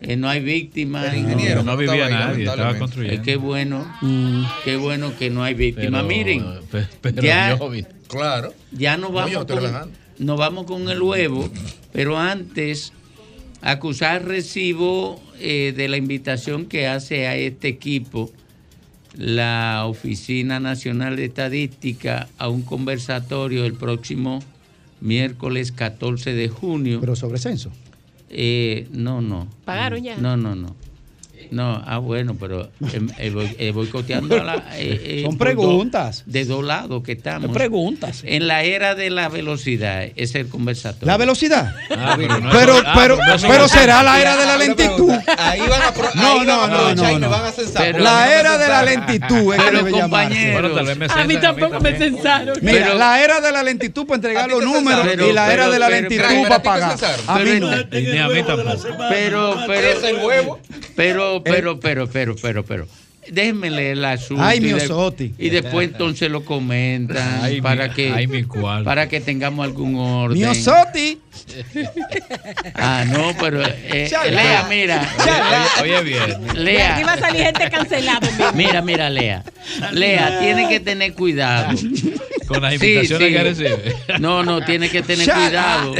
eh, no hay víctimas. El ingeniero no no vivía ahí, nadie, estaba construyendo. Eh, qué bueno, Mm. qué bueno que no hay víctimas. Miren, [LAUGHS] pero ya, yo vi- Claro. ya No, vamos, yo no estoy con, relajando. Nos vamos con el huevo, pero antes acusar recibo eh, de la invitación que hace a este equipo la Oficina Nacional de Estadística a un conversatorio el próximo miércoles 14 de junio. Pero sobre censo. Eh, no, no. ¿Pagaron ya? No, no, no. No, ah, bueno, pero eh, eh, voy- eh, boicoteando a la. eh, eh, Son preguntas. de dos lados que estamos. Son preguntas. En la era de la velocidad es el conversatorio. La velocidad. Ah, pero no pero, ah, pero, pero no pero será la era de la lentitud. Ahí van a, pro- No, ahí no, van a no, aprovechar no, y me no. van a censar. Pero- porque La era de la lentitud es que Pero, debe llamarse. compañeros. Bueno, tal vez me A mí tampoco me censaron. Mira, Pero- la era de la lentitud para entregar ¿A ti los números y la Pero- era de la pero- lentitud pero- para ¿a ti te pagar. A mí Pero- no. Pero, pero, huevo. Pero, pero, pero, pero, pero, pero. Déjenme leer el asunto. Ay, y mi de- Osotti. Y después entonces lo comentan Ay, para mi- que ay, mi para que tengamos algún orden. Mi Osotti. [LAUGHS] Ah, no, pero eh. Lea, mira. Oye, oye bien. De aquí va a Lea. salir gente cancelada. mira. Mira, mira, Lea. Lea, tiene que tener cuidado. Con las invitaciones sí. que recibe. No, no, tiene que tener Shut cuidado.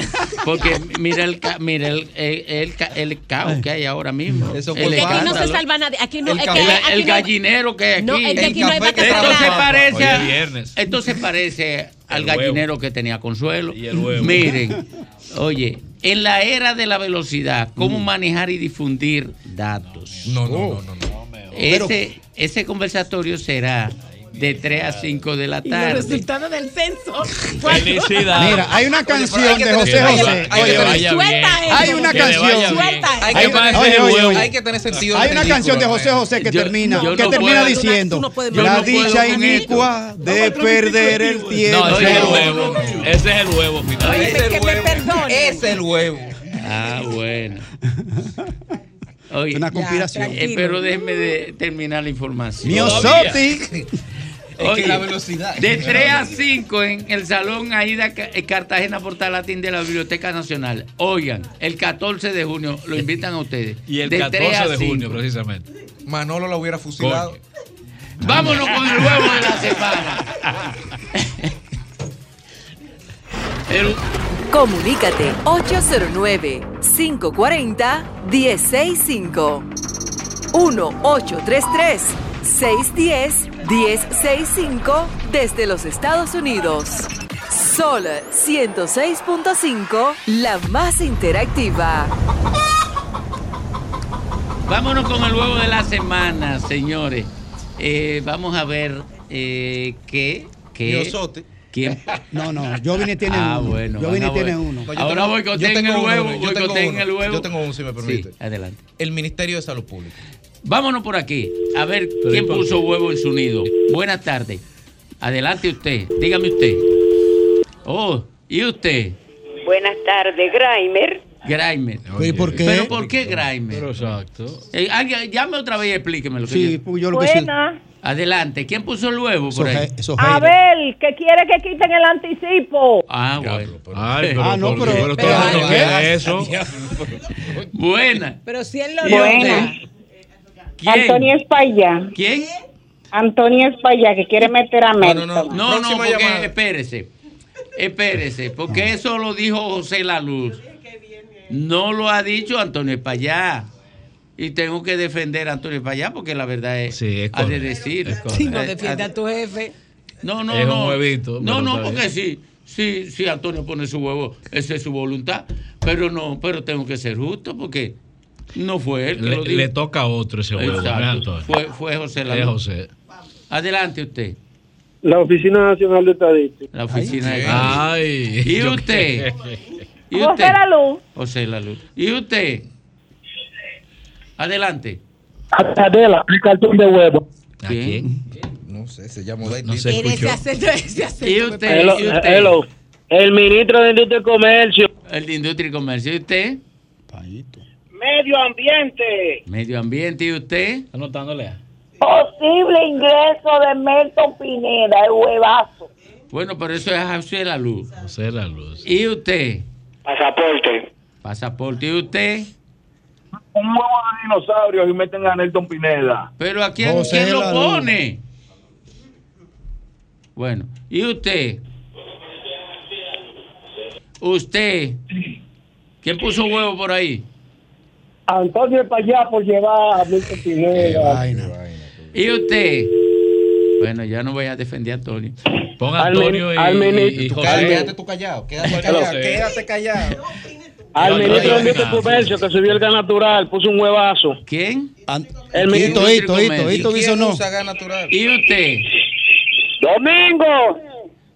Porque [LAUGHS] mira el, ca- mira el, el, el ca- el caos que hay ahora mismo. Eso El Porque aquí no se salva nadie. Aquí no, El es que aquí no- gallinero que hay No, aquí. es que aquí no hay vaca Esto se parece a, esto se parece [LAUGHS] al huevo. gallinero que tenía Consuelo. Y el huevo. Miren, [LAUGHS] oye, en la era de la velocidad, Mm. cómo manejar y difundir datos. No, no, no, no. no. Ese, ese conversatorio será de 3 a 5 de la Y los tarde. resultados del censo. Felicidades. Mira, hay una canción que de José José. hay una canción. Hay Hay que, tener, ponerse Oye, el oye, huevo. oye. hay que tener sentido Hay una canción de José. José que Yo- termina, yo que no termina puedo- diciendo la dicha inicua de perder el tiempo. No, ese es el huevo. Ese es el huevo final. Oye, Es que el me huevo. perdone. Es el huevo. Ah, bueno. Oye, Una conspiración. eh, pero déjenme de terminar la información. Mi Osotti. Es Oye, que la velocidad. De 3 a 5 en el Salón Aida eh, Cartagena Portalatín de la Biblioteca Nacional. Oigan, el 14 de junio lo invitan a ustedes. [LAUGHS] Y el De 3 a 14 de junio, 5. precisamente. Manolo lo hubiera fusilado. Coño. Vámonos con el huevo de la semana. [LAUGHS] El- Comunícate 809-540-1065. 1-833-610-1065 desde los Estados Unidos. Sol 106.5, la más interactiva. Vámonos con el huevo de la semana, señores. Eh, vamos a ver eh, qué. qué. ¿Quién? No, no, Jovine tiene Ah, uno. bueno. Jovine van a tiene uno. No, yo Ahora yo tengo el huevo. yo tengo uno. el huevo. Yo tengo uno, si me permite. Sí, adelante. El Ministerio de Salud Pública. Vámonos por aquí. A ver Pero quién ¿y por puso huevo en su nido. Buenas tardes. Adelante usted. Dígame usted. Oh, ¿y usted? Buenas tardes, Grimer. Grimer. ¿Y por qué? ¿Pero por qué Grimer? Pero exacto. Eh, alguien- llame otra vez y explíqueme lo que Sí, yo- pues yo lo que sé. Buena. Adelante. ¿Quién puso el huevo por ahí? Abel, que quiere que quiten el anticipo. Ah, bueno. Ay, pero, Ah, no, ¿por pero- pero, pero- pero- lo que es eso. Buena. Pero ¿Quién? Antonio España. ¿Quién? Antonio España, que quiere meter a No, Melton. no, no. No, no, porque llamada. espérese. Espérese, porque eso lo dijo José La Luz. No lo ha dicho Antonio Espallá. Y tengo que defender a Antonio Payá porque la verdad es, Sí, es ha de correcto, decir. Si no defiende a tu jefe. No, no, Es un no. huevito, no, no, porque sí, sí, sí, Antonio pone su huevo, esa es su voluntad. Pero no, pero tengo que ser justo porque no fue él que Le, lo dijo. le toca a otro ese huevo. ¿no es? Fue, fue José Es Lalo. José. Adelante usted. La Oficina Nacional de Estadística. La oficina de Ay, ¿Y usted? ¿Y José usted? Laluz. José Laluz. ¿Y usted? Adelante. Adela, el cartón de huevo. ¿A quién? No sé, se llama No se En ese escuchó. acento, ese acento. ¿Y usted? ¿Y usted? Hello. El ministro de Industria y Comercio. El de Industria y Comercio. ¿Y usted? Medio ambiente. Medio Ambiente. ¿Y usted? Anotándole. Posible ingreso de Melton Pineda, el huevazo. Bueno, pero eso es José Laluz. José la luz. ¿Y usted? Pasaporte. Pasaporte. ¿Y usted? Un huevo de dinosaurios y meten a Nelton Pineda. ¿Pero a quién, José quién lo pone? Bueno, ¿y usted? ¿Usted? ¿Quién puso huevo por ahí? Antonio Payá por llevar a Nelton Pineda. ¿Y usted? Bueno, ya no voy a defender a Antonio. Pon Al Antonio y, al y- ministro- y tú José. cállate, Quédate tú callado, quédate callado, quédate callado. Al No, ministro no, de Industria y no. Comercio que subió el gas natural, puso un huevazo. ¿Quién? El ministro Hito, Hito, Comercio. Hito ¿Y dice quién usa gas natural? ¿Y usted? Domingo.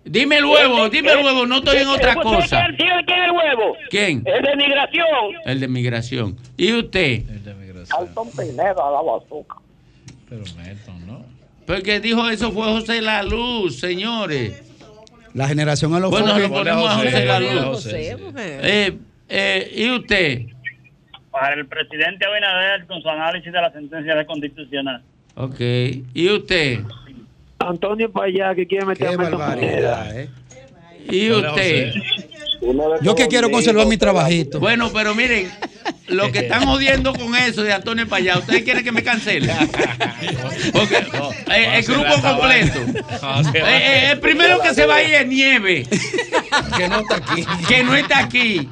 Dime el huevo, dime el huevo, no estoy en otra cosa. ¿Quién el huevo? ¿Quién? El de migración. El de migración. ¿Y usted? Alton Pineda, la bazooka. Pero Melton, ¿no? Porque dijo eso fue José La Luz, señores. La generación a los Bueno, lo ponemos a José La Luz. Eh, eh, ¿Y usted? Para el presidente Abinader con su análisis de la sentencia de constitucional. Ok. ¿Y usted? Antonio Payá que quiere meter Qué a barbaridad. ¿eh? ¿Y usted? Yo que quiero conservar mi trabajito. Bueno, pero miren, lo que están jodiendo con eso de Antonio Payá, ¿ustedes quieren que me cancele? [LAUGHS] Porque eh, el grupo completo. Eh, eh, el primero que se va a ir es Nieve. Que no está aquí. Que no está aquí.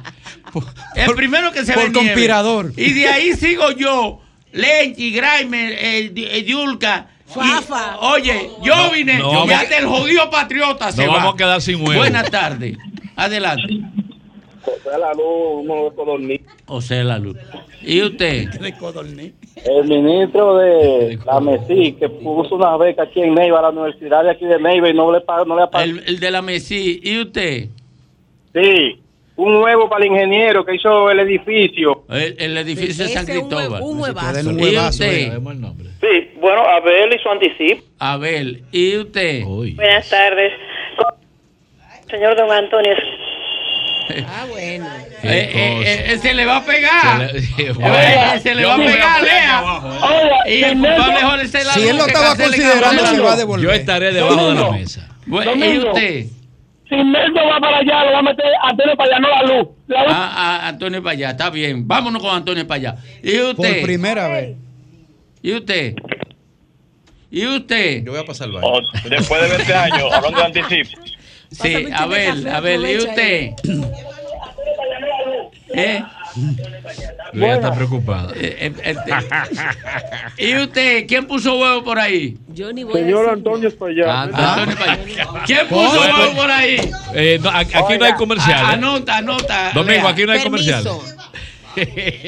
El primero que se va por es Nieve. conspirador. Y de ahí sigo yo, Lenchi, Graimer, el, el Yulka. Fafa. Y, oye, yo vine no y vamos- hasta el jodido patriota se Nos va. vamos a quedar sin huevo. Buenas tardes. Adelante. José La Luz, uno de Codorní. José La Luz. ¿Y usted? El ministro de la MESI que puso una beca aquí en Neiva, a la universidad de aquí de Neiva y no le paga, no le ha pagado. El, el de la Messi. ¿Y usted? Sí, un nuevo para el ingeniero que hizo el edificio. El, el edificio de San un Cristóbal. un huevazo. Un ¿Y huevazo, usted? eh. El nombre. Sí, bueno, Abel y su anticipo. Abel. ¿Y usted? Uy. Buenas tardes. Señor Don Antonio, Ah, bueno. Eh, eh, eh, se le va a pegar. Se le- [LAUGHS] Eh, se le va a pegar, Lea. eh. Y el culpable es Si él lo estaba considerando, se va a devolver. Yo estaré debajo de la mesa. Bueno, ¿Y usted? Si Nelson va para allá, lo va a meter Antonio para allá, no la luz. La luz. Ah, ah, Antonio Payá, está bien. Vámonos con Antonio Payá. ¿Y Por usted? primera vez. ¿Y usted? ¿Y usted? Yo voy a pasar el baño. Oh, después de 20 años, hablando de anticipo. Sí, un Abel, café, Abel, ¿y usted? ¿Eh? Ella está preocupada. Eh, eh, eh, ¿Y usted? ¿Quién puso huevo por ahí? Yo ni voy a Señor decir Antonio Payá. Antonio Payá. ¿Quién puso ¿Cómo? huevo por ahí? Eh, no, aquí aquí no hay comercial. Ah, ¿eh? Anota, anota. Domingo, aquí no hay comercial. Permiso.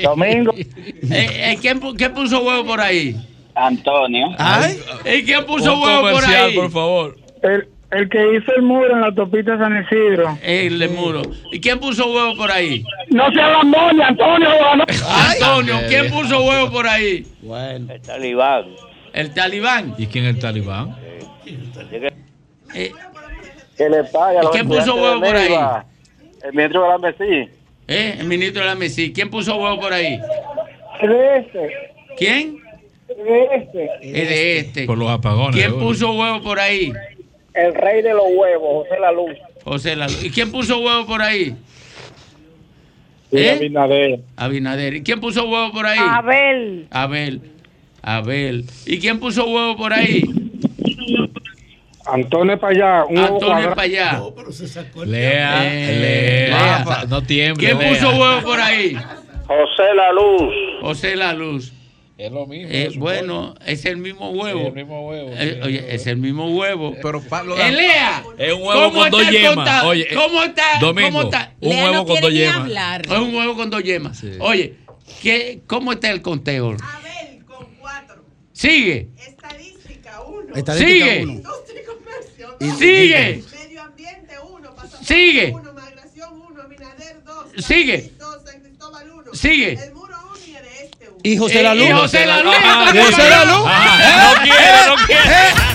Domingo. [LAUGHS] Eh, eh, ¿quién, pu- quién puso huevo por ahí? Antonio. Ay, ¿Y quién puso Un huevo por comercial, ahí? por favor. El, el que hizo el muro en la autopista San Isidro. El de muro. ¿Y quién puso huevo por ahí? No se hagan Antonio. No. Antonio, ¿quién puso huevo por ahí? El talibán. El talibán. ¿Y quién es el talibán? Eh, Que le paga ¿Y quién puso huevo por ahí? El ministro de la MESI. eh, el ministro de la MESI. ¿Quién puso huevo por ahí? De este. ¿Quién? De este. Es de este. Por los apagones. ¿Quién puso huevo por ahí? El rey de los huevos, José La Luz. José La ¿Y quién puso huevo por ahí? Y ¿Eh? Abinader. Abinader. ¿Y quién puso huevo por ahí? Abel, Abel. Abel. ¿Y quién puso huevo por ahí? Antonio Payá, un Antonio. Payá. pero se sacó el Lea, Eh, lea. Lea. No tiemble. ¿Quién lea. puso huevo por ahí? José La Luz. José La Luz. Es lo mismo. Eh, es bueno, es el mismo huevo. Sí, el mismo huevo, Eh, sí. oye, es el mismo huevo. Pero Pablo Elea, Es un huevo ¿cómo con dos está el yemas. Oye, eh, ¿cómo está? Domingo, ¿Cómo está? un Lea no huevo con quiere dos ni yemas. hablar. Es un huevo con dos yemas. Oye, ¿qué, ¿cómo está el conteo? Sigue. Estadística Sigue. uno. Y Sigue. Sigue. Sigue. Sigue. Y José la Luz. Y José la Luz. Y José la Luz. Ajá, no quiere, no quiere.